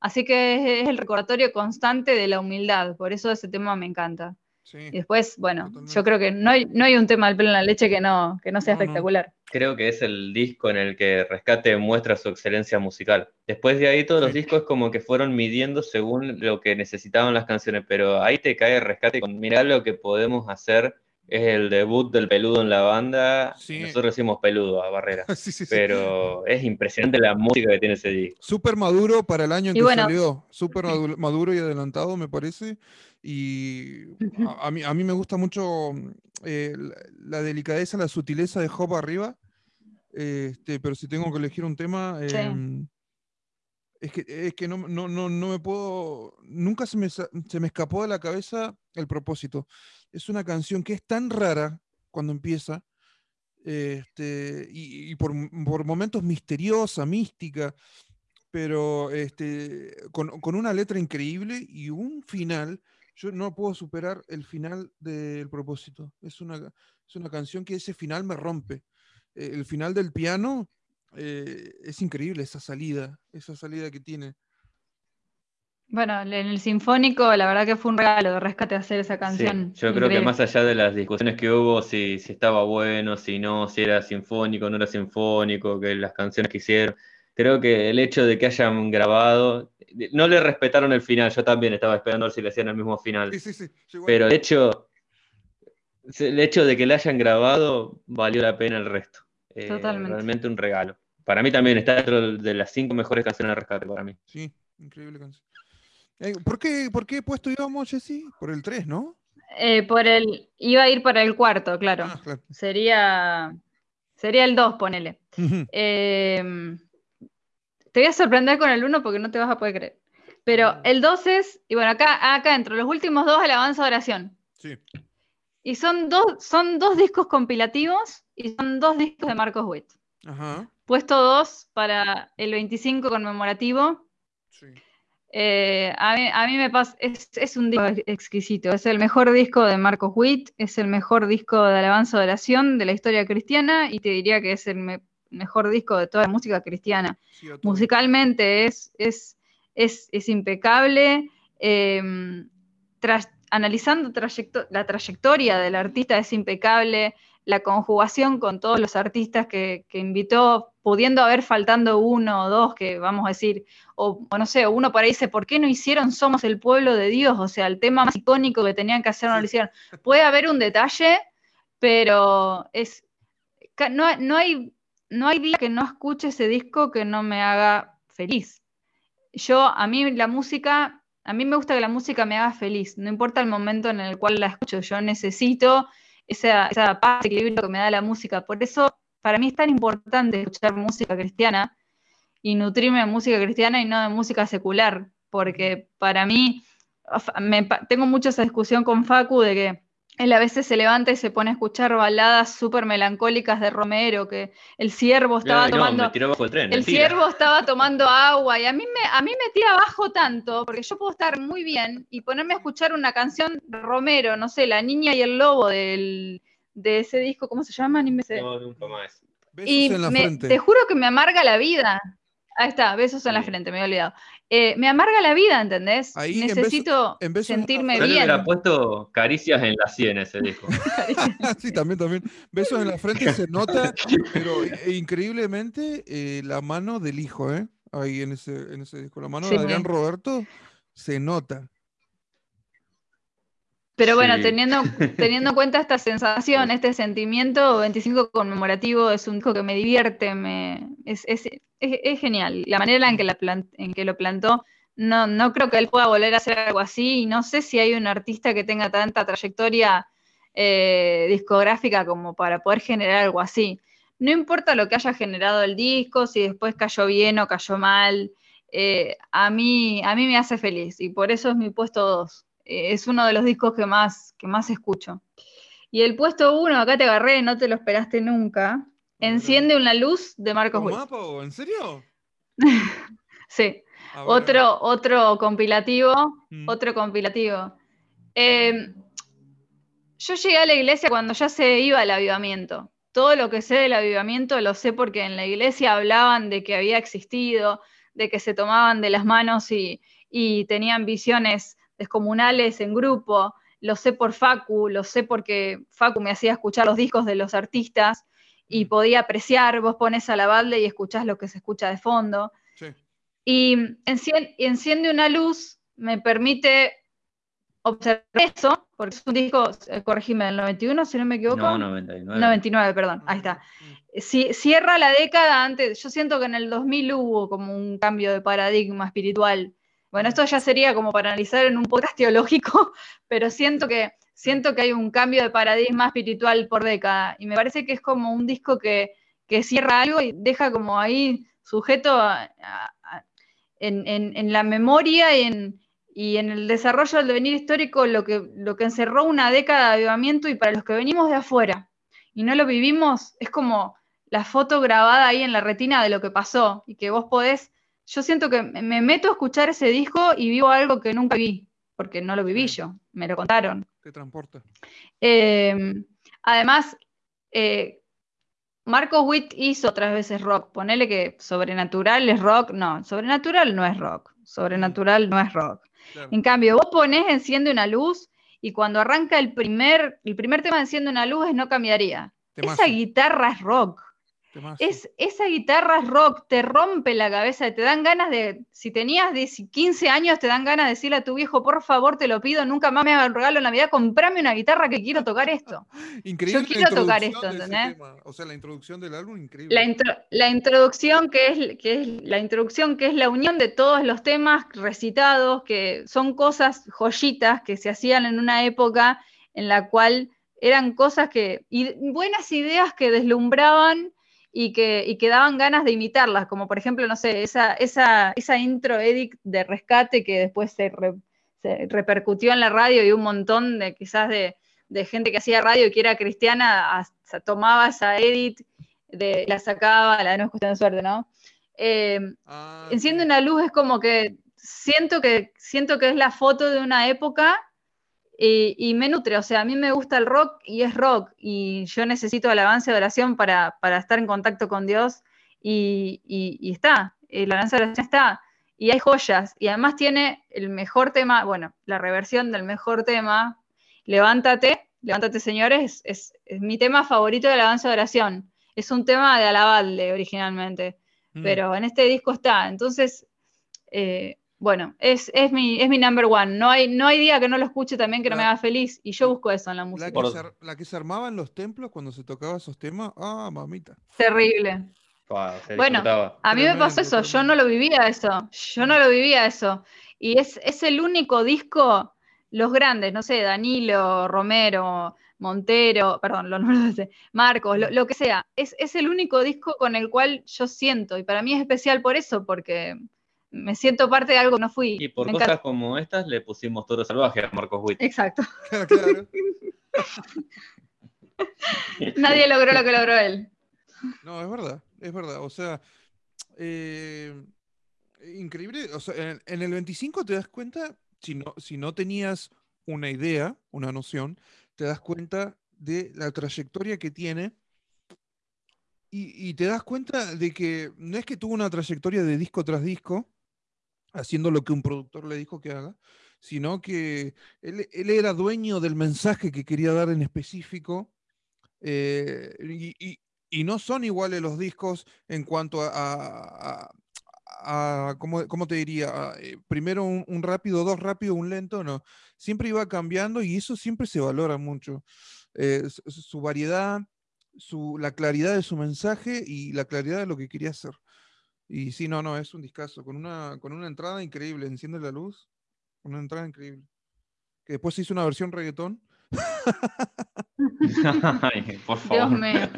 Así que es, el recordatorio constante de la humildad, por eso ese tema me encanta. Sí. Y después, bueno, Totalmente. yo creo que no hay, no hay un tema del pelo en la leche que no, que no sea No, no. espectacular. Creo que es el disco en el que Rescate muestra su excelencia musical. Después de ahí todos los Sí. discos como que fueron midiendo según lo que necesitaban las canciones, pero ahí te cae Rescate con mirá lo que podemos hacer. Es el debut del peludo en la banda. Sí. Nosotros decimos peludo a Barrera. Sí, sí, sí. Pero es impresionante la música que tiene ese disco. Súper maduro para el año en Y que bueno. salió. Súper maduro, y adelantado, me parece. Y a, a mí, a mí me gusta mucho eh, la, la delicadeza, la sutileza de Hop arriba. Este, pero si tengo que elegir un tema, Sí. em, es que, es que no, no, no, no me puedo. Nunca se me, se me escapó de la cabeza el propósito. Es una canción que es tan rara cuando empieza. Este, y, por, momentos misteriosa, mística, pero este, con, una letra increíble y un final. Yo no puedo superar el final del propósito. Es una, es una canción que ese final me rompe. El final del piano eh, es increíble, esa salida, esa salida que tiene. Bueno, en el Sinfónico, la verdad que fue un regalo de rescate hacer esa Sí, canción. yo creo que más allá de las discusiones que hubo, si, si estaba bueno, si no, si era sinfónico, no era sinfónico, que las canciones que hicieron, creo que el hecho de que hayan grabado, no le respetaron el final, yo también estaba esperando a ver si le hacían el mismo final, Sí, sí, sí. igual. pero el hecho, el hecho de que le hayan grabado valió la pena el resto. Eh, Totalmente. Realmente un regalo. Para mí también está dentro de las cinco mejores canciones de rescate para mí. Sí, increíble canción. Eh, ¿Por qué, ¿Por qué puesto íbamos, Jessy? Por el 3, ¿no? Eh, por el, iba a ir para el cuarto, claro. Ah, claro. Sería, sería el 2, ponele. Eh, te voy a sorprender con el 1 porque no te vas a poder creer. Pero el 2 es, y bueno, acá, acá entro, los últimos dos, alabanza de oración. Sí. Y son dos, son dos discos compilativos y son dos discos de Marcos Witt. Ajá. Puesto 2 para el 25 conmemorativo. Sí. Eh, a, mí, a mí me pasa, es, es un disco ex- exquisito, es el mejor disco de Marcos Witt, es el mejor disco de alabanza de oración de la historia cristiana y te diría que es el me- mejor disco de toda la música cristiana. Sí. Musicalmente es, es, es, es impecable, eh, tras- analizando trayecto- la trayectoria del artista es impecable, la conjugación con todos los artistas que, que invitó, pudiendo haber faltando uno o dos, que vamos a decir, o, o no sé, uno por ahí dice, ¿por qué no hicieron Somos el pueblo de Dios? O sea, el tema más icónico que tenían que hacer no lo hicieron. Puede haber un detalle, pero es no, no hay, no hay día que no escuche ese disco que no me haga feliz. Yo, a mí la música, a mí me gusta que la música me haga feliz, no importa el momento en el cual la escucho, yo necesito esa, esa paz, equilibrio que me da la música. Por eso, para mí es tan importante escuchar música cristiana y nutrirme de música cristiana y no de música secular, porque para mí, me tengo mucho esa discusión con Facu de que él a veces se levanta y se pone a escuchar baladas súper melancólicas de Romero, que el siervo estaba Ay, no, tomando... me tiró bajo el tren. El mentira. ciervo estaba tomando agua y a mí, me, a mí me tira abajo tanto, porque yo puedo estar muy bien y ponerme a escuchar una canción de Romero, no sé, La Niña y el Lobo del, de ese disco, ¿cómo se llama? Ni me sé. No, nunca más. Besos Y en la me- te juro que me amarga la vida. Ahí está, besos en la frente, me he olvidado. Eh, me amarga la vida, ¿entendés? Ahí, Necesito en sentirme Yo le bien. hubiera puesto caricias en la sien ese disco. sí, también, también. Besos en la frente se nota, pero increíblemente eh, la mano del hijo, ¿eh? Ahí en ese, en ese disco. La mano Sí. de Adrián Roberto se nota. Pero bueno, Sí. teniendo, teniendo en cuenta esta sensación, este sentimiento, 25 conmemorativo es un disco que me divierte, me, es, es- es- es genial. La manera en que, la plan- en que lo plantó, no, no creo que él pueda volver a hacer algo así, y no sé si hay un artista que tenga tanta trayectoria eh, discográfica como para poder generar algo así. No importa lo que haya generado el disco, si después cayó bien o cayó mal, eh, a, mí, a mí me hace feliz y por eso es mi puesto 2. Es uno de los discos que más, que más escucho. Y el puesto 1, acá te agarré, no te lo esperaste nunca. Enciende una luz de Marcos ¿Con Witt. Mapo? ¿En serio? Sí, otro, otro compilativo, Mm. otro compilativo. Eh, yo llegué a la iglesia cuando ya se iba el avivamiento. Todo lo que sé del avivamiento lo sé porque en la iglesia hablaban de que había existido, de que se tomaban de las manos y, y tenían visiones descomunales en grupo. Lo sé por Facu, lo sé porque Facu me hacía escuchar los discos de los artistas y podía apreciar, vos pones a la balde y escuchás lo que se escucha de fondo. Sí. Y encien- enciende una luz, me permite observar eso, porque es un disco, eh, corregime, del 91, si no me equivoco. No, 99. 99, perdón, ahí está. Si, cierra la década antes, yo siento que en el 2000 hubo como un cambio de paradigma espiritual. Bueno, esto ya sería como para analizar en un podcast teológico, pero siento que, siento que hay un cambio de paradigma espiritual por década. Y me parece que es como un disco que, que cierra algo y deja como ahí sujeto en- en la memoria y en, y en el desarrollo del devenir histórico lo que, lo que encerró una década de avivamiento y para los que venimos de afuera y no lo vivimos, es como la foto grabada ahí en la retina de lo que pasó y que vos podés, yo siento que me me meto a escuchar ese disco y vivo algo que nunca vi, porque no lo viví yo, me lo contaron. Te transporta. Eh, además, eh, Marcos Witt hizo otras veces rock. Ponele que sobrenatural es rock. No, sobrenatural no es rock. Sobrenatural no es rock. Claro. En cambio, vos ponés Enciende una luz y cuando arranca el primer, el primer tema de Enciende una luz es No cambiaría. Temazo, Esa guitarra es rock. Es, esa guitarra rock, te rompe la cabeza, te dan ganas de, si tenías 10 15 años, te dan ganas de decirle a tu viejo, por favor, te lo pido, nunca más me haga un regalo en Navidad, comprame una guitarra que quiero tocar esto. Increíble yo quiero tocar esto, ¿entendés? O sea, la introducción del álbum, increíble. La, intro- la introducción que es, que es la introducción que es la unión de todos los temas recitados, que son cosas joyitas que se hacían en una época en la cual eran cosas que, y buenas ideas que deslumbraban y que, y que daban ganas de imitarlas, como por ejemplo, no sé, esa, esa, esa intro edit de rescate que después se, re- se repercutió en la radio y un montón de quizás de, de gente que hacía radio y que era cristiana hasta tomaba esa edit, de, la sacaba, la no es cuestión de suerte, ¿no? Eh, Ah, Enciende una luz es como que siento que siento que es la foto de una época y, y me nutre, o sea, a mí me gusta el rock y es rock y yo necesito alabanza y oración para, para estar en contacto con Dios y, y- y está, eh, la alabanza y oración está y hay joyas y además tiene el mejor tema, bueno, la reversión del mejor tema, Levántate, Levántate señores, es, es mi tema favorito de alabanza y oración, es un tema de alabarle originalmente Mm. pero en este disco está. Entonces, eh, bueno, es, es, mi, es mi number one. No hay, no hay día que no lo escuche también que no me La- haga feliz. Y yo busco eso en la La música. que, se, la que se armaba en los templos cuando se tocaba esos temas. Ah, mamita. Terrible. Wow, se Bueno. A mí me pasó eso, yo no lo vivía eso. Yo no lo vivía eso. Y es, es el único disco, los grandes, no sé, Danilo, Romero, Montero, perdón, los números de Marcos, lo, lo que sea. Es, es el único disco con el cual yo siento. Y para mí es especial por eso, porque me siento parte de algo que no fui. Y por Me cosas encanta. como estas le pusimos Toro Salvaje a Marcos Witt. Exacto. claro. Nadie logró lo que logró él. No, es verdad, es verdad. O sea, eh, increíble. O sea, en, en el 25 te das cuenta, si no, si no tenías una idea, una noción, te das cuenta de la trayectoria que tiene y, te das cuenta de que no es que tuvo una trayectoria de disco tras disco, haciendo lo que un productor le dijo que haga, sino que él, era dueño del mensaje que quería dar en específico. Eh, y, no son iguales los discos en cuanto a, ¿cómo, te diría? Eh, primero un, rápido, dos rápido, un lento, no. Siempre iba cambiando y eso siempre se valora mucho. Eh, su variedad, la claridad de su mensaje y la claridad de lo que quería hacer. Y sí, no, no, es un discazo, con una, con una entrada increíble, enciende la luz, una entrada increíble. Que después se hizo una versión reggaetón. por favor. Dios mío.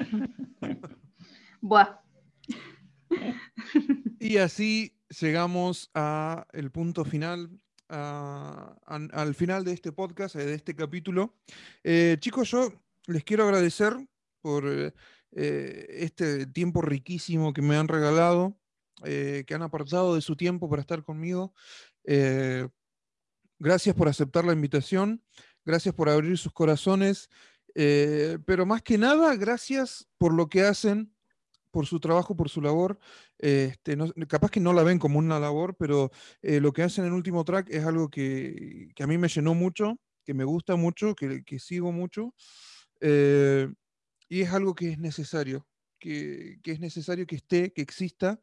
Buah. Y así llegamos a el punto final, al final de este podcast, de este capítulo. Eh, chicos, yo les quiero agradecer por eh, eh, este tiempo riquísimo que me han regalado, eh, que han apartado de su tiempo para estar conmigo. gracias por aceptar la invitación, gracias por abrir sus corazones, pero más que nada, gracias por lo que hacen, por su trabajo, por su labor. Este, capaz que no la ven como una labor, pero lo que hacen en último track es algo que, a mí me llenó mucho, que me gusta mucho, que, que sigo mucho. Y es algo que es necesario, que, es necesario que esté, que exista,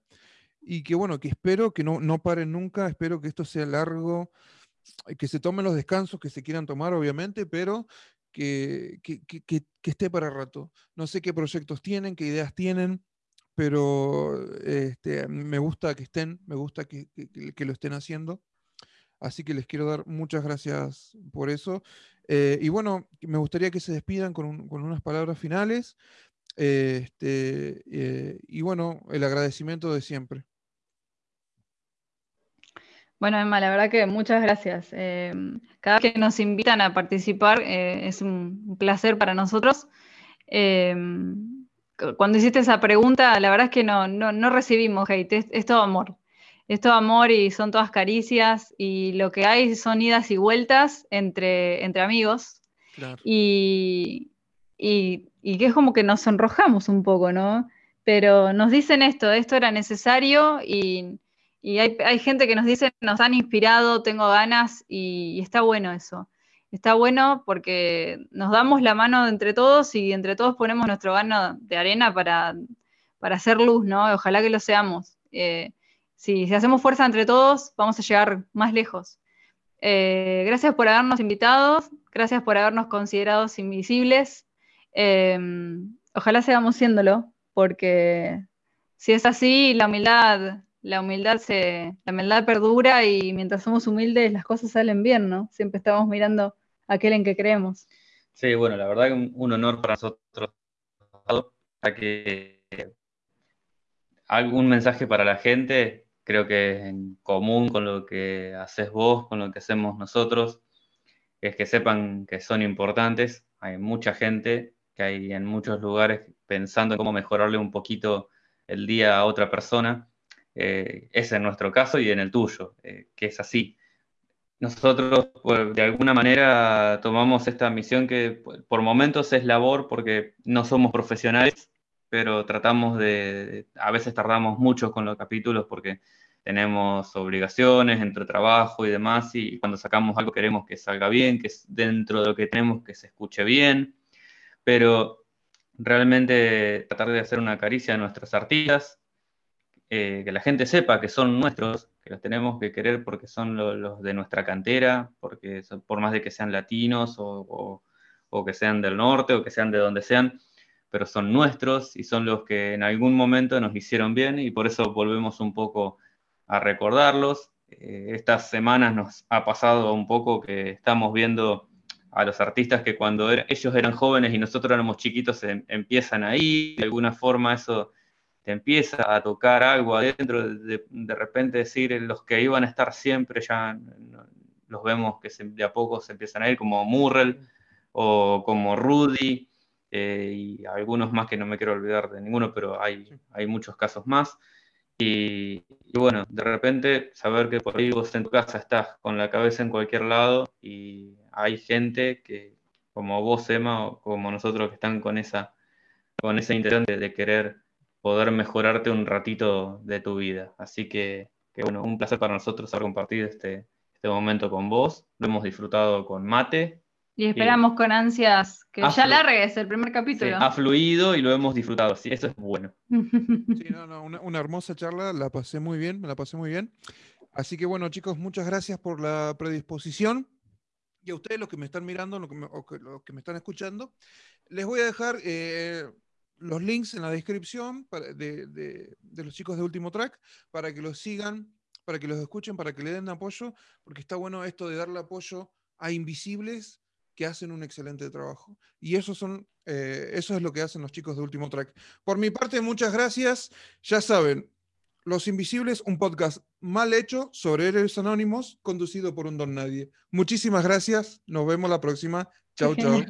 y que bueno, que espero que no, no paren nunca, espero que esto sea largo, eh, que se tomen los descansos que se quieran tomar, obviamente, pero que, esté para rato. No sé qué proyectos tienen, qué ideas tienen, pero este, me gusta que estén, me gusta que, lo estén haciendo. Así que les quiero dar muchas gracias por eso. Eh, y bueno, me gustaría que se despidan con, unas palabras finales. Este, eh, y bueno, el agradecimiento de siempre. Bueno, Emma, la verdad que muchas gracias. Eh, cada vez que nos invitan a participar es un placer para nosotros. cuando hiciste esa pregunta, la verdad es que no, no, recibimos hate, es todo amor es todo amor y son todas caricias y lo que hay son idas y vueltas entre, entre amigos. Y, y, que es como que nos sonrojamos un poco, ¿no? Pero nos dicen esto, esto era necesario y, hay, gente que nos dice, nos han inspirado, tengo ganas y, está bueno eso. Está bueno porque nos damos la mano entre todos y entre todos ponemos nuestro gano de arena para, para hacer luz, ¿no? Ojalá que lo seamos. Eh, si, hacemos fuerza entre todos, vamos a llegar más lejos. Eh, gracias por habernos invitado, gracias por habernos considerado invisibles. Eh, ojalá sigamos siéndolo, porque si es así, la humildad, la humildad se, la humildad perdura y mientras somos humildes las cosas salen bien, ¿no? Siempre estamos mirando aquel en que creemos. Sí, bueno, la verdad que un, honor para nosotros que algún mensaje para la gente creo que es en común con lo que haces vos, con lo que hacemos nosotros, es que sepan que son importantes. Hay mucha gente que hay en muchos lugares pensando en cómo mejorarle un poquito el día a otra persona. Eh, es en nuestro caso y en el tuyo, eh, que es así. Nosotros, de alguna manera, tomamos esta misión que por momentos es labor porque no somos profesionales, pero tratamos de, a veces tardamos mucho con los capítulos porque tenemos obligaciones entre trabajo y demás, y cuando sacamos algo queremos que salga bien, que dentro de lo que tenemos que se escuche bien, pero realmente tratar de hacer una caricia a nuestros artistas, eh, que la gente sepa que son nuestros, que los tenemos que querer porque son los de nuestra cantera, porque por más de que sean latinos o que sean del norte o que sean de donde sean, pero son nuestros y son los que en algún momento nos hicieron bien y por eso volvemos un poco a recordarlos. Eh, estas semanas nos ha pasado un poco que estamos viendo a los artistas que cuando ellos eran jóvenes y nosotros éramos chiquitos em, empiezan ahí, de alguna forma eso te empieza a tocar algo adentro, de, de repente decir los que iban a estar siempre ya los vemos que de a poco se empiezan a ir, como Murrell o como Rudy, eh, y algunos más que no me quiero olvidar de ninguno, pero hay, hay muchos casos más. Y, bueno, de repente saber que por ahí vos en tu casa estás con la cabeza en cualquier lado y hay gente que, como vos, Emma, o como nosotros, que están con esa, con esa intención de, querer poder mejorarte un ratito de tu vida. Así que, bueno, un placer para nosotros haber compartido este, este momento con vos. Lo hemos disfrutado con Mate. Y esperamos con ansias que ya largues el primer capítulo. ha fluido y lo hemos disfrutado, sí, eso es bueno. Sí, no, no, una, una, hermosa charla, la pasé muy bien, me la pasé muy bien. Así que bueno, chicos, muchas gracias por la predisposición. Y a ustedes, los que me están mirando, los que me, o que, los que me están escuchando, les voy a dejar eh, los links en la descripción de, de, de, los chicos de Último Track para que los sigan, para que los escuchen, para que le den apoyo, porque está bueno esto de darle apoyo a invisibles que hacen un excelente trabajo. Y eso, son, eh, eso es lo que hacen los chicos de Último Track. Por mi parte, muchas gracias. Ya saben, Los Invisibles, un podcast mal hecho sobre héroes anónimos, conducido por un don nadie. Muchísimas gracias. Nos vemos la próxima. Chao, chao.